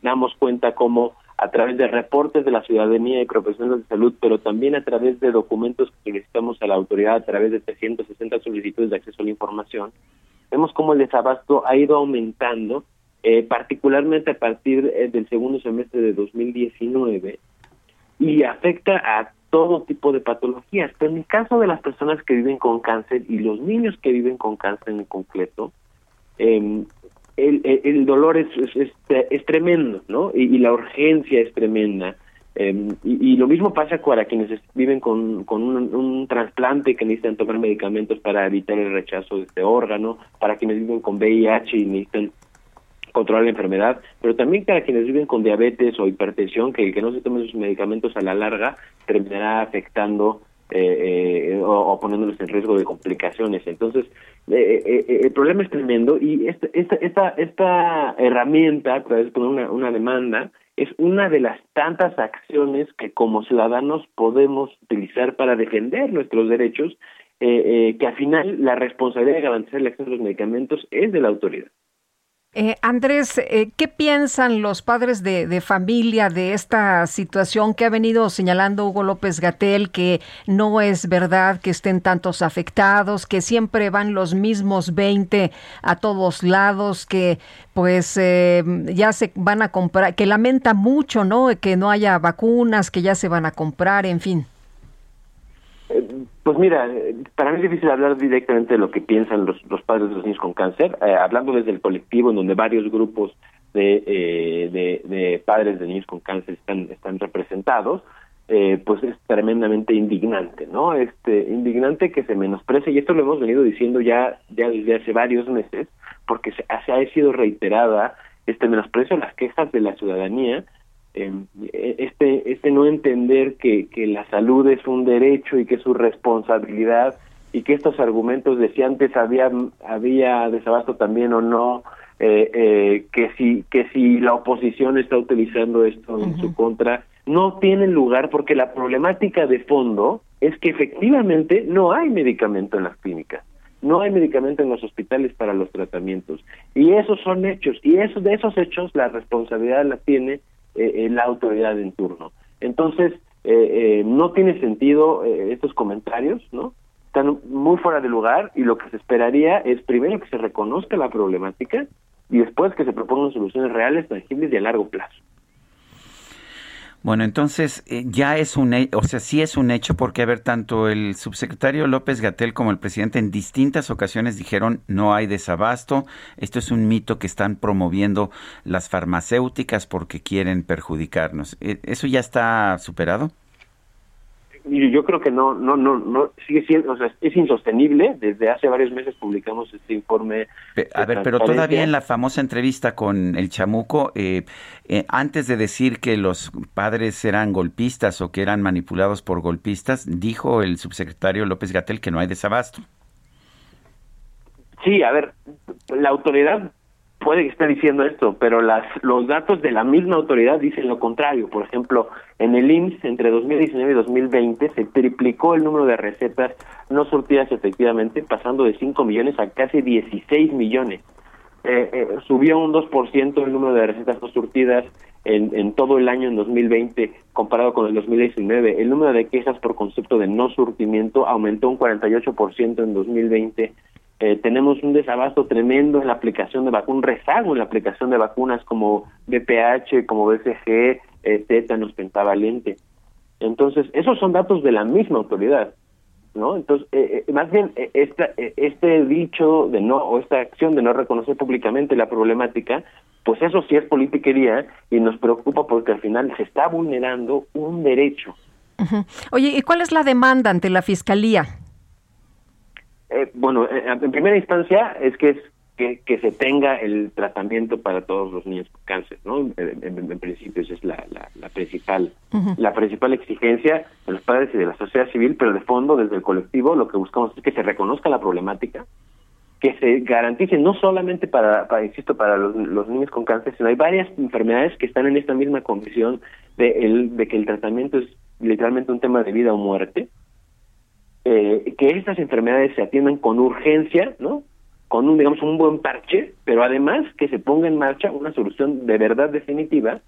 damos cuenta cómo a través de reportes de la ciudadanía y profesionales de salud, pero también a través de documentos que solicitamos a la autoridad a través de 360 solicitudes de acceso a la información, vemos cómo el desabasto ha ido aumentando, eh, particularmente a partir eh, del segundo semestre de 2019 y afecta a todo tipo de patologías. Pero en el caso de las personas que viven con cáncer y los niños que viven con cáncer en concreto, eh, el, el, el, dolor es, es, es, es tremendo, ¿no? Y, y, la urgencia es tremenda. Eh, y, y, lo mismo pasa para quienes viven con, con un, un, trasplante que necesitan tomar medicamentos para evitar el rechazo de este órgano, para quienes viven con VIH y necesitan controlar la enfermedad, pero también para quienes viven con diabetes o hipertensión, que el que no se tomen sus medicamentos a la larga terminará afectando eh, eh, o, o, poniéndoles en riesgo de complicaciones. Entonces, eh, eh, el problema es tremendo y esta, esta, esta, esta herramienta, a través de una, una demanda, es una de las tantas acciones que como ciudadanos podemos utilizar para defender nuestros derechos, que al final la responsabilidad de garantizar el acceso a los medicamentos es de la autoridad. Eh, Andrés, eh, ¿qué piensan los padres de, de, familia de esta situación que ha venido señalando Hugo López Gatel, que no es verdad que estén tantos afectados, que siempre van los mismos 20 a todos lados, que pues eh, ya se van a comprar, que lamenta mucho, ¿no? Que no haya vacunas, que ya se van a comprar, en fin. Pues mira, para mí es difícil hablar directamente de lo que piensan los, los padres de los niños con cáncer, eh, hablando desde el colectivo en donde varios grupos de, eh, de, padres de niños con cáncer están, están representados, eh, pues es tremendamente indignante, ¿no? Este, indignante que se menosprecie, y esto lo hemos venido diciendo ya, ya desde hace varios meses, porque se, se ha sido reiterada este menosprecio a las quejas de la ciudadanía, este este no entender que, que la salud es un derecho y que es su responsabilidad y que estos argumentos de si antes había había desabasto también o no eh, eh, que si que si la oposición está utilizando esto en su contra no tienen lugar porque la problemática de fondo es que efectivamente no hay medicamento en las clínicas no hay medicamento en los hospitales para los tratamientos. Y esos son hechos y eso de esos hechos la responsabilidad la tiene eh, la autoridad en turno entonces eh, no tiene sentido estos comentarios no están muy fuera de lugar y lo que se esperaría es primero que se reconozca la problemática y después que se propongan soluciones reales, tangibles y a largo plazo. Bueno, entonces eh, ya es un, o sea, sí es un hecho porque, a ver, tanto el subsecretario López Gatel como el presidente en distintas ocasiones dijeron no hay desabasto, esto es un mito que están promoviendo las farmacéuticas porque quieren perjudicarnos. ¿E-, ¿Eso ya está superado? Yo creo que no, no, no, no, sigue siendo, o sea, es insostenible. Desde hace varios meses publicamos este informe. A ver, pero todavía en la famosa entrevista con el Chamuco, eh, eh, antes de decir que los padres eran golpistas o que eran manipulados por golpistas, dijo el subsecretario López Gatel que no hay desabasto. Sí, a ver, la autoridad puede que esté diciendo esto, pero las, los datos de la misma autoridad dicen lo contrario. Por ejemplo, en el IMSS entre 2019 y 2020 se triplicó el número de recetas no surtidas efectivamente, pasando de 5 millones a casi 16 millones. Eh, eh, subió un 2% el número de recetas no surtidas en, en todo el año en 2020 comparado con el 2019. El número de quejas por concepto de no surtimiento aumentó un 48% en 2020 eh, tenemos un desabasto tremendo en la aplicación de vacunas, un rezago en la aplicación de vacunas como BPH, como BCG, eh, tétanos, pentavalente. Entonces, esos son datos de la misma autoridad, ¿no? Entonces, eh, eh, más bien, esta, este dicho de no, o esta acción de no reconocer públicamente la problemática, pues eso sí es politiquería y nos preocupa porque al final se está vulnerando un derecho. Oye, ¿y cuál es la demanda ante la Fiscalía? Eh, bueno, eh, en primera instancia es que es que, se tenga el tratamiento para todos los niños con cáncer, ¿no? En, principio esa es la, la, principal la principal exigencia de los padres y de la sociedad civil, pero de fondo desde el colectivo lo que buscamos es que se reconozca la problemática, que se garantice no solamente para, para insisto, para los, los, niños con cáncer, sino hay varias enfermedades que están en esta misma condición de, el, de que el tratamiento es literalmente un tema de vida o muerte eh, que estas enfermedades se atiendan con urgencia, ¿no? Con un, digamos, un buen parche, pero además que se ponga en marcha una solución de verdad definitiva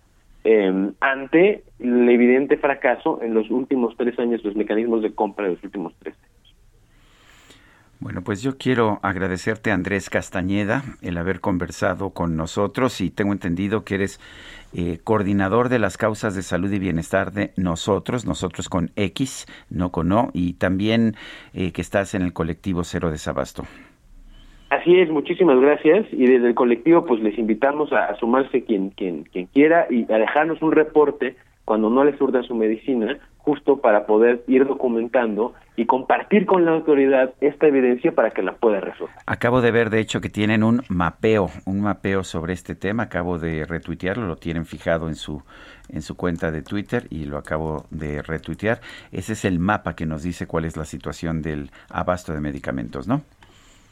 eh, ante el evidente fracaso en los últimos tres años, los mecanismos de compra de los últimos tres años. Bueno, pues yo quiero agradecerte, Andrés Castañeda, el haber conversado con nosotros y tengo entendido que eres eh, coordinador de las causas de salud y bienestar de nosotros, nosotros con X, no con O, y también eh, que estás en el colectivo Cero Desabasto. Así es, muchísimas gracias y desde el colectivo pues les invitamos a, sumarse quien, quien, quien quiera y a dejarnos un reporte cuando no les surda su medicina justo para poder ir documentando y compartir con la autoridad esta evidencia para que la pueda resolver. Acabo de ver, de hecho, que tienen un mapeo, un mapeo sobre este tema. Acabo de retuitearlo, lo tienen fijado en su en su cuenta de Twitter y lo acabo de retuitear. Ese es el mapa que nos dice cuál es la situación del abasto de medicamentos, ¿no?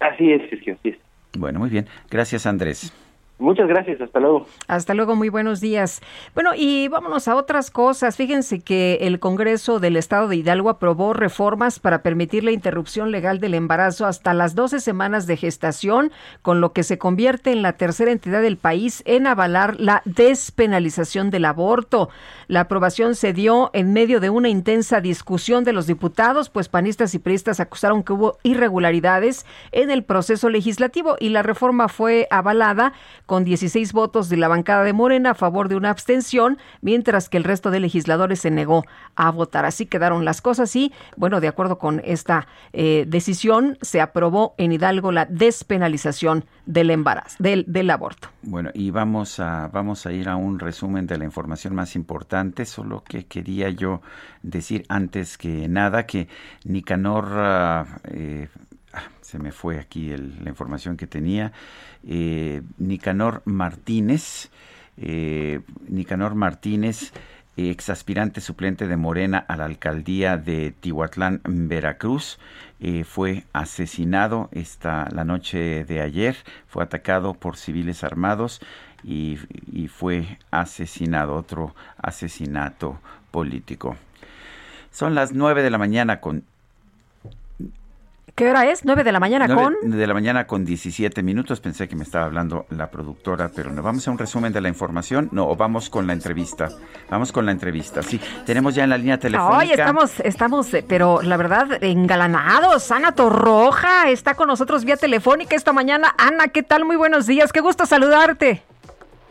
Así es, Sergio, así es. Bueno, muy bien. Gracias, Andrés. Muchas gracias, hasta luego. Hasta luego, muy buenos días. Bueno, y vámonos a otras cosas. Fíjense que el Congreso del Estado de Hidalgo aprobó reformas para permitir la interrupción legal del embarazo hasta las 12 semanas de gestación, con lo que se convierte en la tercera entidad del país en avalar la despenalización del aborto. La aprobación se dio en medio de una intensa discusión de los diputados, pues panistas y priistas acusaron que hubo irregularidades en el proceso legislativo y la reforma fue avalada con 16 votos de la bancada de Morena a favor de una abstención, mientras que el resto de legisladores se negó a votar. Así quedaron las cosas y, bueno, de acuerdo con esta eh, decisión, se aprobó en Hidalgo la despenalización del embarazo, del, aborto. Bueno, y vamos a, vamos a ir a un resumen de la información más importante, solo que quería yo decir antes que nada que Nicanor... Eh, se me fue aquí la información que tenía. Eh, Nicanor Martínez, eh, Nicanor Martínez exaspirante suplente de Morena a la alcaldía de Tihuatlán, Veracruz, eh, fue asesinado esta la noche de ayer, fue atacado por civiles armados y, y fue asesinado, otro asesinato político. Son las nueve de la mañana con ¿Qué hora es? ¿9 de la mañana con? De la mañana con 17 minutos. Pensé que me estaba hablando la productora, pero no. Vamos a un resumen de la información. No, vamos con la entrevista. Vamos con la entrevista. Sí, tenemos ya en la línea telefónica. Hoy estamos, estamos, eh, pero la verdad, engalanados. Ana Torroja está con nosotros vía telefónica esta mañana. Ana, ¿qué tal? Muy buenos días. Qué gusto saludarte.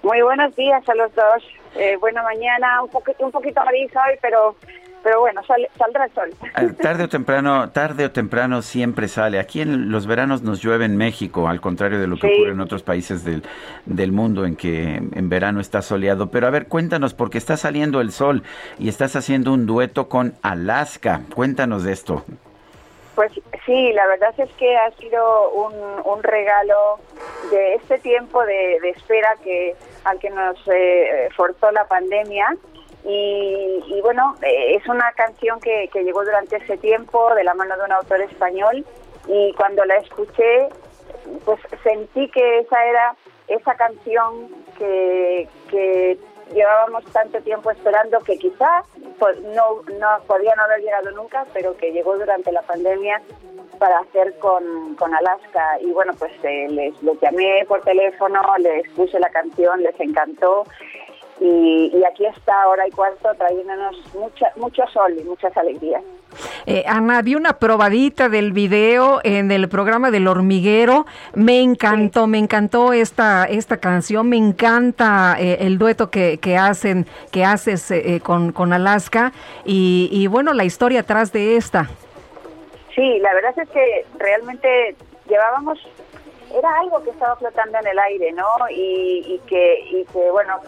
Muy buenos días a los dos. Eh, buena mañana, un poquito, un poquito gris hoy, pero pero bueno, saldrá el sol. Ah, tarde o temprano, tarde o temprano siempre sale. Aquí en los veranos nos llueve en México, al contrario de lo que ocurre en otros países del, del mundo en que en verano está soleado. Pero a ver, cuéntanos, porque está saliendo el sol y estás haciendo un dueto con Alaska. Cuéntanos de esto. Pues sí, la verdad es que ha sido un, un regalo de este tiempo de, espera que al que nos eh, forzó la pandemia y, bueno, eh, es una canción que, llegó durante ese tiempo de la mano de un autor español y cuando la escuché, pues sentí que esa era esa canción que, llevábamos tanto tiempo esperando que quizás no, no podía no haber llegado nunca, pero que llegó durante la pandemia para hacer con, con Alaska. Y bueno, pues eh, les, les llamé por teléfono, les puse la canción, les encantó y, aquí está hora y cuarto trayéndonos mucha, mucho sol y muchas alegrías. Eh, Ana, vi una probadita del video en el programa del hormiguero. Me encantó, me encantó esta, esta canción, me encanta eh, el dueto que, que, hacen, que haces eh, con, con Alaska y, y bueno, la historia atrás de esta. Sí, la verdad es que realmente llevábamos era algo que estaba flotando en el aire, ¿no? Y, y, que, y que, bueno,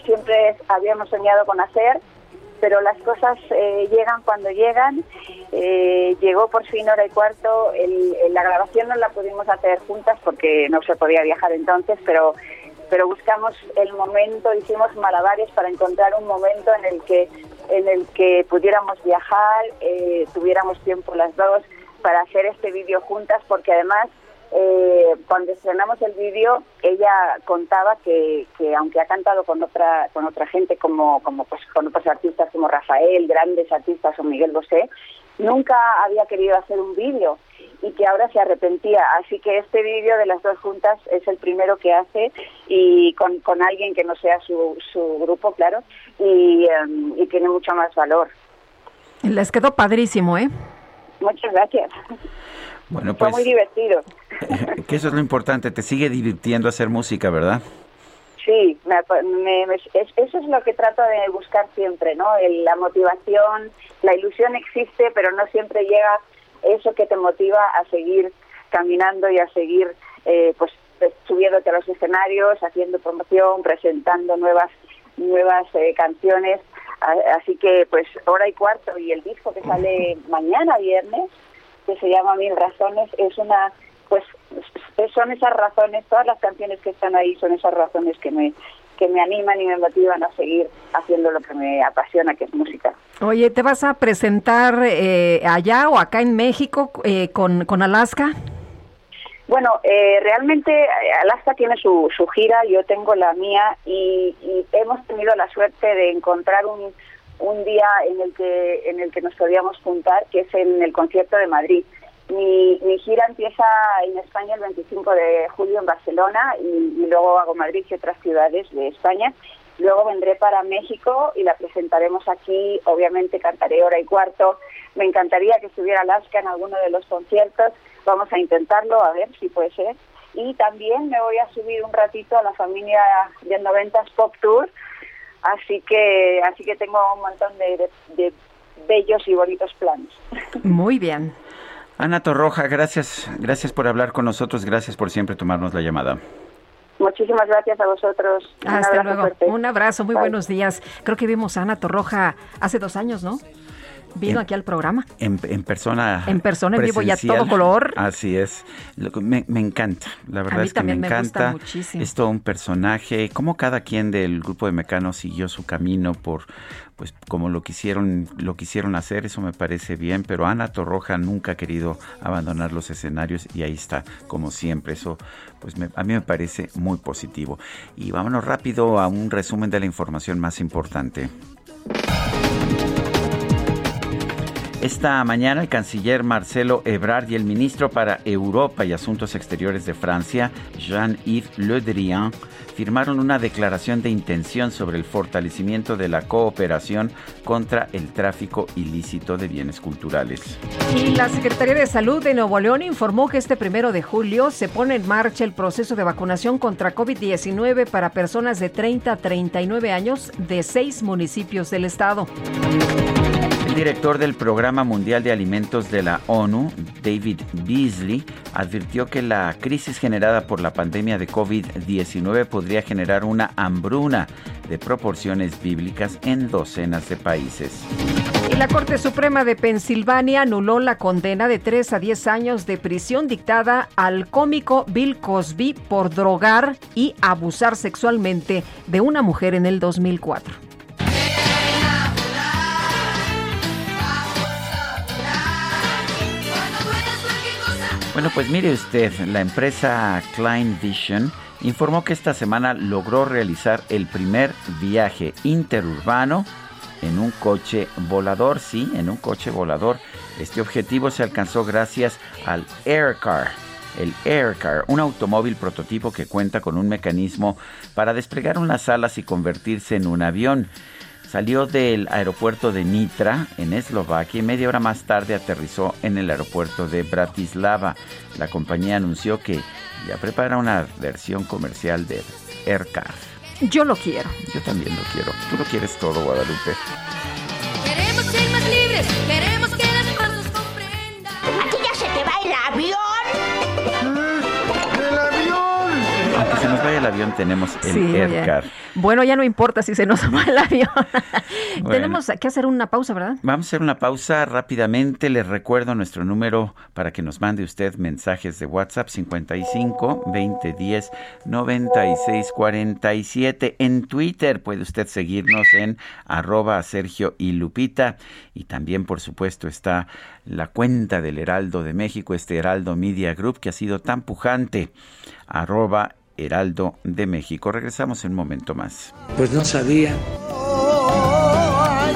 siempre habíamos soñado con hacer, pero las cosas eh, llegan cuando llegan. Eh, llegó por fin hora y cuarto. la grabación no la pudimos hacer juntas porque no se podía viajar entonces, pero pero buscamos el momento, hicimos malabares para encontrar un momento en el que en el que pudiéramos viajar, eh, tuviéramos tiempo las dos para hacer este vídeo juntas, porque además eh, cuando estrenamos el vídeo, ella contaba que, que, aunque ha cantado con otra con otra gente como como pues con otros artistas como Rafael, grandes artistas o Miguel Bosé, nunca había querido hacer un vídeo y que ahora se arrepentía. Así que este vídeo de las dos juntas es el primero que hace y con, con alguien que no sea su, su grupo, claro, y, em, y tiene mucho más valor. Les quedó padrísimo, ¿eh? Muchas gracias. Bueno, pues, Fue muy divertido. *laughs* Que eso es lo importante, te sigue divirtiendo hacer música, ¿verdad? Sí, eso es lo que trato de buscar siempre, ¿no? la motivación, la ilusión existe, pero no siempre llega eso que te motiva a seguir caminando y a seguir, eh, pues, subiéndote a los escenarios, haciendo promoción, presentando nuevas nuevas eh, canciones. Así que, pues, hora y cuarto y el disco que sale *laughs* mañana viernes, que se llama Mil Razones, es una, pues son esas razones, todas las canciones que están ahí son esas razones que me que me animan y me motivan a seguir haciendo lo que me apasiona, que es música. Oye, ¿te vas a presentar eh, allá o acá en México eh, con, con Alaska? Bueno, eh, realmente Alaska tiene su, su gira, yo tengo la mía y, y hemos tenido la suerte de encontrar un, un día en el que en el que nos podíamos juntar, que es en el concierto de Madrid. Mi, gira empieza en España el 25 de julio en Barcelona y, luego hago Madrid y otras ciudades de España. Luego vendré para México y la presentaremos aquí. Obviamente cantaré hora y cuarto. Me encantaría que estuviera Alaska en alguno de los conciertos. Vamos a intentarlo, a ver si puede ser. Y también me voy a subir un ratito a la familia del 90s Pop Tour Así que, así que tengo un montón de, bellos y bonitos planes. *laughs* Muy bien. Ana Torroja, gracias, gracias por hablar con nosotros, gracias por siempre tomarnos la llamada. Muchísimas gracias a vosotros. Hasta luego. Un abrazo, muy buenos días. Creo que vimos a Ana Torroja hace dos años, ¿no? Vino aquí al programa. En, persona. En persona, en vivo y a todo color. Así es. Me, encanta, la verdad es que me encanta. Me es todo un personaje, como cada quien del grupo de Mecanos siguió su camino por pues como lo quisieron lo quisieron hacer eso me parece bien pero Ana Torroja nunca ha querido abandonar los escenarios y ahí está como siempre eso pues a mí me parece muy positivo y vámonos rápido a un resumen de la información más importante esta mañana el canciller Marcelo Ebrard y el ministro para Europa y Asuntos Exteriores de Francia, Jean-Yves Le Drian, firmaron una declaración de intención sobre el fortalecimiento de la cooperación contra el tráfico ilícito de bienes culturales. Y la Secretaría de Salud de Nuevo León informó que este primero de julio se pone en marcha el proceso de vacunación contra COVID-19 para personas de 30 a 39 años de seis municipios del estado director del Programa Mundial de Alimentos de la ONU, David Beasley, advirtió que la crisis generada por la pandemia de COVID-19 podría generar una hambruna de proporciones bíblicas en docenas de países. Y la Corte Suprema de Pensilvania anuló la condena de 3 a 10 años de prisión dictada al cómico Bill Cosby por drogar y abusar sexualmente de una mujer en el 2004. Bueno, pues mire usted, la empresa Klein Vision informó que esta semana logró realizar el primer viaje interurbano en un coche volador, sí, en un coche volador. Este objetivo se alcanzó gracias al Aircar. El Aircar, un automóvil prototipo que cuenta con un mecanismo para desplegar unas alas y convertirse en un avión. Salió del aeropuerto de Nitra, en Eslovaquia, y media hora más tarde aterrizó en el aeropuerto de Bratislava. La compañía anunció que ya prepara una versión comercial de Aircar. Yo lo quiero. Yo también lo quiero. Tú lo quieres todo, Guadalupe. Queremos ser más libres, queremos el avión, tenemos el Aircar. Bueno, ya no importa si se nos va el avión. *laughs* Tenemos que hacer una pausa, ¿verdad? Vamos a hacer una pausa rápidamente. Les recuerdo nuestro número para que nos mande usted mensajes de WhatsApp 55 2010 96 47. En Twitter puede usted seguirnos en arroba Sergio y Lupita. Y también, por supuesto, está la cuenta del Heraldo de México, este Heraldo Media Group que ha sido tan pujante, arroba Heraldo de México. Regresamos en un momento más. Pues no sabía.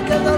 que lo más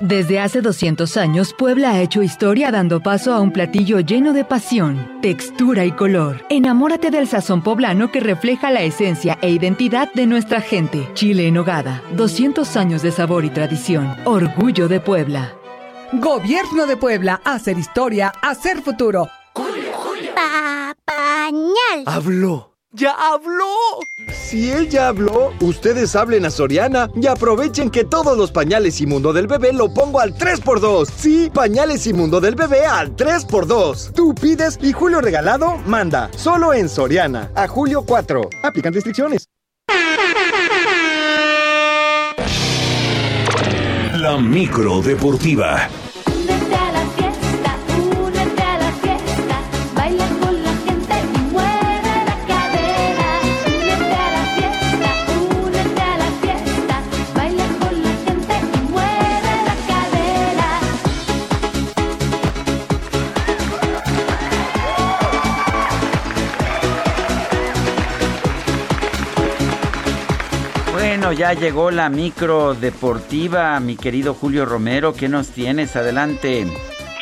Desde hace 200 años, Puebla ha hecho historia dando paso a un platillo lleno de pasión, textura y color. Enamórate del sazón poblano que refleja la esencia e identidad de nuestra gente. Chile en hogada, 200 años de sabor y tradición. Orgullo de Puebla. Gobierno de Puebla, hacer historia, hacer futuro. Julio, Julio. Papañal. Habló. ¡Ya habló! Si él ya habló, ustedes hablen a Soriana y aprovechen que todos los pañales y mundo del bebé lo pongo al 3x2. Sí, pañales y mundo del bebé al 3x2. Tú pides y Julio Regalado manda. Solo en Soriana. A julio 4. Aplican restricciones. La micro deportiva. Bueno, ya llegó la micro deportiva, mi querido Julio Romero. ¿Qué nos tienes? Adelante.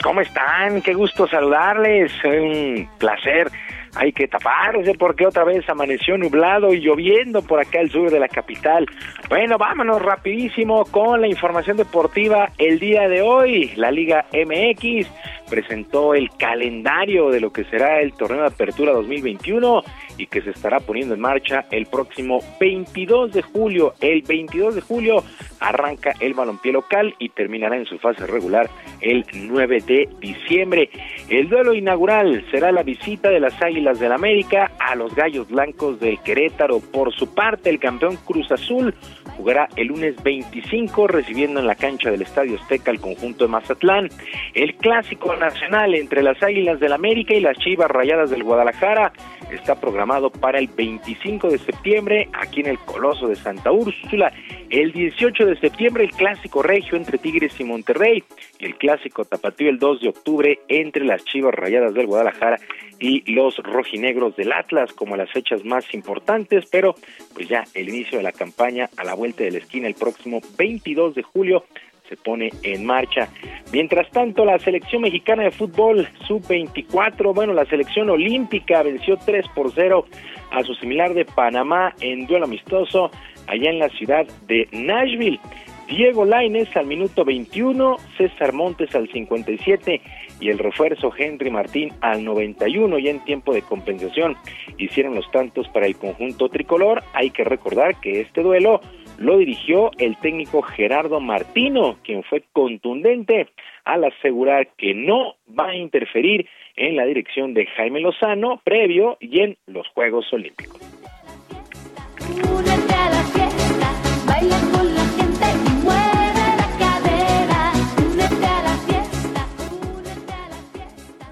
¿Cómo están? Qué gusto saludarles. Un placer hay que taparse porque otra vez amaneció nublado y lloviendo por acá al sur de la capital. Bueno, vámonos rapidísimo con la información deportiva el día de hoy. La Liga MX presentó el calendario de lo que será el torneo de apertura 2021 y que se estará poniendo en marcha el próximo 22 de julio. El 22 de julio arranca el balompié local y terminará en su fase regular el 9 de diciembre. El duelo inaugural será la visita de las Águilas del América a los Gallos Blancos del Querétaro. Por su parte, el campeón Cruz Azul jugará el lunes 25 recibiendo en la cancha del Estadio Azteca el conjunto de Mazatlán. El clásico nacional entre las Águilas del América y las Chivas Rayadas del Guadalajara está programado para el 25 de septiembre aquí en el Coloso de Santa Úrsula. El 18 de septiembre el clásico regio entre Tigres y Monterrey el clásico tapatío el 2 de octubre entre las Chivas Rayadas del Guadalajara y los rojinegros del Atlas como las fechas más importantes, pero pues ya el inicio de la campaña a la vuelta de la esquina el próximo 22 de julio se pone en marcha. Mientras tanto, la selección mexicana de fútbol sub-24, bueno, la selección olímpica venció 3 por 0 a su similar de Panamá en duelo amistoso allá en la ciudad de Nashville. Diego Laines al minuto 21, César Montes al 57 y el refuerzo Henry Martín al 91 y en tiempo de compensación hicieron los tantos para el conjunto tricolor. Hay que recordar que este duelo lo dirigió el técnico Gerardo Martino, quien fue contundente al asegurar que no va a interferir en la dirección de Jaime Lozano previo y en los Juegos Olímpicos.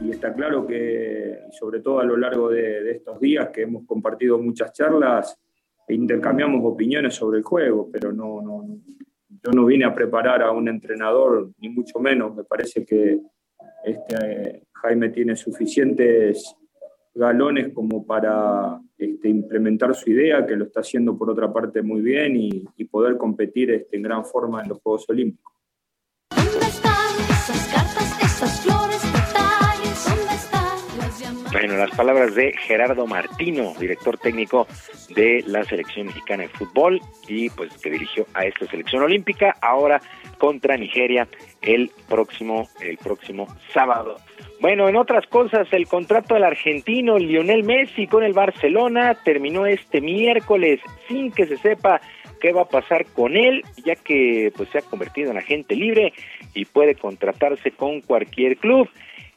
Y está claro que, sobre todo a lo largo de, de estos días que hemos compartido muchas charlas, intercambiamos opiniones sobre el juego, pero no, no, yo no vine a preparar a un entrenador, ni mucho menos. Me parece que este, Jaime tiene suficientes galones como para este, implementar su idea, que lo está haciendo por otra parte muy bien y, poder competir este, en gran forma en los Juegos Olímpicos. Bueno, las palabras de Gerardo Martino, director técnico de la selección mexicana de fútbol y pues que dirigió a esta selección olímpica ahora contra Nigeria el próximo el próximo sábado. Bueno, en otras cosas, el contrato del argentino Lionel Messi con el Barcelona terminó este miércoles sin que se sepa qué va a pasar con él, ya que pues se ha convertido en agente libre y puede contratarse con cualquier club.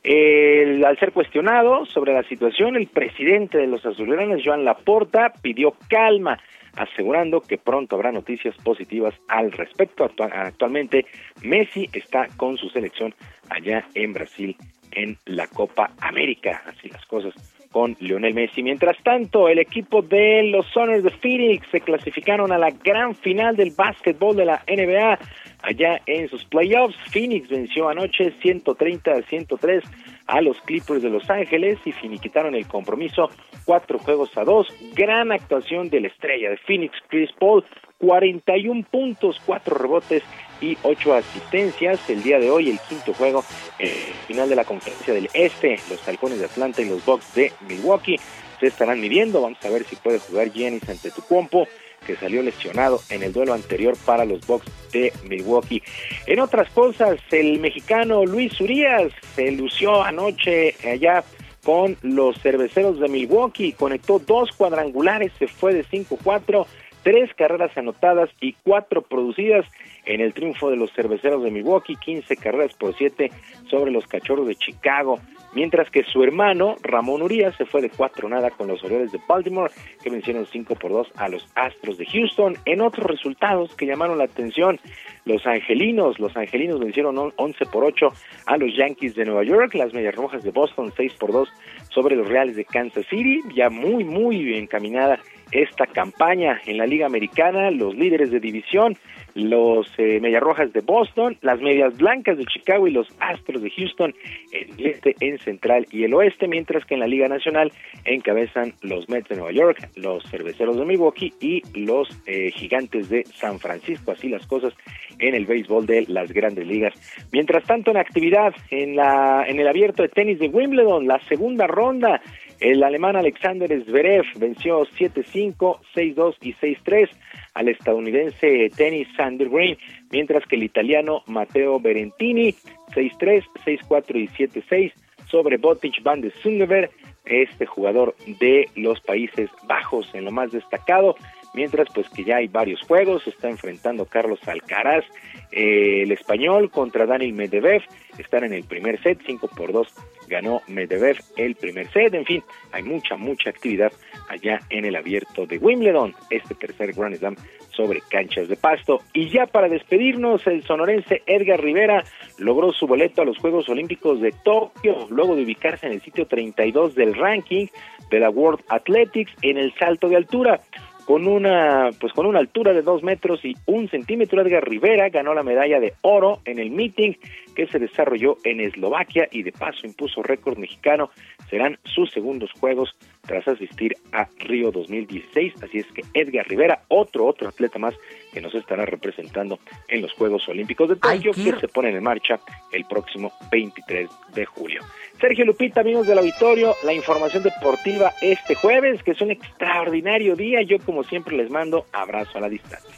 El, al ser cuestionado sobre la situación, el presidente de los azulgranas, Joan Laporta, pidió calma, asegurando que pronto habrá noticias positivas al respecto. actualmente, Messi está con su selección allá en Brasil en la Copa América. Así las cosas con Lionel Messi. Mientras tanto, el equipo de los Soners de Phoenix se clasificaron a la gran final del básquetbol de la NBA allá en sus playoffs. Phoenix venció anoche 130 a 103 a los Clippers de Los Ángeles y finiquitaron el compromiso cuatro juegos a dos. Gran actuación de la estrella de Phoenix, Chris Paul, 41 puntos, cuatro rebotes y ocho asistencias. El día de hoy, el quinto juego, eh, final de la conferencia del Este, los Halcones de Atlanta y los Bucks de Milwaukee se estarán midiendo. Vamos a ver si puede jugar Giannis ante Tucumpo que salió lesionado en el duelo anterior para los Bucks de Milwaukee. En otras cosas, el mexicano Luis Urias se lució anoche allá con los cerveceros de Milwaukee, conectó dos cuadrangulares, se fue de 5-4, tres carreras anotadas y cuatro producidas en el triunfo de los cerveceros de Milwaukee, 15 carreras por 7 sobre los cachorros de Chicago mientras que su hermano Ramón Urias se fue de cuatro nada con los Orioles de Baltimore, que vencieron 5 por 2 a los Astros de Houston. En otros resultados que llamaron la atención, los Angelinos, los Angelinos vencieron 11 por 8 a los Yankees de Nueva York, las Medias Rojas de Boston 6 por 2 sobre los Reales de Kansas City, ya muy muy encaminada esta campaña en la Liga Americana, los líderes de división, los eh, Medias Rojas de Boston, las Medias Blancas de Chicago y los Astros de Houston en el este, en central y el oeste, mientras que en la Liga Nacional encabezan los Mets de Nueva York, los Cerveceros de Milwaukee y los eh, Gigantes de San Francisco. Así las cosas en el béisbol de las grandes ligas. Mientras tanto, en actividad en, la, en el abierto de tenis de Wimbledon, la segunda ronda, el alemán Alexander Zverev venció 7-5, 6-2 y 6-3 al estadounidense Tennis Sander Green, mientras que el italiano Matteo Berentini 6-3, 6-4 y 7-6 sobre Botic van de Sungever, este jugador de los Países Bajos. En lo más destacado mientras pues que ya hay varios juegos, está enfrentando Carlos Alcaraz, eh, el español contra Daniel Medvedev, están en el primer set, 5 por 2 ganó Medvedev el primer set, en fin, hay mucha, mucha actividad allá en el abierto de Wimbledon, este tercer Grand Slam sobre canchas de pasto. Y ya para despedirnos, el sonorense Edgar Rivera logró su boleto a los Juegos Olímpicos de Tokio, luego de ubicarse en el sitio 32 del ranking de la World Athletics en el salto de altura con una pues con una altura de dos metros y un centímetro Edgar Rivera ganó la medalla de oro en el meeting que se desarrolló en Eslovaquia y de paso impuso récord mexicano serán sus segundos juegos tras asistir a Río 2016 así es que Edgar Rivera otro otro atleta más que nos estará representando en los Juegos Olímpicos de Tokio que se ponen en marcha el próximo 23 de julio Sergio Lupita, amigos del auditorio, la información deportiva este jueves, que es un extraordinario día. Yo, como siempre, les mando abrazo a la distancia.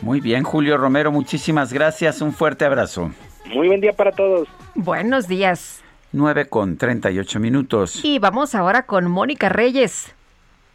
Muy bien, Julio Romero, muchísimas gracias. Un fuerte abrazo. Muy buen día para todos. Buenos días. 9 con 38 minutos. Y vamos ahora con Mónica Reyes.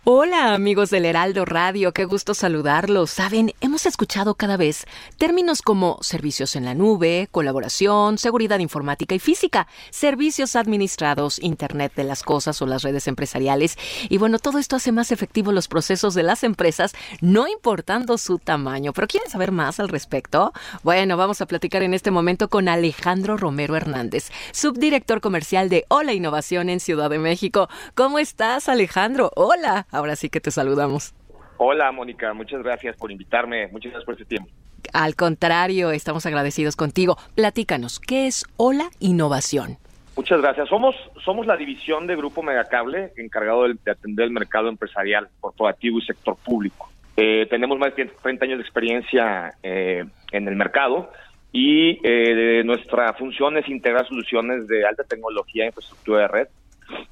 Hola amigos del Heraldo Radio, qué gusto saludarlos. Saben, hemos escuchado cada vez términos como servicios en la nube, colaboración, seguridad informática y física, servicios administrados, Internet de las Cosas o las redes empresariales. Y bueno, todo esto hace más efectivos los procesos de las empresas, no importando su tamaño. ¿Pero quieren saber más al respecto? Bueno, vamos a platicar en este momento con Alejandro Romero Hernández, subdirector comercial de Hola Innovación en Ciudad de México. ¿Cómo estás, Alejandro? Hola. Ahora sí que te saludamos. Hola, Mónica, muchas gracias por invitarme, muchas gracias por este tiempo. Al contrario, estamos agradecidos contigo. Platícanos, ¿qué es Hola Innovación? Muchas gracias. Somos, somos la división de Grupo Megacable encargado de, atender el mercado empresarial, corporativo y sector público. Eh, tenemos más de 30 años de experiencia eh, en el mercado y eh, nuestra función es integrar soluciones de alta tecnología e infraestructura de red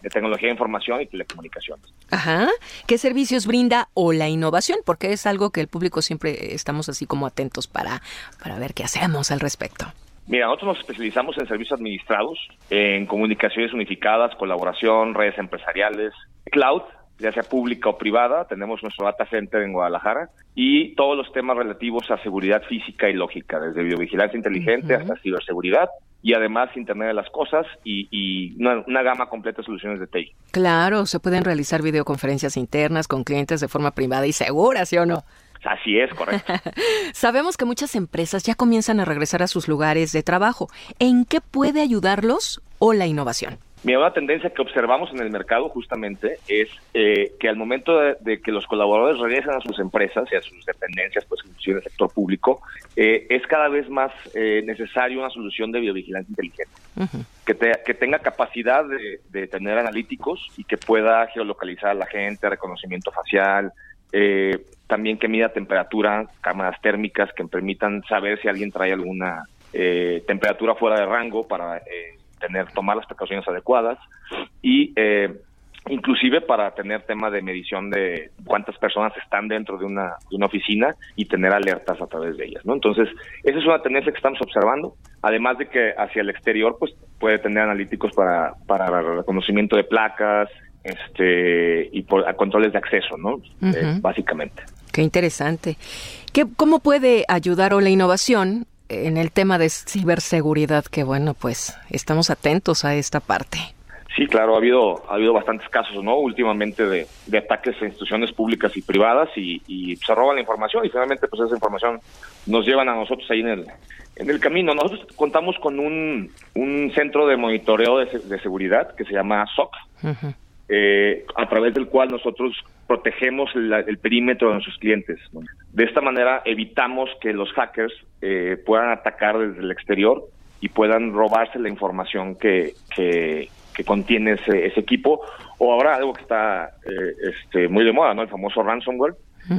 de tecnología de información y telecomunicaciones. Ajá. ¿Qué servicios brinda o la innovación? Porque es algo que el público siempre estamos así como atentos para, para ver qué hacemos al respecto. Mira, nosotros nos especializamos en servicios administrados, en comunicaciones unificadas, colaboración, redes empresariales, cloud, ya sea pública o privada. Tenemos nuestro data center en Guadalajara y todos los temas relativos a seguridad física y lógica, desde biovigilancia inteligente hasta ciberseguridad y además Internet de las Cosas y, una, gama completa de soluciones de TI. Claro, se pueden realizar videoconferencias internas con clientes de forma privada y segura, ¿sí o no? Así es, correcto. *laughs* Sabemos que muchas empresas ya comienzan a regresar a sus lugares de trabajo. ¿En qué puede ayudarlos o la innovación? Mira, una tendencia que observamos en el mercado justamente es eh, que al momento de, que los colaboradores regresen a sus empresas y a sus dependencias, pues inclusive en el sector público, eh, es cada vez más eh, necesario una solución de biovigilancia inteligente, que, que tenga capacidad de, tener analíticos y que pueda geolocalizar a la gente, reconocimiento facial, también que mida temperatura, cámaras térmicas que permitan saber si alguien trae alguna temperatura fuera de rango para tener tomar las precauciones adecuadas y eh, inclusive para tener tema de medición de cuántas personas están dentro de una, de una oficina y tener alertas a través de ellas, ¿no? Entonces, esa es una tendencia que estamos observando, además de que hacia el exterior, pues, puede tener analíticos para, para reconocimiento de placas, este, y por, controles de acceso, ¿no? Eh, básicamente. Qué interesante. ¿Qué, ¿Cómo puede ayudar o la innovación en el tema de ciberseguridad, que bueno, pues estamos atentos a esta parte. Sí, claro, ha habido ha habido bastantes casos, ¿no? Últimamente de, ataques a instituciones públicas y privadas y, se roban la información y finalmente pues esa información nos llevan a nosotros ahí en el en el camino. Nosotros contamos con un, un centro de monitoreo de, seguridad que se llama SOC. Eh, a través del cual nosotros protegemos el perímetro de nuestros clientes. De esta manera evitamos que los hackers eh, puedan atacar desde el exterior y puedan robarse la información que, que, contiene ese, equipo. O ahora algo que está eh, este, muy de moda, ¿no? El famoso ransomware,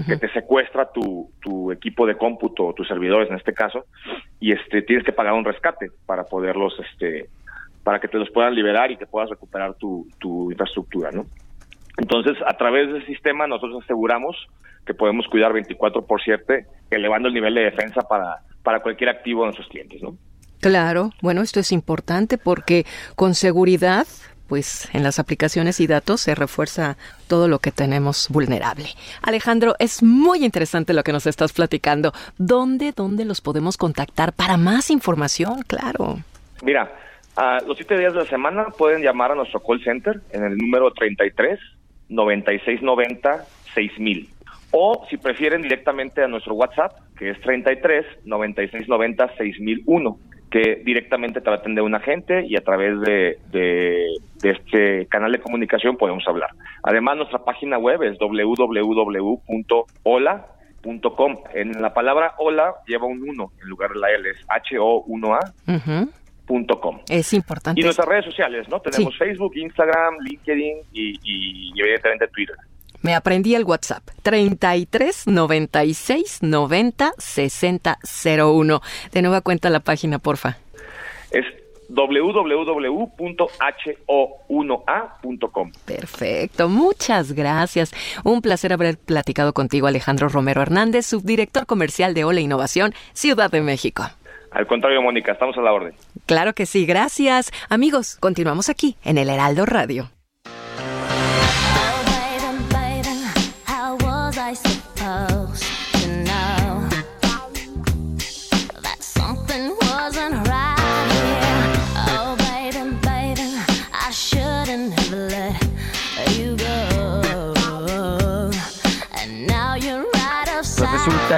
que te secuestra tu, tu equipo de cómputo, tus servidores en este caso, y este tienes que pagar un rescate para poderlos, este, para que te los puedan liberar y que puedas recuperar tu, tu infraestructura, ¿no? Entonces, a través del sistema nosotros aseguramos que podemos cuidar 24 por 7, elevando el nivel de defensa para, para cualquier activo de nuestros clientes, ¿no? Claro, bueno, esto es importante porque con seguridad, pues en las aplicaciones y datos se refuerza todo lo que tenemos vulnerable. Alejandro, es muy interesante lo que nos estás platicando. ¿Dónde, dónde los podemos contactar para más información? Claro. Mira, a los siete días de la semana pueden llamar a nuestro call center en el número 33 9690 6000. O si prefieren directamente a nuestro WhatsApp, que es 33 9690 6001 que directamente a atender un agente y a través de, este canal de comunicación podemos hablar. Además, nuestra página web es www.hola.com. En la palabra hola lleva un 1 en lugar de la L, es H-O-1-A. Es importante. Y nuestras redes sociales, ¿no? Tenemos Facebook, Instagram, LinkedIn y, y evidentemente Twitter. Me aprendí el WhatsApp 33 96 90 60 01. De nueva cuenta la página, porfa. Es www.ho1a.com. Perfecto, muchas gracias. Un placer haber platicado contigo, Alejandro Romero Hernández, subdirector comercial de Ola Innovación, Ciudad de México. Al contrario, Mónica, estamos a la orden. Claro que sí, gracias. Amigos, continuamos aquí en el Heraldo Radio.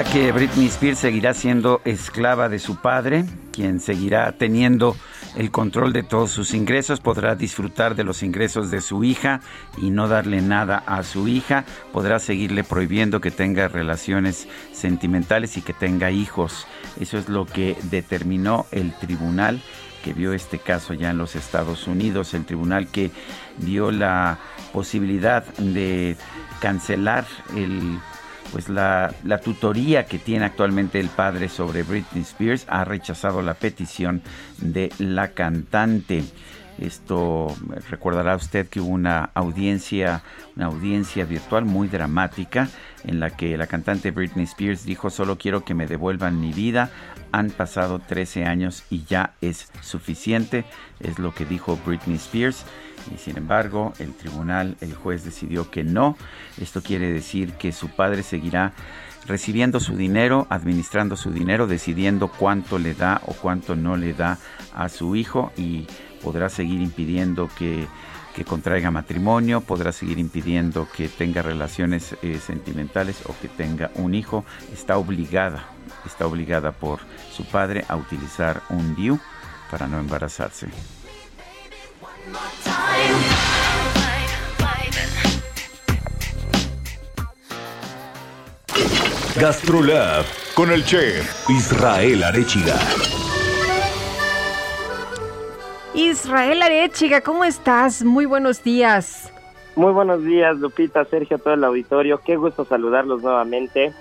Que Britney Spears seguirá siendo esclava de su padre, quien seguirá teniendo el control de todos sus ingresos, podrá disfrutar de los ingresos de su hija y no darle nada a su hija, podrá seguirle prohibiendo que tenga relaciones sentimentales y que tenga hijos. Eso es lo que determinó el tribunal que vio este caso ya en los Estados Unidos, el tribunal que dio la posibilidad de cancelar el pues la, tutoría que tiene actualmente el padre sobre Britney Spears ha rechazado la petición de la cantante. Esto recordará usted que hubo una audiencia, una audiencia virtual muy dramática en la que la cantante Britney Spears dijo solo quiero que me devuelvan mi vida. Han pasado 13 años y ya es suficiente, es lo que dijo Britney Spears y sin embargo el tribunal, el juez decidió que no. Esto quiere decir que su padre seguirá recibiendo su dinero, administrando su dinero, decidiendo cuánto le da o cuánto no le da a su hijo y podrá seguir impidiendo que, contraiga matrimonio, podrá seguir impidiendo que tenga relaciones eh, sentimentales o que tenga un hijo. Está obligada, está obligada por su padre a utilizar un DIU para no embarazarse. Gastrolab con el chef Israel Arechiga. Israel Arechiga, ¿cómo estás? Muy buenos días. Muy buenos días, Lupita, Sergio, todo el auditorio. Qué gusto saludarlos nuevamente.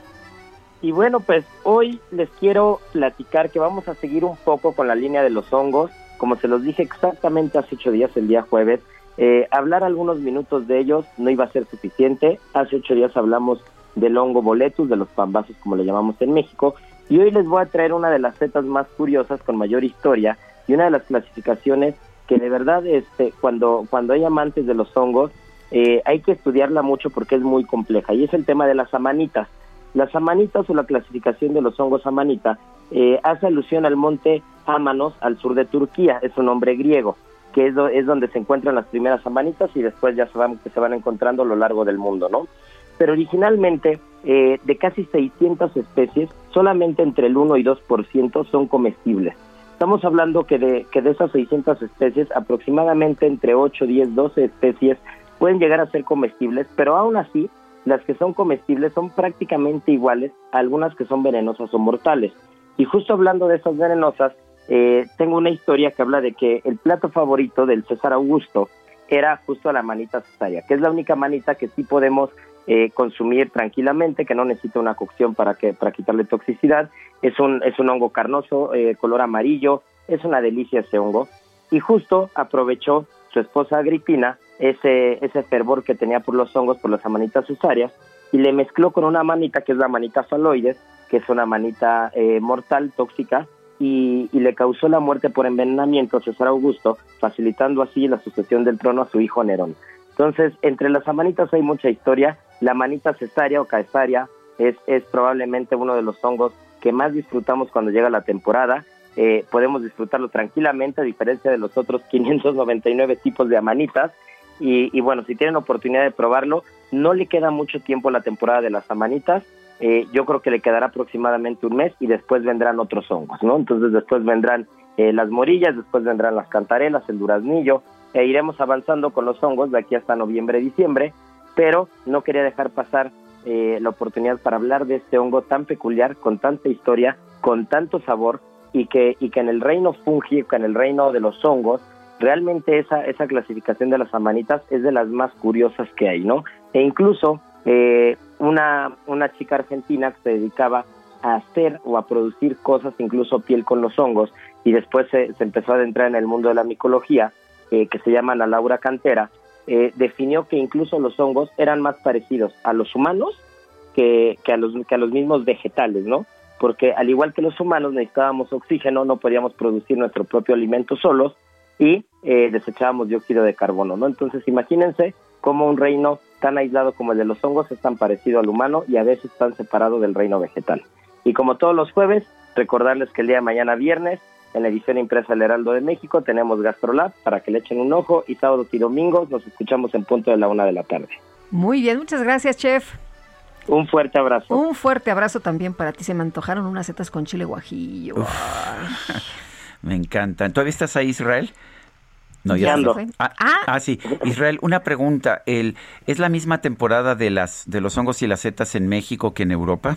Y bueno, pues hoy les quiero platicar que vamos a seguir un poco con la línea de los hongos como se los dije exactamente hace ocho días, el día jueves, eh, hablar algunos minutos de ellos no iba a ser suficiente. Hace ocho días hablamos del hongo boletus, de los pambazos como le llamamos en México, y hoy les voy a traer una de las setas más curiosas con mayor historia y una de las clasificaciones que de verdad este, cuando, cuando hay amantes de los hongos eh, hay que estudiarla mucho porque es muy compleja y es el tema de las amanitas. Las amanitas o la clasificación de los hongos amanita eh, hace alusión al monte Ámanos al sur de Turquía, es un nombre griego, que es, es donde se encuentran las primeras amanitas y después ya se van, se van encontrando a lo largo del mundo, ¿no? Pero originalmente, eh, de casi 600 especies, solamente entre el 1 y 2% son comestibles. Estamos hablando que de, que de esas 600 especies, aproximadamente entre 8, 10, 12 especies pueden llegar a ser comestibles, pero aún así las que son comestibles son prácticamente iguales a algunas que son venenosas o mortales. Y justo hablando de esas venenosas, eh, tengo una historia que habla de que el plato favorito del César Augusto era justo la manita cesárea, que es la única manita que sí podemos eh, consumir tranquilamente, que no necesita una cocción para que para quitarle toxicidad. Es un es un hongo carnoso, eh, color amarillo, es una delicia ese hongo. Y justo aprovechó su esposa Agripina ese ese fervor que tenía por los hongos, por las manitas cesáreas, y le mezcló con una manita que es la manita faloides, que es una manita eh, mortal, tóxica, y, le causó la muerte por envenenamiento a César Augusto, facilitando así la sucesión del trono a su hijo Nerón. Entonces, entre las amanitas hay mucha historia. La manita cesárea o caesaria es, es probablemente uno de los hongos que más disfrutamos cuando llega la temporada. Eh, podemos disfrutarlo tranquilamente, a diferencia de los otros *laughs* 599 tipos de amanitas. Y, y, bueno, si tienen oportunidad de probarlo, no le queda mucho tiempo la temporada de las amanitas. Eh, yo creo que le quedará aproximadamente un mes y después vendrán otros hongos, ¿no? Entonces después vendrán eh, las morillas, después vendrán las cantarelas, el duraznillo, e iremos avanzando con los hongos de aquí hasta noviembre, diciembre, pero no quería dejar pasar eh, la oportunidad para hablar de este hongo tan peculiar, con tanta historia, con tanto sabor, y que, y que en el reino fungi, que en el reino de los hongos, realmente esa, esa clasificación de las amanitas es de las más curiosas que hay, ¿no? E incluso eh, una, una chica argentina que se dedicaba a hacer o a producir cosas, incluso piel con los hongos, y después se, se empezó a adentrar en el mundo de la micología, eh, que se llama la Laura Cantera, eh, definió que incluso los hongos eran más parecidos a los humanos que, que, a los, que a los mismos vegetales, ¿no? Porque al igual que los humanos necesitábamos oxígeno, no podíamos producir nuestro propio alimento solos y eh, desechábamos dióxido de carbono, ¿no? Entonces imagínense cómo un reino tan aislado como el de los hongos es tan parecido al humano y a veces tan separado del reino vegetal. Y como todos los jueves, recordarles que el día de mañana viernes en la edición impresa del Heraldo de México tenemos GastroLab para que le echen un ojo y sábados y domingos nos escuchamos en punto de la una de la tarde. Muy bien, muchas gracias, chef. Un fuerte abrazo. Un fuerte abrazo también para ti. Se me antojaron unas setas con chile guajillo. *laughs* me encantan. ¿Todavía estás ahí, Israel? No, ya no. Ah, ah. ah, sí. Israel, una pregunta. El, ¿Es la misma temporada de, las, de los hongos y las setas en México que en Europa?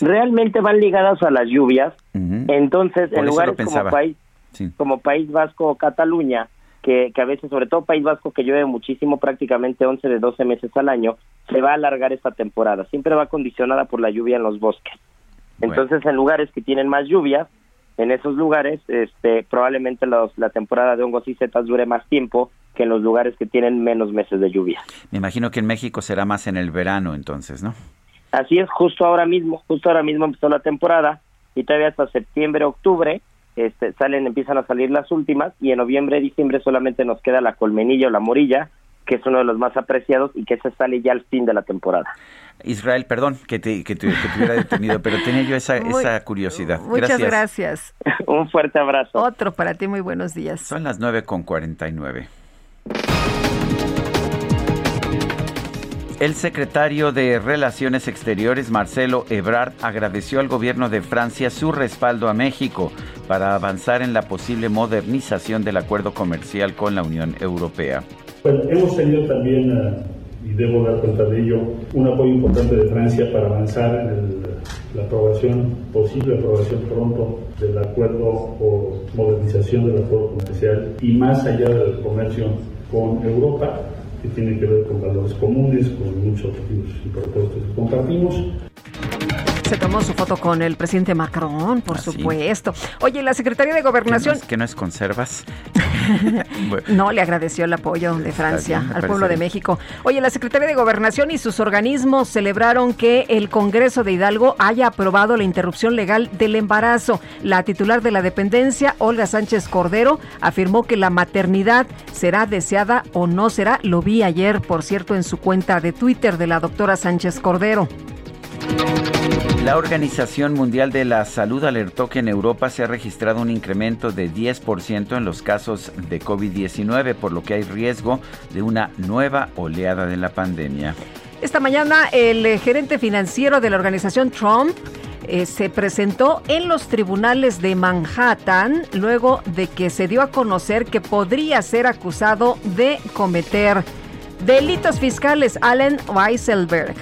Realmente van ligadas a las lluvias. Entonces, en lugares como país, como País Vasco o Cataluña, que, que, a veces, sobre todo País Vasco, que llueve muchísimo, prácticamente 11 de 12 meses al año, se va a alargar esta temporada. Siempre va condicionada por la lluvia en los bosques. Entonces, en lugares que tienen más lluvias, en esos lugares, este, probablemente los, la temporada de hongos y setas dure más tiempo que en los lugares que tienen menos meses de lluvia. Me imagino que en México será más en el verano, entonces, ¿no? Así es, justo ahora mismo, justo ahora mismo empezó la temporada y todavía hasta septiembre, octubre este, salen, empiezan a salir las últimas y en noviembre, diciembre solamente nos queda la colmenilla o la morilla, que es uno de los más apreciados y que se sale ya al fin de la temporada. Israel, perdón que te, que te, hubiera detenido, pero tenía yo esa, esa curiosidad. Muchas gracias. *laughs* Un fuerte abrazo. Otro para ti, muy buenos días. Son las nueve con 49. El secretario de Relaciones Exteriores, Marcelo Ebrard, agradeció al gobierno de Francia su respaldo a México para avanzar en la posible modernización del acuerdo comercial con la Unión Europea. Bueno, hemos tenido también, eh, y debo dar cuenta de ello, un apoyo importante de Francia para avanzar en la aprobación, posible aprobación pronto del acuerdo o modernización del acuerdo comercial y más allá del comercio con Europa que tiene que ver con valores comunes, con muchos objetivos y propósitos que compartimos. Se tomó su foto con el presidente Macron, por ¿Ah, supuesto. Oye, la secretaria de Gobernación. ¿Que no es, conservas? *laughs* no, le agradeció el apoyo de Francia al pueblo de México. Oye, la secretaria de Gobernación y sus organismos celebraron que el Congreso de Hidalgo haya aprobado la interrupción legal del embarazo. La titular de la dependencia, Olga Sánchez Cordero, afirmó que la maternidad será deseada o no será. Lo vi ayer, por cierto, en su cuenta de Twitter de la doctora Sánchez Cordero. La Organización Mundial de la Salud alertó que en Europa se ha registrado un incremento de 10% en los casos de COVID-19, por lo que hay riesgo de una nueva oleada de la pandemia. Esta mañana el eh, gerente financiero de la organización Trump eh, se presentó en los tribunales de Manhattan luego de que se dio a conocer que podría ser acusado de cometer Delitos fiscales, Allen Weisselberg.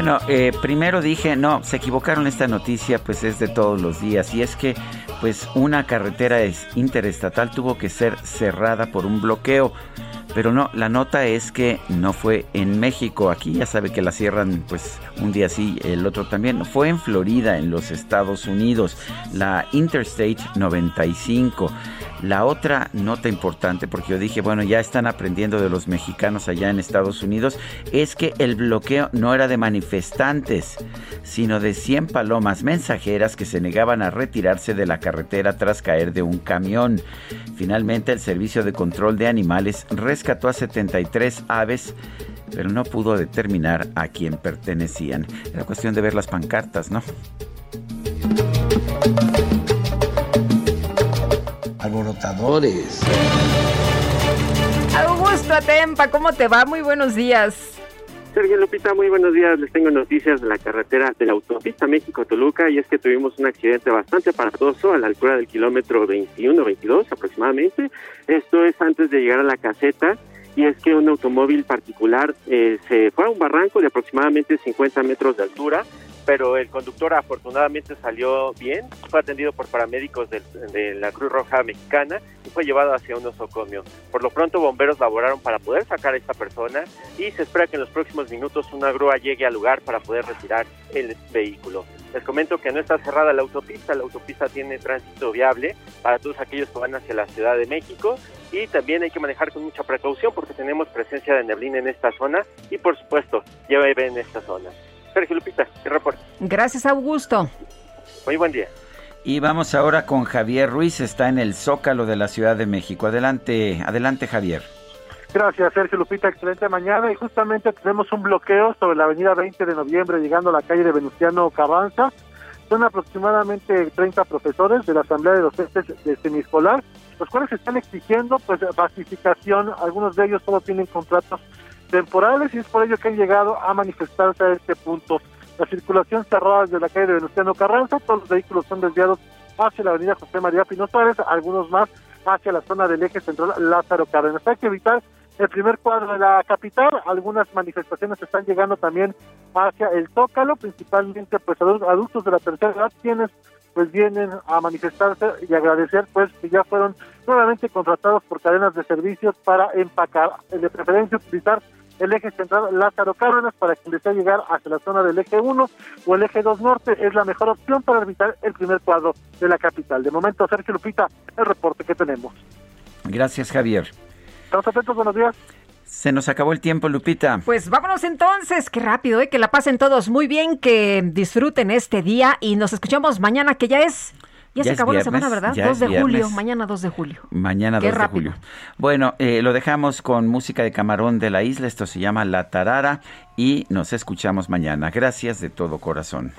Bueno, eh, primero dije, no, se equivocaron esta noticia, pues es de todos los días. Y es que, pues, una carretera interestatal tuvo que ser cerrada por un bloqueo. Pero no, la nota es que no fue en México. Aquí ya sabe que la cierran pues un día sí, el otro también. Fue en Florida, en los Estados Unidos, la Interstate 95. La otra nota importante, porque yo dije, bueno, ya están aprendiendo de los mexicanos allá en Estados Unidos, es que el bloqueo no era de manifestantes, sino de 100 palomas mensajeras que se negaban a retirarse de la carretera tras caer de un camión. Finalmente, el Servicio de Control de Animales rescató a 73 aves pero no pudo determinar a quién pertenecían. Era cuestión de ver las pancartas, ¿no? Alborotadores. Augusto Atempa, ¿cómo te va? Muy buenos días. Sergio Lupita, muy buenos días. Les tengo noticias de la carretera de la autopista México-Toluca y es que tuvimos un accidente bastante aparatoso a la altura del kilómetro 21-22 aproximadamente. Esto es antes de llegar a la caseta y es que un automóvil particular eh, se fue a un barranco de aproximadamente 50 metros de altura pero el conductor afortunadamente salió bien, fue atendido por paramédicos de, la Cruz Roja Mexicana y fue llevado hacia un nosocomio. Por lo pronto bomberos laboraron para poder sacar a esta persona y se espera que en los próximos minutos una grúa llegue al lugar para poder retirar el vehículo. Les comento que no está cerrada la autopista, la autopista tiene tránsito viable para todos aquellos que van hacia la Ciudad de México y también hay que manejar con mucha precaución porque tenemos presencia de neblina en esta zona y por supuesto llueve en esta zona. Sergio Lupita, el reporte. Gracias, Augusto. Muy buen día. Y vamos ahora con Javier Ruiz, está en el Zócalo de la Ciudad de México. Adelante, adelante Javier. Gracias, Sergio Lupita. Excelente mañana. Y justamente tenemos un bloqueo sobre la avenida 20 de noviembre, llegando a la calle de Venustiano Carranza. Son aproximadamente 30 profesores de la Asamblea de Docentes de Semiescolar, los cuales están exigiendo pues pacificación. Algunos de ellos solo tienen contratos temporales y es por ello que han llegado a manifestarse a este punto. La circulación cerrada desde la calle de Venustiano Carranza, todos los vehículos son desviados hacia la avenida José María Pino Suárez, algunos más hacia la zona del eje central Lázaro Cárdenas. Hay que evitar el primer cuadro de la capital, algunas manifestaciones están llegando también hacia el Zócalo, principalmente pues adultos de la tercera edad quienes pues vienen a manifestarse y agradecer pues que ya fueron nuevamente contratados por cadenas de servicios para empacar, de preferencia utilizar el eje central Lázaro Cárdenas para quien desea llegar hacia la zona del eje 1 o el eje 2 norte es la mejor opción para evitar el primer cuadro de la capital. De momento, Sergio Lupita, el reporte que tenemos. Gracias, Javier. Estamos atentos, buenos días. Se nos acabó el tiempo, Lupita. Pues vámonos entonces, qué rápido, ¿eh? que la pasen todos muy bien, que disfruten este día y nos escuchamos mañana, que ya es ya, se acabó la semana, ¿verdad? 2 de julio, mañana 2 de julio. Mañana 2 de julio. Bueno, eh, lo dejamos con música de Camarón de la Isla, esto se llama La Tarara y nos escuchamos mañana. Gracias de todo corazón.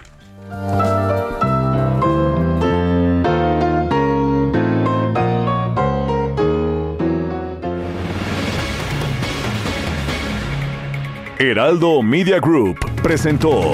Heraldo Media Group presentó